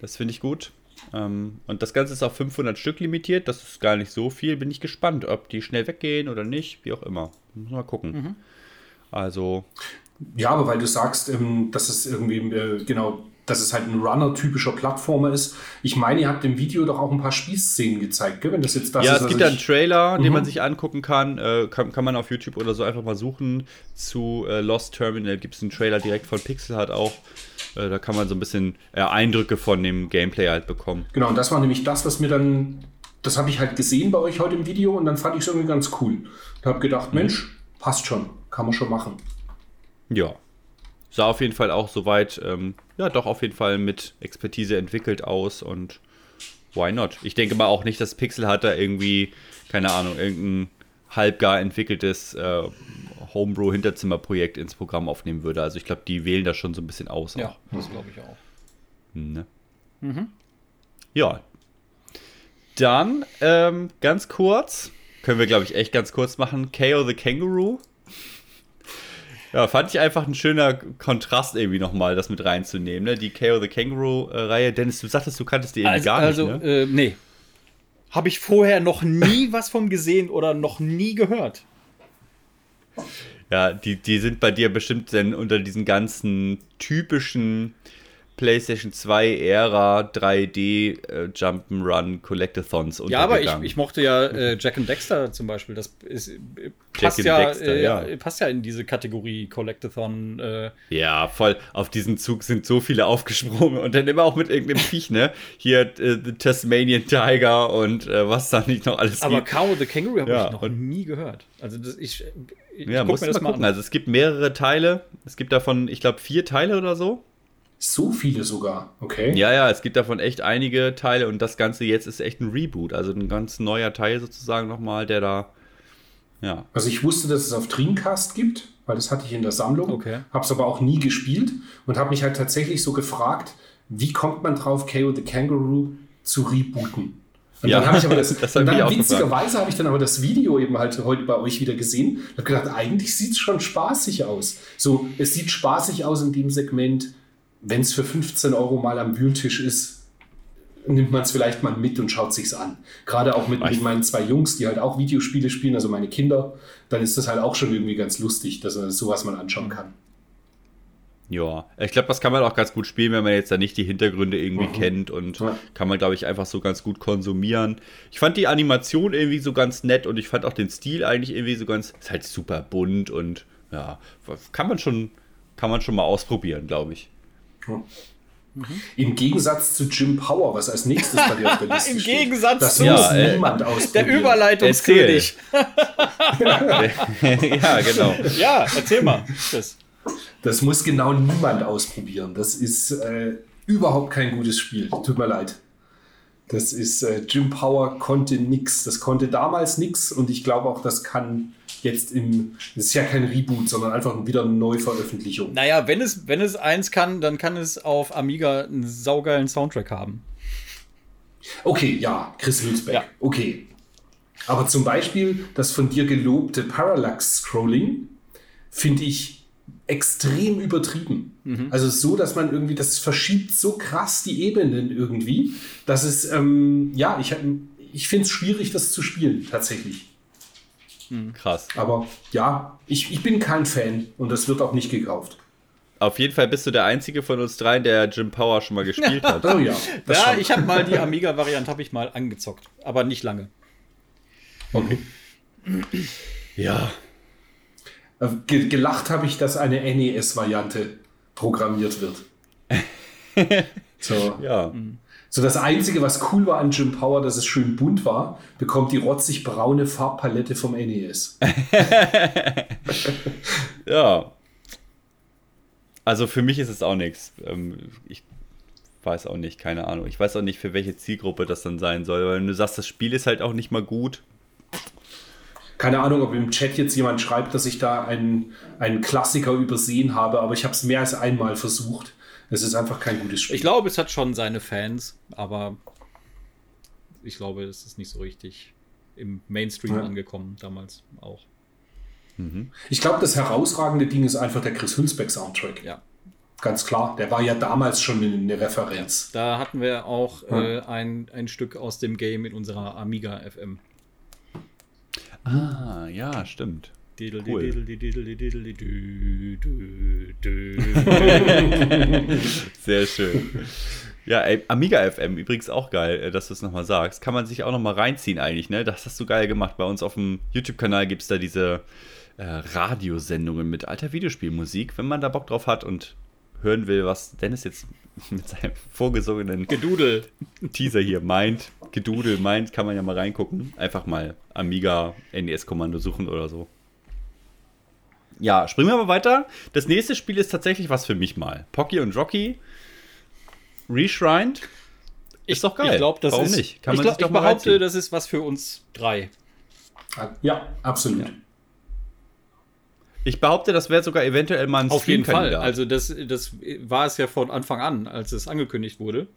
Das finde ich gut. Ähm, und das Ganze ist auf 500 Stück limitiert. Das ist gar nicht so viel. Bin ich gespannt, ob die schnell weggehen oder nicht. Wie auch immer. Muss mal gucken. Mhm. Also. Ja, aber weil du sagst, ähm, dass es irgendwie äh, genau dass es halt ein Runner-typischer Plattformer ist. Ich meine, ihr habt im Video doch auch ein paar Spielszenen gezeigt, gell? wenn das jetzt das ja, ist. Ja, es gibt da einen Trailer, mhm. den man sich angucken kann. Äh, kann. kann. man auf YouTube oder so einfach mal suchen. Zu äh, Lost Terminal gibt es einen Trailer direkt von Pixel hat auch. Äh, da kann man so ein bisschen äh, Eindrücke von dem Gameplay halt bekommen. Genau, und das war nämlich das, was mir dann. Das habe ich halt gesehen bei euch heute im Video und dann fand ich es irgendwie ganz cool. Ich habe gedacht, mhm. Mensch, passt schon, kann man schon machen. Ja, sah auf jeden Fall auch soweit, ähm, ja, doch auf jeden Fall mit Expertise entwickelt aus und why not? Ich denke mal auch nicht, dass Pixel hat da irgendwie, keine Ahnung, irgendein halbgar entwickeltes äh, Homebrew-Hinterzimmerprojekt ins Programm aufnehmen würde. Also ich glaube, die wählen das schon so ein bisschen aus. Ja, auch. das glaube ich auch. Ne? Mhm. Ja. Dann ähm, ganz kurz, können wir glaube ich echt ganz kurz machen, KO the Kangaroo. Ja, fand ich einfach ein schöner Kontrast irgendwie nochmal, das mit reinzunehmen, ne? Die KO the Kangaroo-Reihe. Dennis, du sagtest, du kanntest die irgendwie also, gar nicht, Also, ne? äh, nee. Habe ich vorher noch nie was von gesehen oder noch nie gehört. Ja, die, die sind bei dir bestimmt dann unter diesen ganzen typischen PlayStation 2 Ära 3D äh, Jump'n'Run Collectathons Ja, aber ich, ich mochte ja äh, Jack and Dexter zum Beispiel. Das ist, äh, passt, ja, Dexter, äh, ja. passt ja in diese Kategorie Collectathon. Äh. Ja, voll. Auf diesen Zug sind so viele aufgesprungen und dann immer auch mit irgendeinem Viech, ne? Hier äh, The Tasmanian Tiger und was da nicht noch alles aber gibt. Aber Cow the Kangaroo habe ja, ich noch nie gehört. Also das, ich, ich ja, guck mir das mal gucken. An. Also es gibt mehrere Teile. Es gibt davon, ich glaube, vier Teile oder so. So viele sogar, okay. Ja, ja, es gibt davon echt einige Teile und das Ganze jetzt ist echt ein Reboot, also ein ganz neuer Teil sozusagen nochmal, der da, ja. Also ich wusste, dass es auf Dreamcast gibt, weil das hatte ich in der Sammlung, okay. habe es aber auch nie gespielt und habe mich halt tatsächlich so gefragt, wie kommt man drauf, KO the Kangaroo zu rebooten? Und ja, dann habe ich aber das, das und dann witzigerweise habe ich dann aber das Video eben halt heute bei euch wieder gesehen. Ich habe gedacht, eigentlich sieht es schon spaßig aus. So, es sieht spaßig aus in dem Segment, wenn es für 15 Euro mal am Wühltisch ist, nimmt man es vielleicht mal mit und schaut sich's an. Gerade auch mit, mit, meinen zwei Jungs, die halt auch Videospiele spielen, also meine Kinder, dann ist das halt auch schon irgendwie ganz lustig, dass man sowas mal anschauen kann. Ja, ich glaube, das kann man auch ganz gut spielen, wenn man jetzt da nicht die Hintergründe irgendwie mhm. kennt und ja. kann man, glaube ich, einfach so ganz gut konsumieren. Ich fand die Animation irgendwie so ganz nett und ich fand auch den Stil eigentlich irgendwie so ganz, ist halt super bunt und ja, kann man schon, kann man schon mal ausprobieren, glaube ich. Mhm. Im Gegensatz zu Jim Power, was als nächstes bei dir auf der Liste Im steht. Im Gegensatz das zu ja, äh, niemand ausprobieren. Der Überleitungskönig. ja, genau. Ja, erzähl mal. Das. das muss genau niemand ausprobieren. Das ist äh, überhaupt kein gutes Spiel. Tut mir leid. Das ist äh, Jim Power konnte nix. Das konnte damals nix und ich glaube auch, das kann jetzt im. Das ist ja kein Reboot, sondern einfach wieder eine Neuveröffentlichung. Naja, wenn es, wenn es eins kann, dann kann es auf Amiga einen saugeilen Soundtrack haben. Okay, ja, Chris Hülsbeck. Ja. Okay. Aber zum Beispiel das von dir gelobte Parallax-Scrolling finde ich extrem übertrieben. Mhm. Also so, dass man irgendwie, das verschiebt so krass die Ebenen irgendwie, dass es, ähm, ja, ich, ich finde es schwierig, das zu spielen, tatsächlich. Hm. Krass. Aber ja, ich, ich bin kein Fan und das wird auch nicht gekauft. Auf jeden Fall bist du der einzige von uns dreien, der Jim Power schon mal gespielt hat. oh ja. Ja, ich habe mal die Amiga-Variante habe ich mal angezockt, aber nicht lange. Okay. Ja. Äh, gelacht habe ich, dass eine NES-Variante programmiert wird. so. Ja. Mhm. So das Einzige, was cool war an Jim Power, dass es schön bunt war, bekommt die rotzig braune Farbpalette vom NES. ja. Also für mich ist es auch nichts. Ähm, ich weiß auch nicht, keine Ahnung. Ich weiß auch nicht, für welche Zielgruppe das dann sein soll. Weil wenn du sagst, das Spiel ist halt auch nicht mal gut. Keine Ahnung, ob im Chat jetzt jemand schreibt, dass ich da einen, einen Klassiker übersehen habe, aber ich habe es mehr als einmal versucht. Es ist einfach kein gutes Spiel. Ich glaube, es hat schon seine Fans, aber ich glaube, es ist nicht so richtig im Mainstream ja. angekommen damals auch. Mhm. Ich glaube, das herausragende Ding ist einfach der Chris Hülsbeck Soundtrack. Ja. Ganz klar, der war ja damals schon eine Referenz. Da hatten wir auch ja. äh, ein, ein Stück aus dem Game in unserer Amiga FM. Ah, ja, stimmt. Cool. Sehr schön. Ja, ey, Amiga FM, übrigens auch geil, äh, dass du es nochmal sagst. Kann man sich auch nochmal reinziehen eigentlich, ne? Das hast du geil gemacht. Bei uns auf dem YouTube-Kanal gibt es da diese äh, Radiosendungen mit alter Videospielmusik, wenn man da Bock drauf hat und hören will, was Dennis jetzt mit seinem vorgesungenen Gedudel Teaser hier meint. Gedudel meint, kann man ja mal reingucken. Einfach mal Amiga NES-Kommando suchen oder so. Ja, springen wir mal weiter. Das nächste Spiel ist tatsächlich was für mich mal. Pocky und Rocky Reshrined. Ist doch geil. Ich glaube, das Warum ist, nicht? Kann man ich, glaub, ich behaupte, reinziehen. das ist was für uns drei. Ja, absolut. Ja. Ich behaupte, das wäre sogar eventuell mal ein Auf jeden Fall. Also das, das war es ja von Anfang an, als es angekündigt wurde.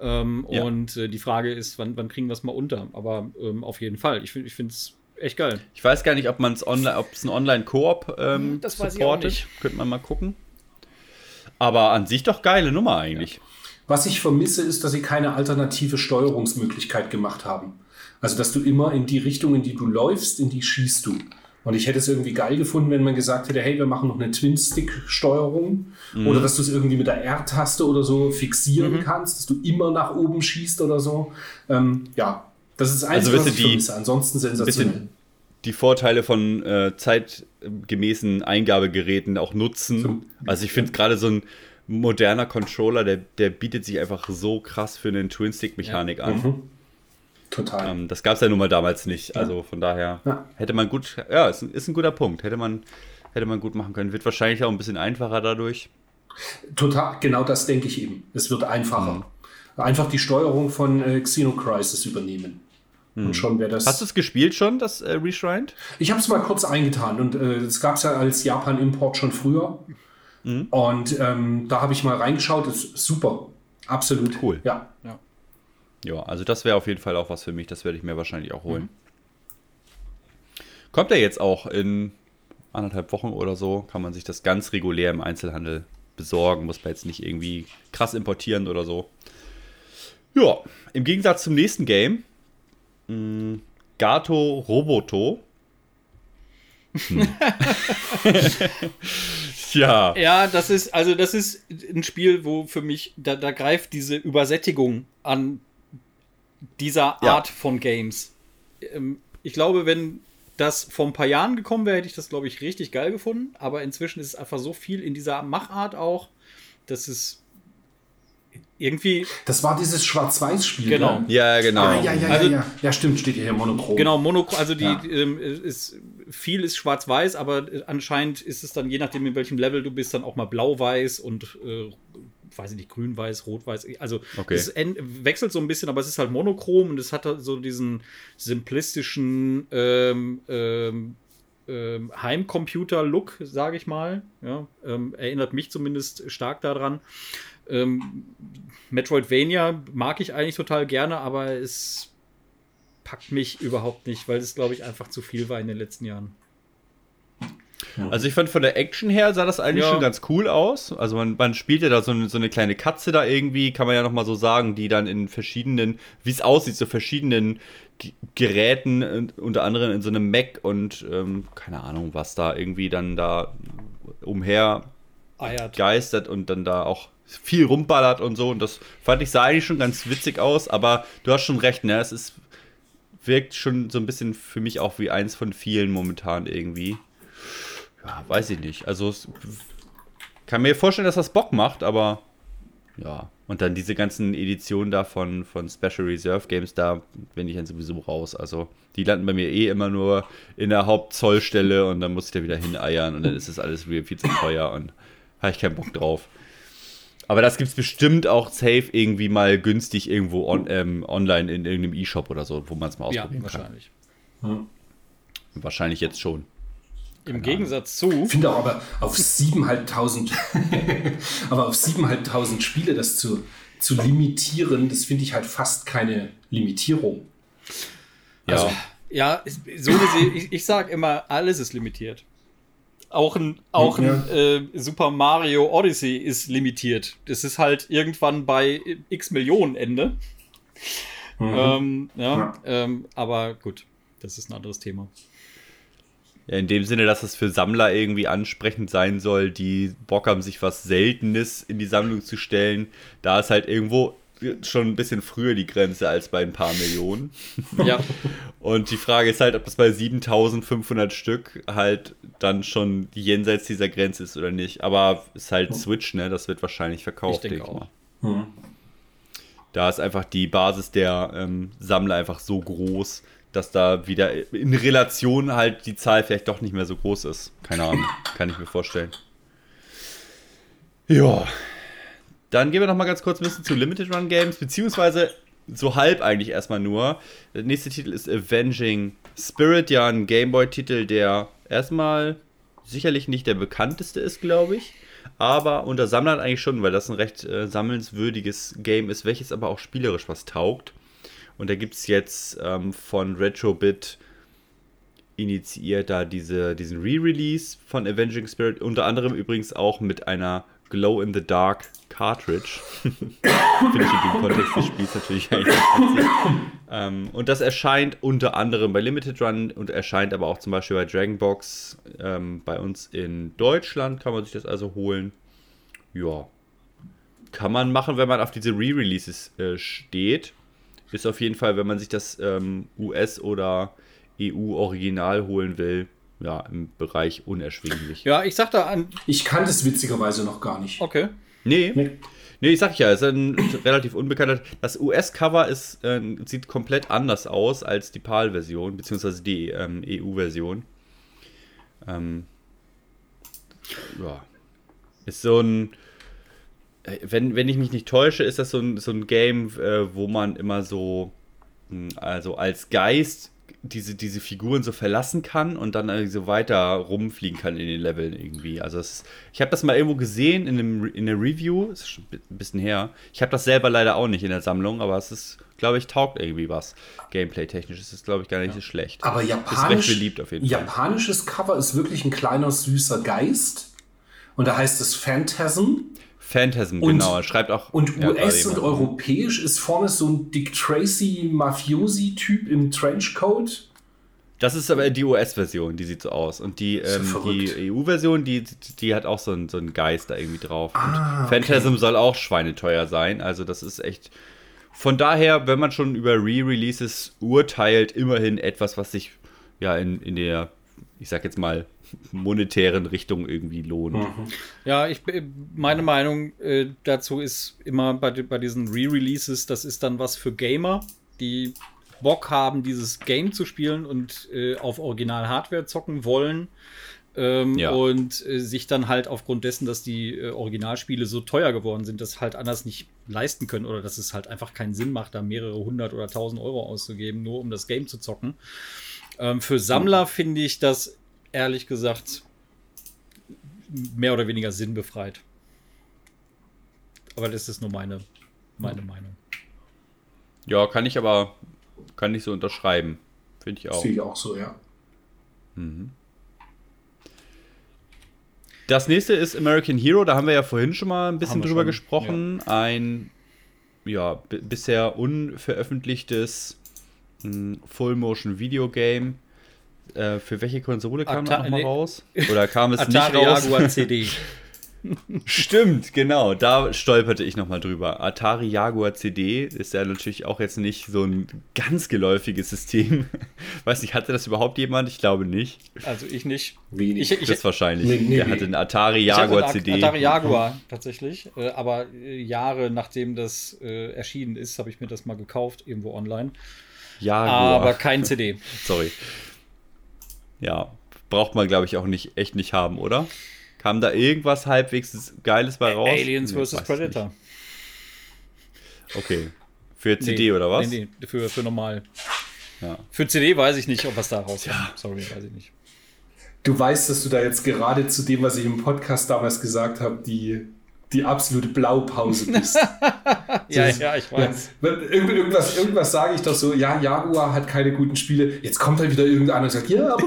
Ähm, ja. Und äh, die Frage ist, wann, wann kriegen wir es mal unter? Aber ähm, auf jeden Fall. Ich finde es echt geil. Ich weiß gar nicht, ob man es online, ob es ein Online-Koop ähm, das weiß supportet. Ich. Könnte man mal gucken. Aber an sich doch geile Nummer eigentlich. Ja. Was ich vermisse, ist, dass sie keine alternative Steuerungsmöglichkeit gemacht haben. Also, dass du immer in die Richtung, in die du läufst, in die schießt du. Und ich hätte es irgendwie geil gefunden, wenn man gesagt hätte, hey, wir machen noch eine Twin-Stick-Steuerung. Mhm. Oder dass du es irgendwie mit der R-Taste oder so fixieren mhm. kannst, dass du immer nach oben schießt oder so. Ähm, ja, das ist eins, also was ich die, vermisse. Ansonsten sensationell. Die Vorteile von äh, zeitgemäßen Eingabegeräten auch nutzen. So, also ich finde gerade so ein moderner Controller, der, der bietet sich einfach so krass für eine Twin-Stick-Mechanik ja. an. Mhm. Total. Ähm, das gab es ja nun mal damals nicht. Ja. Also von daher ja. hätte man gut, ja, ist, ist ein guter Punkt. Hätte man, hätte man gut machen können. Wird wahrscheinlich auch ein bisschen einfacher dadurch. Total, genau das denke ich eben. Es wird einfacher. Mhm. Einfach die Steuerung von äh, Xenocrisis übernehmen. Und hm. schon wäre das. Hast du es gespielt schon, das äh, Reshrined? Ich habe es mal kurz eingetan und es äh, gab es ja als Japan-Import schon früher. Mhm. Und ähm, da habe ich mal reingeschaut, ist super. Absolut. Cool. Ja. ja. Ja, also das wäre auf jeden Fall auch was für mich. Das werde ich mir wahrscheinlich auch holen. Mhm. Kommt er jetzt auch in anderthalb Wochen oder so, kann man sich das ganz regulär im Einzelhandel besorgen. Muss man jetzt nicht irgendwie krass importieren oder so. Ja, im Gegensatz zum nächsten Game, mh, mm, Gato Roboto. Hm. ja. Ja, das ist, also das ist ein Spiel, wo für mich, da, da greift diese Übersättigung an dieser Art ja. von Games. Ähm, ich glaube, wenn das vor ein paar Jahren gekommen wäre, hätte ich das, glaube ich, richtig geil gefunden. Aber inzwischen ist es einfach so viel in dieser Machart auch, dass es irgendwie. Das war dieses Schwarz-Weiß-Spiel. Genau. Ne? Ja, genau. Ah, ja, ja, also, ja, ja. Ja, stimmt, steht hier monochrom. Genau, monochrom. Also die ja. ähm, ist viel ist Schwarz-Weiß, aber anscheinend ist es dann je nachdem in welchem Level du bist dann auch mal blau-weiß und äh, weiß ich nicht, grün-weiß, rot-weiß. Also okay. es wechselt so ein bisschen, aber es ist halt monochrom und es hat halt so diesen simplistischen ähm, ähm, ähm, Heimcomputer-Look, sage ich mal. Ja, ähm, erinnert mich zumindest stark daran. Ähm, Metroidvania mag ich eigentlich total gerne, aber es packt mich überhaupt nicht, weil es, glaube ich, einfach zu viel war in den letzten Jahren. Also ich fand von der Action her sah das eigentlich ja. schon ganz cool aus. Also man, man spielt ja da so eine, so eine kleine Katze da irgendwie, kann man ja nochmal so sagen, die dann in verschiedenen, wie es aussieht, so verschiedenen G Geräten, unter anderem in so einem Mac und ähm, keine Ahnung, was da irgendwie dann da umher Eiert. geistert und dann da auch viel rumballert und so. Und das fand ich sah eigentlich schon ganz witzig aus, aber du hast schon recht, ne? Es ist, wirkt schon so ein bisschen für mich auch wie eins von vielen momentan irgendwie. Ja, weiß ich nicht. Also, kann mir vorstellen, dass das Bock macht, aber ja. Und dann diese ganzen Editionen da von, von Special Reserve Games, da bin ich dann sowieso raus. Also, die landen bei mir eh immer nur in der Hauptzollstelle und dann muss ich da wieder hineiern und dann ist das alles wieder viel zu teuer und habe ich keinen Bock drauf. Aber das gibt es bestimmt auch safe irgendwie mal günstig irgendwo on, ähm, online in irgendeinem E-Shop oder so, wo man es mal ausprobieren ja, wahrscheinlich. kann. Hm. Wahrscheinlich jetzt schon. Im Gegensatz zu. Ich finde auch aber auf 7.500 aber auf 7.500 Spiele das zu, zu limitieren, das finde ich halt fast keine Limitierung. Ja. Also, ja, so gesehen, ich, ich sage immer, alles ist limitiert. Auch ein, auch ja. ein äh, Super Mario Odyssey ist limitiert. Das ist halt irgendwann bei x Millionen Ende. Mhm. Ähm, ja, ja. Ähm, aber gut, das ist ein anderes Thema. Ja, in dem Sinne, dass es für Sammler irgendwie ansprechend sein soll, die Bock haben, sich was Seltenes in die Sammlung zu stellen. Da ist halt irgendwo schon ein bisschen früher die Grenze als bei ein paar Millionen. Ja. Und die Frage ist halt, ob das bei 7500 Stück halt dann schon jenseits dieser Grenze ist oder nicht. Aber es ist halt Switch, ne? Das wird wahrscheinlich verkauft, ich denke denk auch. Mal. Hm. Da ist einfach die Basis der ähm, Sammler einfach so groß, dass da wieder in Relation halt die Zahl vielleicht doch nicht mehr so groß ist. Keine Ahnung, kann ich mir vorstellen. Ja. Dann gehen wir noch mal ganz kurz ein bisschen zu Limited Run Games, beziehungsweise so halb eigentlich erstmal nur. Der nächste Titel ist Avenging Spirit, ja ein Gameboy-Titel, der erstmal sicherlich nicht der bekannteste ist, glaube ich. Aber unter Sammlern eigentlich schon, weil das ein recht äh, sammelnswürdiges Game ist, welches aber auch spielerisch was taugt. Und da gibt es jetzt ähm, von Retrobit initiiert da diese, diesen Re-Release von Avenging Spirit, unter anderem übrigens auch mit einer Glow-in-the-Dark Cartridge. Finde ich in dem Kontext des Spiels natürlich eigentlich ganz ähm, Und das erscheint unter anderem bei Limited Run und erscheint aber auch zum Beispiel bei Dragonbox. Ähm, bei uns in Deutschland kann man sich das also holen. Ja. Kann man machen, wenn man auf diese Re-Releases äh, steht. Ist auf jeden Fall, wenn man sich das ähm, US- oder EU-Original holen will, ja, im Bereich unerschwinglich. Ja, ich sag da an. Ich kann das witzigerweise noch gar nicht. Okay. Nee. Nee, nee sag ich ja, ist ein relativ unbekannter. Das US-Cover äh, sieht komplett anders aus als die PAL-Version, beziehungsweise die ähm, EU-Version. Ähm, ja. Ist so ein wenn, wenn ich mich nicht täusche, ist das so ein, so ein Game, äh, wo man immer so, hm, also als Geist diese, diese Figuren so verlassen kann und dann so weiter rumfliegen kann in den Leveln irgendwie. Also ist, ich habe das mal irgendwo gesehen in, einem, in der Review, ist schon ein bisschen her. Ich habe das selber leider auch nicht in der Sammlung, aber es ist, glaube ich, taugt irgendwie was. Gameplay-technisch ist es, glaube ich, gar nicht ja. so schlecht. Aber japanisch, ist beliebt auf jeden japanisches Fall. Cover ist wirklich ein kleiner, süßer Geist. Und da heißt es Phantasm. Phantasm, und, genau. Er schreibt auch. Und US und europäisch ist vorne so ein Dick Tracy Mafiosi-Typ im Trenchcoat. Das ist aber die US-Version, die sieht so aus. Und die, ähm, die EU-Version, die, die hat auch so einen, so einen Geist da irgendwie drauf. Ah, Phantasm okay. soll auch schweineteuer sein. Also, das ist echt. Von daher, wenn man schon über Re-Releases urteilt, immerhin etwas, was sich ja in, in der, ich sag jetzt mal, monetären Richtung irgendwie lohnt. Mhm. Ja, ich, meine Meinung äh, dazu ist immer bei, bei diesen Re-Releases, das ist dann was für Gamer, die Bock haben, dieses Game zu spielen und äh, auf Original-Hardware zocken wollen. Ähm, ja. Und äh, sich dann halt aufgrund dessen, dass die äh, Originalspiele so teuer geworden sind, das halt anders nicht leisten können oder dass es halt einfach keinen Sinn macht, da mehrere hundert oder tausend Euro auszugeben, nur um das Game zu zocken. Ähm, für Sammler finde ich das ehrlich gesagt mehr oder weniger sinnbefreit. Aber das ist nur meine, meine Meinung. Ja, kann ich aber kann ich so unterschreiben. Finde ich auch. Sehe ich auch so, ja. Mhm. Das nächste ist American Hero. Da haben wir ja vorhin schon mal ein bisschen drüber schon, gesprochen. Ja. Ein ja, bisher unveröffentlichtes hm, Full-Motion-Video-Game äh, für welche Konsole kam Ata das nochmal nee. raus? Oder kam es nicht raus? Jaguar CD. Stimmt, genau. Da stolperte ich nochmal drüber. Atari Jaguar CD ist ja natürlich auch jetzt nicht so ein ganz geläufiges System. Weiß nicht, hatte das überhaupt jemand? Ich glaube nicht. Also ich nicht. Wenig. Ich, ich, das wahrscheinlich. Nee, nee, Der hatte einen Atari Jaguar CD. Atari Jaguar tatsächlich. Äh, aber äh, Jahre nachdem das äh, erschienen ist, habe ich mir das mal gekauft, irgendwo online. Jaguar. Aber kein CD. Sorry. Ja, braucht man, glaube ich, auch nicht echt nicht haben, oder? Kam da irgendwas halbwegs Geiles bei raus? Aliens vs. Predator. Okay. Für CD nee, oder was? Nee, nee, für, für normal. Ja. Für CD weiß ich nicht, ob was da rauskommt. Ja. Sorry, weiß ich nicht. Du weißt, dass du da jetzt gerade zu dem, was ich im Podcast damals gesagt habe, die die absolute Blaupause bist. ja, ja, ich weiß. Ja, irgendwas, irgendwas sage ich doch so, ja, Jaguar hat keine guten Spiele. Jetzt kommt halt wieder irgendeiner und sagt, ja, aber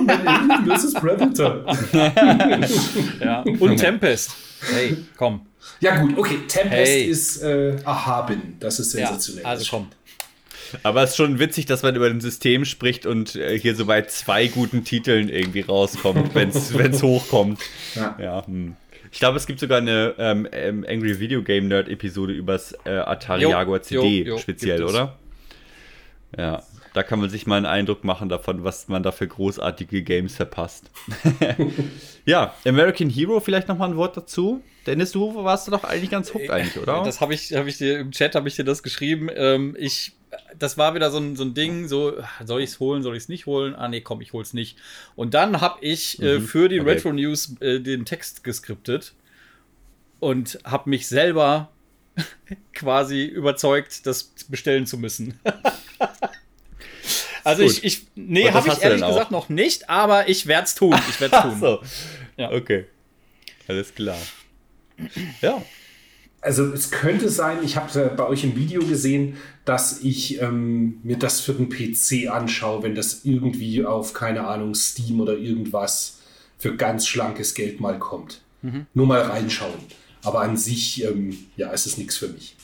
das ist Predator. ja. Und Tempest. Hey, komm. Ja gut, okay, Tempest hey. ist äh, erhaben. Das ist sensationell. Ja, also komm. Aber es ist schon witzig, dass man über ein System spricht und äh, hier so bei zwei guten Titeln irgendwie rauskommt, wenn es hochkommt. Ja. ja hm. Ich glaube, es gibt sogar eine ähm, ähm, Angry Video Game Nerd Episode übers äh, Atari jo, Jaguar CD jo, jo, speziell, oder? Ja, da kann man sich mal einen Eindruck machen davon, was man da für großartige Games verpasst. ja, American Hero, vielleicht noch mal ein Wort dazu. Dennis, du warst doch eigentlich ganz hooked eigentlich, oder? Das habe ich, hab ich dir im Chat habe ich dir das geschrieben. Ähm, ich das war wieder so ein, so ein Ding, so, soll ich es holen, soll ich es nicht holen? Ah, nee, komm, ich hol's nicht. Und dann habe ich äh, mhm. für die okay. Retro News äh, den Text geskriptet und habe mich selber quasi überzeugt, das bestellen zu müssen. also ich, ich, nee, habe ich ehrlich gesagt noch nicht, aber ich werde es tun. Ich werde es tun. so. ja. Okay. Alles klar. Ja, also es könnte sein, ich habe äh, bei euch im Video gesehen, dass ich ähm, mir das für den PC anschaue, wenn das irgendwie auf, keine Ahnung, Steam oder irgendwas für ganz schlankes Geld mal kommt. Mhm. Nur mal reinschauen. Aber an sich, ähm, ja, ist es nichts für mich.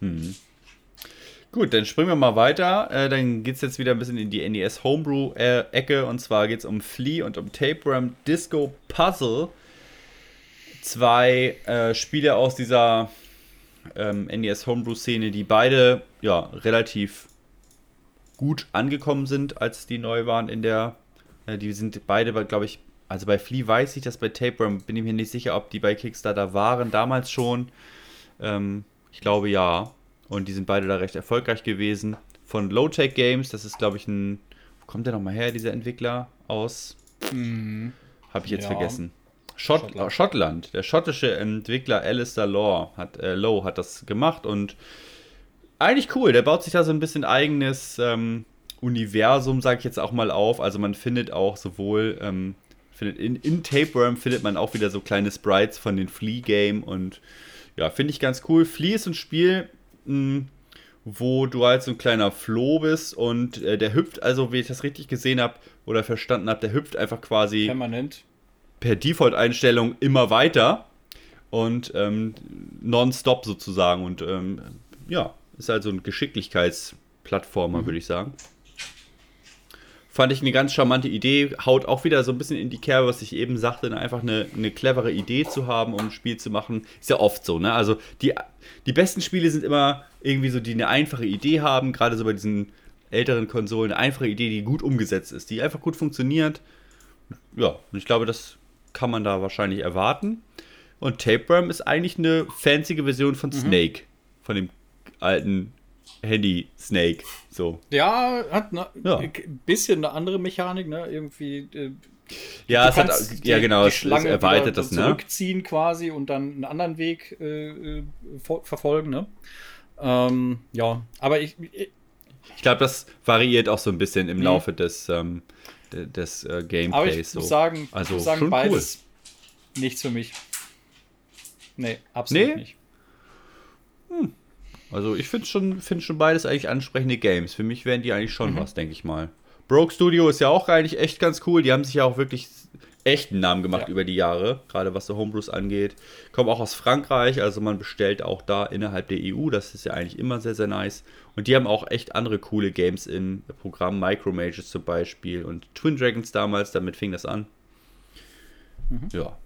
Mhm. Gut, dann springen wir mal weiter. Äh, dann geht es jetzt wieder ein bisschen in die NES Homebrew-Ecke. Äh, und zwar geht es um Flea und um Tapeworm Disco Puzzle zwei äh, Spiele aus dieser ähm, NES Homebrew-Szene, die beide ja relativ gut angekommen sind, als die neu waren in der. Äh, die sind beide, glaube ich, also bei Flea weiß ich das, bei Tapeworm bin ich mir nicht sicher, ob die bei Kickstarter waren damals schon. Ähm, ich glaube ja. Und die sind beide da recht erfolgreich gewesen. Von Low-Tech Games, das ist, glaube ich, ein. Wo kommt der nochmal her, dieser Entwickler aus? Mhm. Habe ich jetzt ja. vergessen. Schott Schottland. Schottland. Der schottische Entwickler Alistair Law hat, äh, Lowe hat das gemacht und eigentlich cool. Der baut sich da so ein bisschen eigenes ähm, Universum, sage ich jetzt auch mal auf. Also man findet auch sowohl, ähm, findet in, in Tapeworm findet man auch wieder so kleine Sprites von den Flea Game und ja, finde ich ganz cool. Flea ist ein Spiel, mh, hm, wo du halt so ein kleiner Floh bist und äh, der hüpft, also wie ich das richtig gesehen habe oder verstanden habe, der hüpft einfach quasi permanent per Default-Einstellung immer weiter und ähm, nonstop sozusagen und ähm, ja, ist halt so ein Geschicklichkeitsplattformer, mhm. würde ich sagen. Fand ich eine ganz charmante Idee, haut auch wieder so ein bisschen in die Kerbe, was ich eben sagte, ne, einfach eine, eine clevere Idee zu haben, um ein Spiel zu machen. Ist ja oft so, ne? Also die, die besten Spiele sind immer irgendwie so, die eine einfache Idee haben, gerade so bei diesen älteren Konsolen, eine einfache Idee, die gut umgesetzt ist, die einfach gut funktioniert. Ja, und ich glaube, das kann man da wahrscheinlich erwarten. Und Tapeworm ist eigentlich eine fancy Version von mhm. Snake, von dem alten Handy Snake. So. Ja, hat ein ja. bisschen eine andere Mechanik, ne? Irgendwie. Äh, ja, es hat, die, ja, genau, die Schlange es erweitert das, ne? Zurückziehen quasi und dann einen anderen Weg äh, äh verfolgen, ne? Ähm, ja, aber ich. Ich, ich glaube, das variiert auch so ein bisschen im mhm. Laufe des, ähm, des äh, Gameplays. Aber ich so. muss sagen, also, muss sagen beides cool. nichts für mich. Nee, absolut nee? nicht. Hm. Also ich finde schon, find schon beides eigentlich ansprechende Games. Für mich wären die eigentlich schon mhm. was, denke ich mal. Broke Studio ist ja auch eigentlich echt ganz cool. Die haben sich ja auch wirklich echten Namen gemacht ja. über die Jahre, gerade was so Homebrews angeht. Kommen auch aus Frankreich, also man bestellt auch da innerhalb der EU. Das ist ja eigentlich immer sehr, sehr nice. Und die haben auch echt andere coole Games im Programm. Micromages zum Beispiel und Twin Dragons damals, damit fing das an. Mhm. Ja.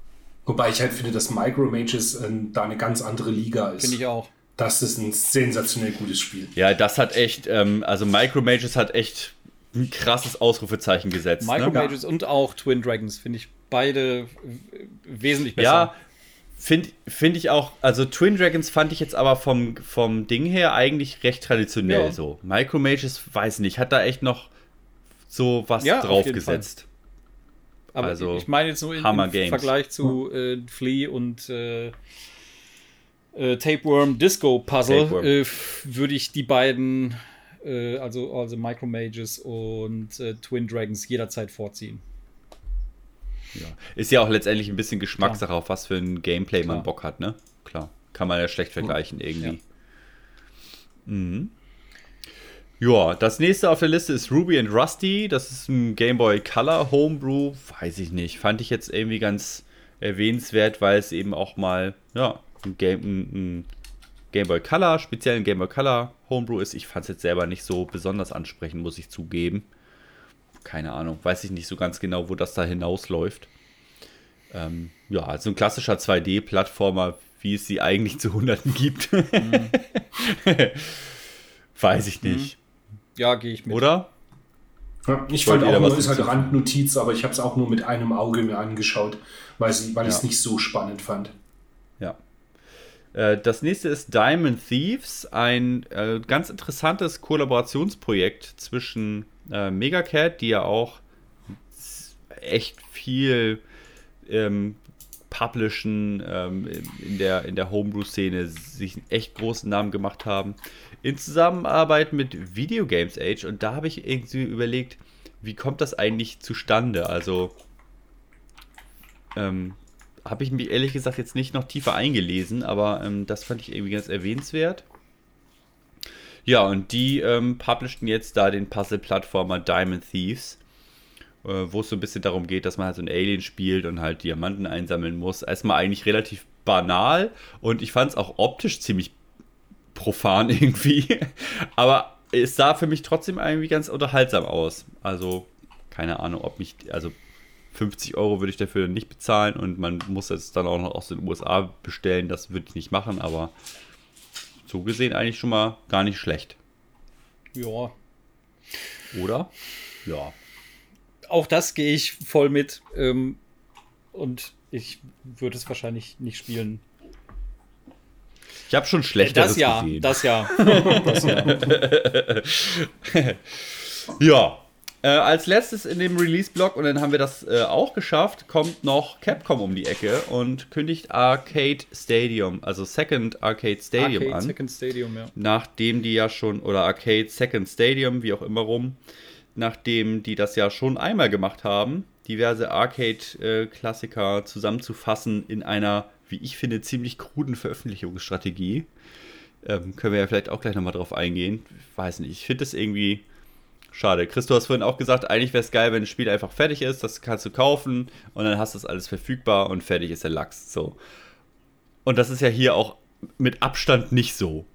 Wobei ich halt finde, dass Micromages äh, da eine ganz andere Liga ist. Finde ich auch. Das ist ein sensationell gutes Spiel. Ja, das hat echt, ähm, also Micromages hat echt ein krasses Ausrufezeichen gesetzt. Micromages ne? und auch Twin Dragons finde ich beide wesentlich besser. Ja, finde find ich auch, also Twin Dragons fand ich jetzt aber vom, vom Ding her eigentlich recht traditionell ja. so. Micromages, weiß nicht, hat da echt noch so was ja, draufgesetzt. Aber also, ich meine jetzt nur im, im Vergleich zu äh, Flea und äh, äh, Tapeworm Disco Puzzle Tapeworm. Äh, würde ich die beiden, äh, also, also Micro Mages und Twin Dragons jederzeit vorziehen. Ja. Ist ja auch letztendlich ein bisschen Geschmackssache, Klar. auf was für ein Gameplay Klar. man Bock hat, ne? Klar. Kann man ja schlecht vergleichen irgendwie. Ja. Mhm. Ja, das nächste auf der Liste ist Ruby and Rusty. Das ist ein Game Boy Color Homebrew. Weiß ich nicht. Fand ich jetzt irgendwie ganz erwähnenswert, weil es eben auch mal, ja, ein Game, ein Game Boy Color, speziell ein Game Boy Color Homebrew ist. Ich fand es jetzt selber nicht so besonders ansprechend, muss ich zugeben. Keine Ahnung, weiß ich nicht so ganz genau, wo das da hinausläuft. Ähm, ja, also ein klassischer 2D-Plattformer, wie es sie eigentlich zu Hunderten gibt. Mhm. weiß ich nicht. Mhm. Ja, gehe ich mit. Oder? Ja, ich fand auch nur, ist halt Randnotiz, aber ich habe es auch nur mit einem Auge mir angeschaut, weil, weil ich es nicht so spannend fand. Ja. Äh, das nächste ist Diamond Thieves, ein äh, ganz interessantes Kollaborationsprojekt zwischen äh, Megacat, die ja auch echt viel ähm, Publishen ähm, in der, in der Homebrew-Szene sich einen echt großen Namen gemacht haben, in Zusammenarbeit mit Video Games Age. Und da habe ich irgendwie überlegt, wie kommt das eigentlich zustande? Also, ähm, habe ich mich ehrlich gesagt jetzt nicht noch tiefer eingelesen, aber ähm, das fand ich irgendwie ganz erwähnenswert. Ja, und die ähm, publisheden jetzt da den Puzzle-Plattformer Diamond Thieves, äh, wo es so ein bisschen darum geht, dass man halt so ein Alien spielt und halt Diamanten einsammeln muss. Erstmal eigentlich relativ banal und ich fand es auch optisch ziemlich profan irgendwie. Aber es sah für mich trotzdem irgendwie ganz unterhaltsam aus. Also, keine Ahnung, ob mich, also 50 Euro würde ich dafür nicht bezahlen und man muss es dann auch noch aus den USA bestellen. Das würde ich nicht machen, aber so gesehen eigentlich schon mal gar nicht schlecht. Ja. Oder? Ja. Auch das gehe ich voll mit. Ähm, und ich würde es wahrscheinlich nicht spielen. Ich habe schon schlechteres das ja, gesehen. Das ja. das ja. ja. Äh, als letztes in dem Release-Block, und dann haben wir das äh, auch geschafft, kommt noch Capcom um die Ecke und kündigt Arcade Stadium, also Second Arcade Stadium Arcade an. Second Stadium, ja. Nachdem die ja schon, oder Arcade Second Stadium, wie auch immer rum, nachdem die das ja schon einmal gemacht haben, diverse Arcade-Klassiker zusammenzufassen in einer, wie ich finde, ziemlich kruden Veröffentlichungsstrategie. Ähm, können wir ja vielleicht auch gleich nochmal drauf eingehen. Ich weiß nicht, ich finde das irgendwie schade. Chris, du hast vorhin auch gesagt, eigentlich wäre es geil, wenn ein Spiel einfach fertig ist, das kannst du kaufen und dann hast du das alles verfügbar und fertig ist der Lachs. So. Und das ist ja hier auch mit Abstand nicht so.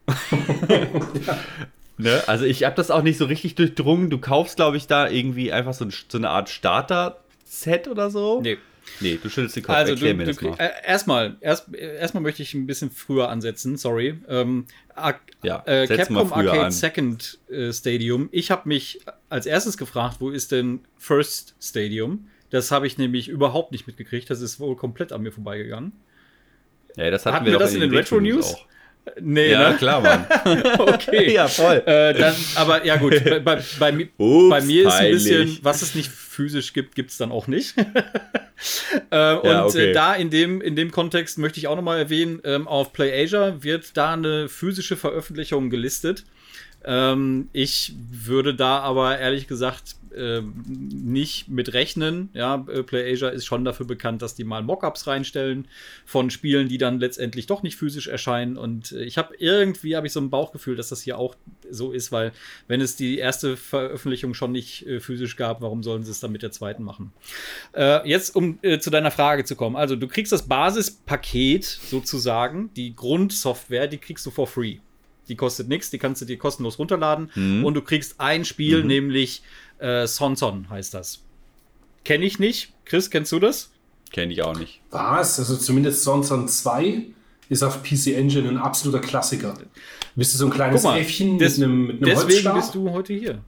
ja. ne? Also ich habe das auch nicht so richtig durchdrungen. Du kaufst, glaube ich, da irgendwie einfach so, ein, so eine Art Starter-Set oder so. Nee. Nee, du schüttelst den Kopf. Also Erklär du, mir das mal. Äh, erstmal, erst, erstmal möchte ich ein bisschen früher ansetzen, sorry. Ähm, ja, äh, Capcom Arcade an. Second äh, Stadium. Ich habe mich als erstes gefragt, wo ist denn First Stadium? Das habe ich nämlich überhaupt nicht mitgekriegt. Das ist wohl komplett an mir vorbeigegangen. Ja, das hatten, hatten wir, wir das in den Retro News? Auch. Nee, ja, ne? klar, Mann. okay. ja, voll. Äh, dann, aber ja, gut. Bei, bei, bei, Ups, bei mir ist ein bisschen, was es nicht physisch gibt, gibt es dann auch nicht. äh, und ja, okay. äh, da in dem, in dem Kontext möchte ich auch nochmal erwähnen: ähm, auf PlayAsia wird da eine physische Veröffentlichung gelistet. Ähm, ich würde da aber ehrlich gesagt äh, nicht mit rechnen. Ja, äh, PlayAsia ist schon dafür bekannt, dass die mal Mockups reinstellen von Spielen, die dann letztendlich doch nicht physisch erscheinen. Und äh, ich habe irgendwie habe ich so ein Bauchgefühl, dass das hier auch so ist, weil wenn es die erste Veröffentlichung schon nicht äh, physisch gab, warum sollen sie es dann mit der zweiten machen? Äh, jetzt um äh, zu deiner Frage zu kommen. Also du kriegst das Basispaket sozusagen, die Grundsoftware, die kriegst du for free. Die kostet nichts, die kannst du dir kostenlos runterladen mhm. und du kriegst ein Spiel, mhm. nämlich äh, Sonson heißt das. Kenne ich nicht. Chris, kennst du das? Kenne ich auch nicht. Was? Also zumindest Sonson 2 ist auf PC Engine ein absoluter Klassiker. Bist du so ein kleines mal, Äffchen des, mit einem, mit einem Deswegen Holzstab? bist du heute hier.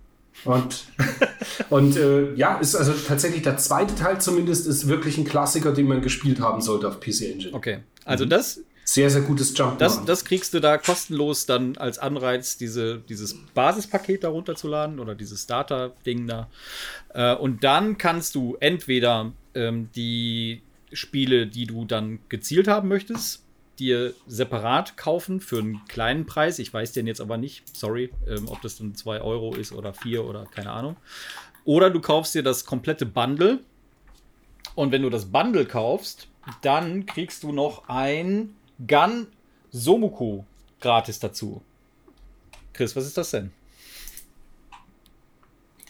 Und, und äh, ja, ist also tatsächlich der zweite Teil zumindest ist wirklich ein Klassiker, den man gespielt haben sollte auf PC Engine. Okay, also mhm. das sehr, sehr gutes Jump. Das, das kriegst du da kostenlos dann als Anreiz, diese, dieses Basispaket da runterzuladen oder dieses Starter-Ding da. Äh, und dann kannst du entweder ähm, die Spiele, die du dann gezielt haben möchtest, dir separat kaufen für einen kleinen Preis. Ich weiß den jetzt aber nicht, sorry, ähm, ob das dann 2 Euro ist oder 4 oder keine Ahnung. Oder du kaufst dir das komplette Bundle. Und wenn du das Bundle kaufst, dann kriegst du noch ein Gun Somuku gratis dazu. Chris, was ist das denn?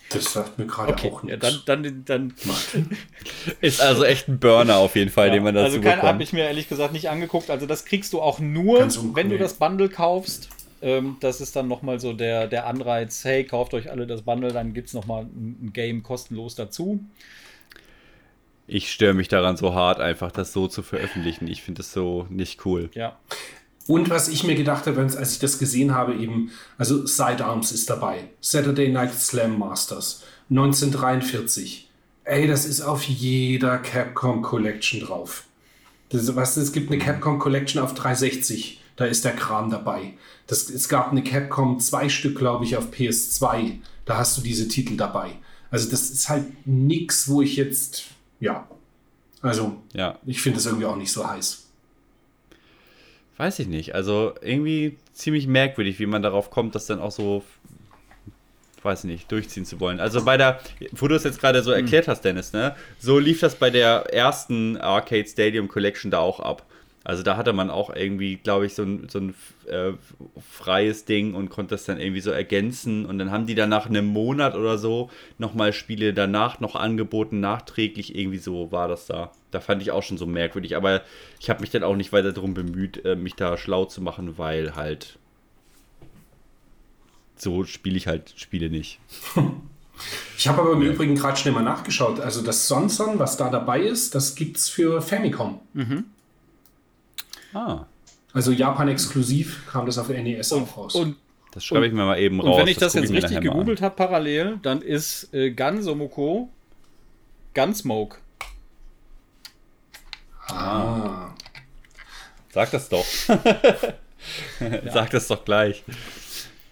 Das sagt mir gerade okay, auch nichts. Ja, dann, dann, dann ist also echt ein Burner auf jeden Fall, ja, den man dazu Also kein habe ich mir ehrlich gesagt nicht angeguckt. Also das kriegst du auch nur, wenn du das Bundle kaufst. Ähm, das ist dann nochmal so der, der Anreiz, hey, kauft euch alle das Bundle, dann gibt es nochmal ein Game kostenlos dazu ich störe mich daran so hart, einfach das so zu veröffentlichen. Ich finde das so nicht cool. Ja. Und was ich mir gedacht habe, als ich das gesehen habe, eben, also Sidearms ist dabei. Saturday Night Slam Masters 1943. Ey, das ist auf jeder Capcom Collection drauf. Das, was, es gibt eine Capcom Collection auf 360. Da ist der Kram dabei. Das, es gab eine Capcom, zwei Stück, glaube ich, auf PS2. Da hast du diese Titel dabei. Also das ist halt nichts, wo ich jetzt ja. Also, ja. ich finde es irgendwie auch nicht so heiß. Weiß ich nicht. Also, irgendwie ziemlich merkwürdig, wie man darauf kommt, das dann auch so, weiß ich nicht, durchziehen zu wollen. Also, bei der, wo du es jetzt gerade so hm. erklärt hast, Dennis, ne? So lief das bei der ersten Arcade Stadium Collection da auch ab. Also da hatte man auch irgendwie, glaube ich, so ein, so ein äh, freies Ding und konnte das dann irgendwie so ergänzen. Und dann haben die dann nach einem Monat oder so nochmal Spiele danach noch angeboten, nachträglich. Irgendwie so war das da. Da fand ich auch schon so merkwürdig. Aber ich habe mich dann auch nicht weiter darum bemüht, äh, mich da schlau zu machen, weil halt so spiele ich halt Spiele nicht. Ich habe aber im ja. Übrigen gerade schnell mal nachgeschaut. Also das Sonson, was da dabei ist, das gibt es für Famicom. Mhm. Ah. Also Japan exklusiv kam das auf NES auch raus. Und das schreibe ich mir mal eben raus. Und wenn ich das, das jetzt richtig gegoogelt habe parallel, dann ist äh, Gansomoko Gunsmoke. Ah. Sag das doch. ja. Sag das doch gleich.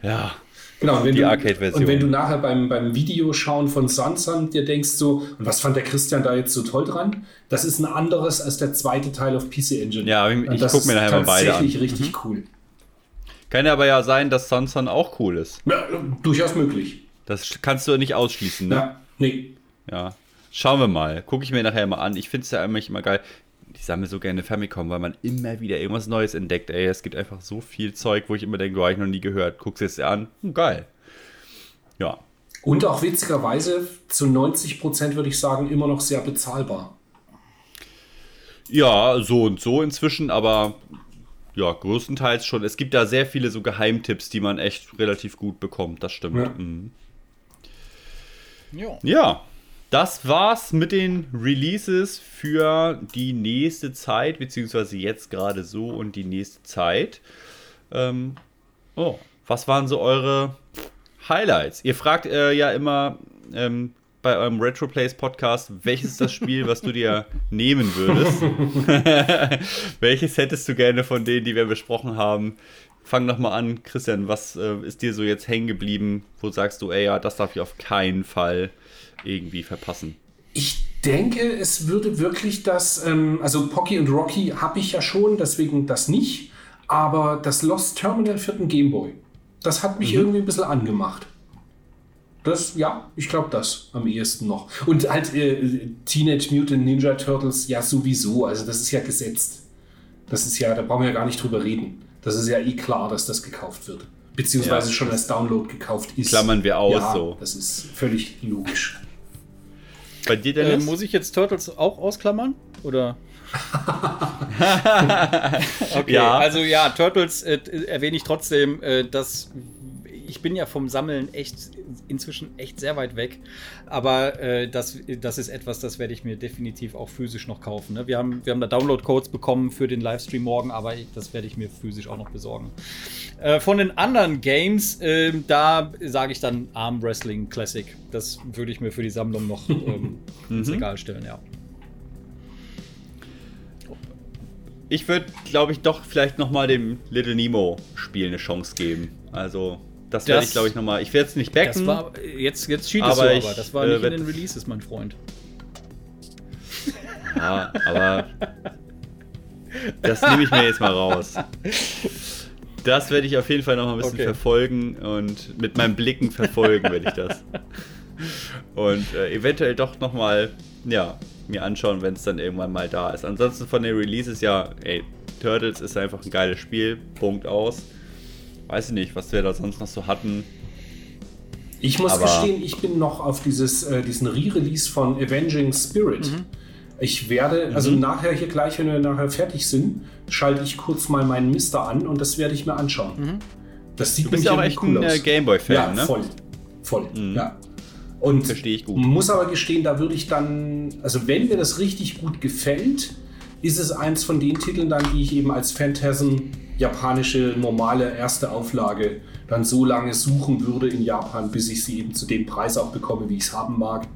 Ja. Genau, die Arcade-Version. Und wenn du nachher beim, beim Videoschauen von Sansan dir denkst so, und was fand der Christian da jetzt so toll dran? Das ist ein anderes als der zweite Teil auf PC Engine. Ja, ich, ich gucke mir nachher mal beide an. tatsächlich richtig mhm. cool. Kann ja aber ja sein, dass Sansan auch cool ist. Ja, durchaus möglich. Das kannst du nicht ausschließen, ne? Ja, nee. Ja. Schauen wir mal. Gucke ich mir nachher mal an. Ich finde es ja eigentlich immer geil. Ich sammle so gerne Famicom, weil man immer wieder irgendwas Neues entdeckt. Ey, es gibt einfach so viel Zeug, wo ich immer denke, du habe ich noch nie gehört. Guckst es dir an. Hm, geil. Ja. Und auch witzigerweise zu 90 Prozent würde ich sagen, immer noch sehr bezahlbar. Ja, so und so inzwischen, aber ja, größtenteils schon. Es gibt da sehr viele so Geheimtipps, die man echt relativ gut bekommt. Das stimmt. Ja. Mhm. Ja. ja. Das war's mit den Releases für die nächste Zeit, beziehungsweise jetzt gerade so und die nächste Zeit. Ähm, oh, was waren so eure Highlights? Ihr fragt äh, ja immer ähm, bei eurem Retroplays Podcast, welches ist das Spiel, was du dir nehmen würdest? welches hättest du gerne von denen, die wir besprochen haben? Fang noch mal an, Christian, was äh, ist dir so jetzt hängen geblieben? Wo sagst du, ey, ja, das darf ich auf keinen Fall irgendwie verpassen. Ich denke, es würde wirklich das, ähm, also Pocky und Rocky habe ich ja schon, deswegen das nicht. Aber das Lost Terminal für den Gameboy, das hat mich mhm. irgendwie ein bisschen angemacht. Das, ja, ich glaube das am ehesten noch. Und halt äh, Teenage Mutant Ninja Turtles, ja sowieso. Also das ist ja gesetzt. Das ist ja, da brauchen wir ja gar nicht drüber reden. Das ist ja eh klar, dass das gekauft wird. Beziehungsweise ja, schon als Download gekauft ist. Klammern wir aus ja, so. Das ist völlig logisch. Bei dir, Dennis? Äh, muss ich jetzt Turtles auch ausklammern? Oder? okay, ja. also ja, Turtles äh, erwähne ich trotzdem, äh, dass ich bin ja vom Sammeln echt inzwischen echt sehr weit weg. Aber äh, das, das ist etwas, das werde ich mir definitiv auch physisch noch kaufen. Ne? Wir, haben, wir haben da Download-Codes bekommen für den Livestream morgen, aber das werde ich mir physisch auch noch besorgen. Äh, von den anderen Games, äh, da sage ich dann Arm Wrestling Classic. Das würde ich mir für die Sammlung noch ähm, ins mhm. Regal stellen, ja. Ich würde, glaube ich, doch vielleicht nochmal dem Little Nemo Spiel eine Chance geben. Also, das, das werde ich, glaube ich, nochmal. Ich werde es nicht backen. Das war, jetzt jetzt cheatest aber du aber. Das war äh, nicht in den Releases, mein Freund. Ja, aber. das nehme ich mir jetzt mal raus. Das werde ich auf jeden Fall noch mal ein bisschen okay. verfolgen und mit meinen Blicken verfolgen werde ich das. Und äh, eventuell doch noch mal, ja, mir anschauen, wenn es dann irgendwann mal da ist. Ansonsten von den Releases, ja, ey, Turtles ist einfach ein geiles Spiel, Punkt aus. Weiß ich nicht, was wir da sonst noch so hatten. Ich muss Aber gestehen, ich bin noch auf dieses, äh, diesen Re-Release von Avenging Spirit. Mhm. Ich werde, also mhm. nachher hier gleich, wenn wir nachher fertig sind, schalte ich kurz mal meinen Mister an und das werde ich mir anschauen. Mhm. Das sieht du bist ja auch echt cool ein äh, Gameboy-Fan, ja, ne? voll. Voll, mhm. ja. Und Verstehe ich gut. muss aber gestehen, da würde ich dann, also wenn mir das richtig gut gefällt, ist es eins von den Titeln dann, die ich eben als Phantasm japanische normale erste Auflage dann so lange suchen würde in Japan, bis ich sie eben zu dem Preis auch bekomme, wie ich es haben mag.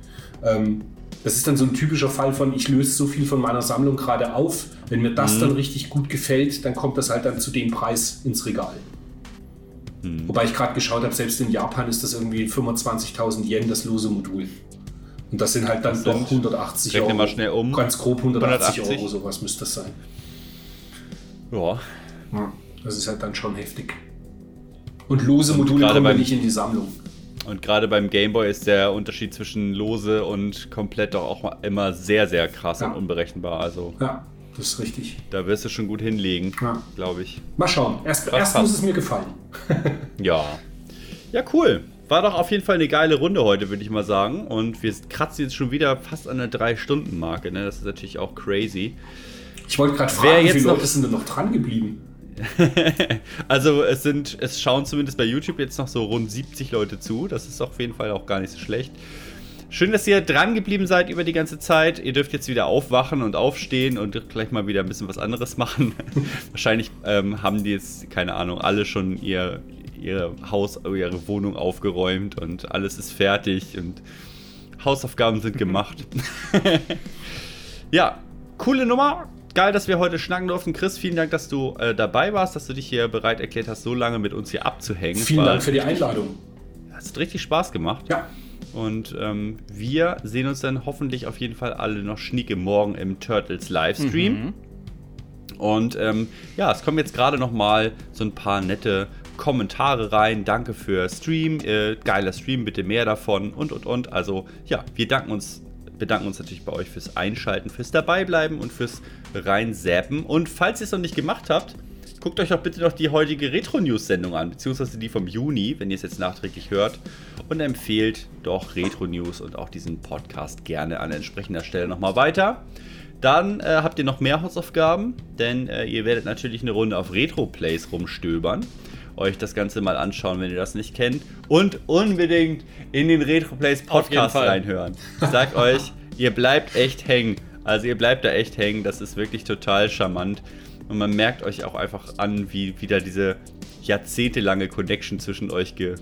Ähm, das ist dann so ein typischer Fall von, ich löse so viel von meiner Sammlung gerade auf. Wenn mir das mhm. dann richtig gut gefällt, dann kommt das halt dann zu dem Preis ins Regal. Mhm. Wobei ich gerade geschaut habe, selbst in Japan ist das irgendwie 25.000 Yen das lose Modul. Und das sind halt dann das doch 180 Euro. mal schnell um. Ganz grob 180, 180, Euro, sowas müsste das sein. Ja. ja. Das ist halt dann schon heftig. Und lose Module kommen ja nicht in die Sammlung. Und gerade beim Gameboy ist der Unterschied zwischen lose und komplett doch auch immer sehr, sehr krass ja. und unberechenbar. Also ja, das ist richtig. Da wirst du schon gut hinlegen, ja. glaube ich. Mal schauen. Erst, erst muss es mir gefallen. ja. Ja, cool. War doch auf jeden Fall eine geile Runde heute, würde ich mal sagen. Und wir kratzen jetzt schon wieder fast an der 3-Stunden-Marke. Ne? Das ist natürlich auch crazy. Ich wollte gerade fragen, wie viele Leute sind denn noch dran geblieben? also es sind, es schauen zumindest bei YouTube jetzt noch so rund 70 Leute zu. Das ist auf jeden Fall auch gar nicht so schlecht. Schön, dass ihr dran geblieben seid über die ganze Zeit. Ihr dürft jetzt wieder aufwachen und aufstehen und gleich mal wieder ein bisschen was anderes machen. Wahrscheinlich ähm, haben die jetzt, keine Ahnung, alle schon ihr, ihr Haus, ihre Wohnung aufgeräumt und alles ist fertig und Hausaufgaben sind gemacht. ja, coole Nummer geil, dass wir heute schnacken durften. Chris, vielen Dank, dass du äh, dabei warst, dass du dich hier bereit erklärt hast, so lange mit uns hier abzuhängen. Vielen Dank für die Einladung. es hat richtig Spaß gemacht. Ja. Und ähm, wir sehen uns dann hoffentlich auf jeden Fall alle noch schnieke morgen im Turtles Livestream. Mhm. Und ähm, ja, es kommen jetzt gerade noch mal so ein paar nette Kommentare rein. Danke für Stream, äh, geiler Stream, bitte mehr davon und und und. Also ja, wir danken uns, bedanken uns natürlich bei euch fürs Einschalten, fürs Dabeibleiben und fürs Reinsäppen. Und falls ihr es noch nicht gemacht habt, guckt euch doch bitte noch die heutige Retro-News-Sendung an, beziehungsweise die vom Juni, wenn ihr es jetzt nachträglich hört. Und empfehlt doch Retro-News und auch diesen Podcast gerne an entsprechender Stelle nochmal weiter. Dann äh, habt ihr noch mehr Hausaufgaben, denn äh, ihr werdet natürlich eine Runde auf Retro-Plays rumstöbern. Euch das Ganze mal anschauen, wenn ihr das nicht kennt. Und unbedingt in den Retro-Plays Podcast reinhören. Ich sag euch, ihr bleibt echt hängen. Also ihr bleibt da echt hängen. Das ist wirklich total charmant. Und man merkt euch auch einfach an, wie wieder diese jahrzehntelange Connection zwischen euch ge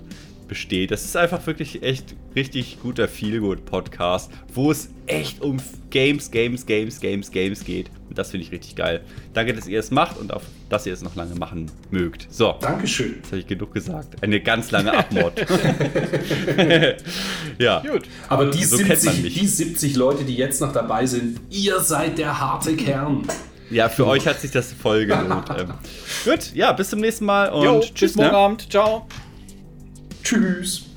besteht. Das ist einfach wirklich echt richtig guter Feelgood-Podcast, wo es echt um Games, Games, Games, Games, Games geht. Und das finde ich richtig geil. Danke, dass ihr es macht und auf, dass ihr es noch lange machen mögt. So. Dankeschön. Das habe ich genug gesagt. Eine ganz lange Abmord. ja. Gut. Aber die, so 70, die 70 Leute, die jetzt noch dabei sind, ihr seid der harte Kern. Ja, für euch hat sich das voll gelohnt. ähm. Gut, ja, bis zum nächsten Mal und jo, tschüss. Bis morgen ne? Abend. Ciao. Tschüss.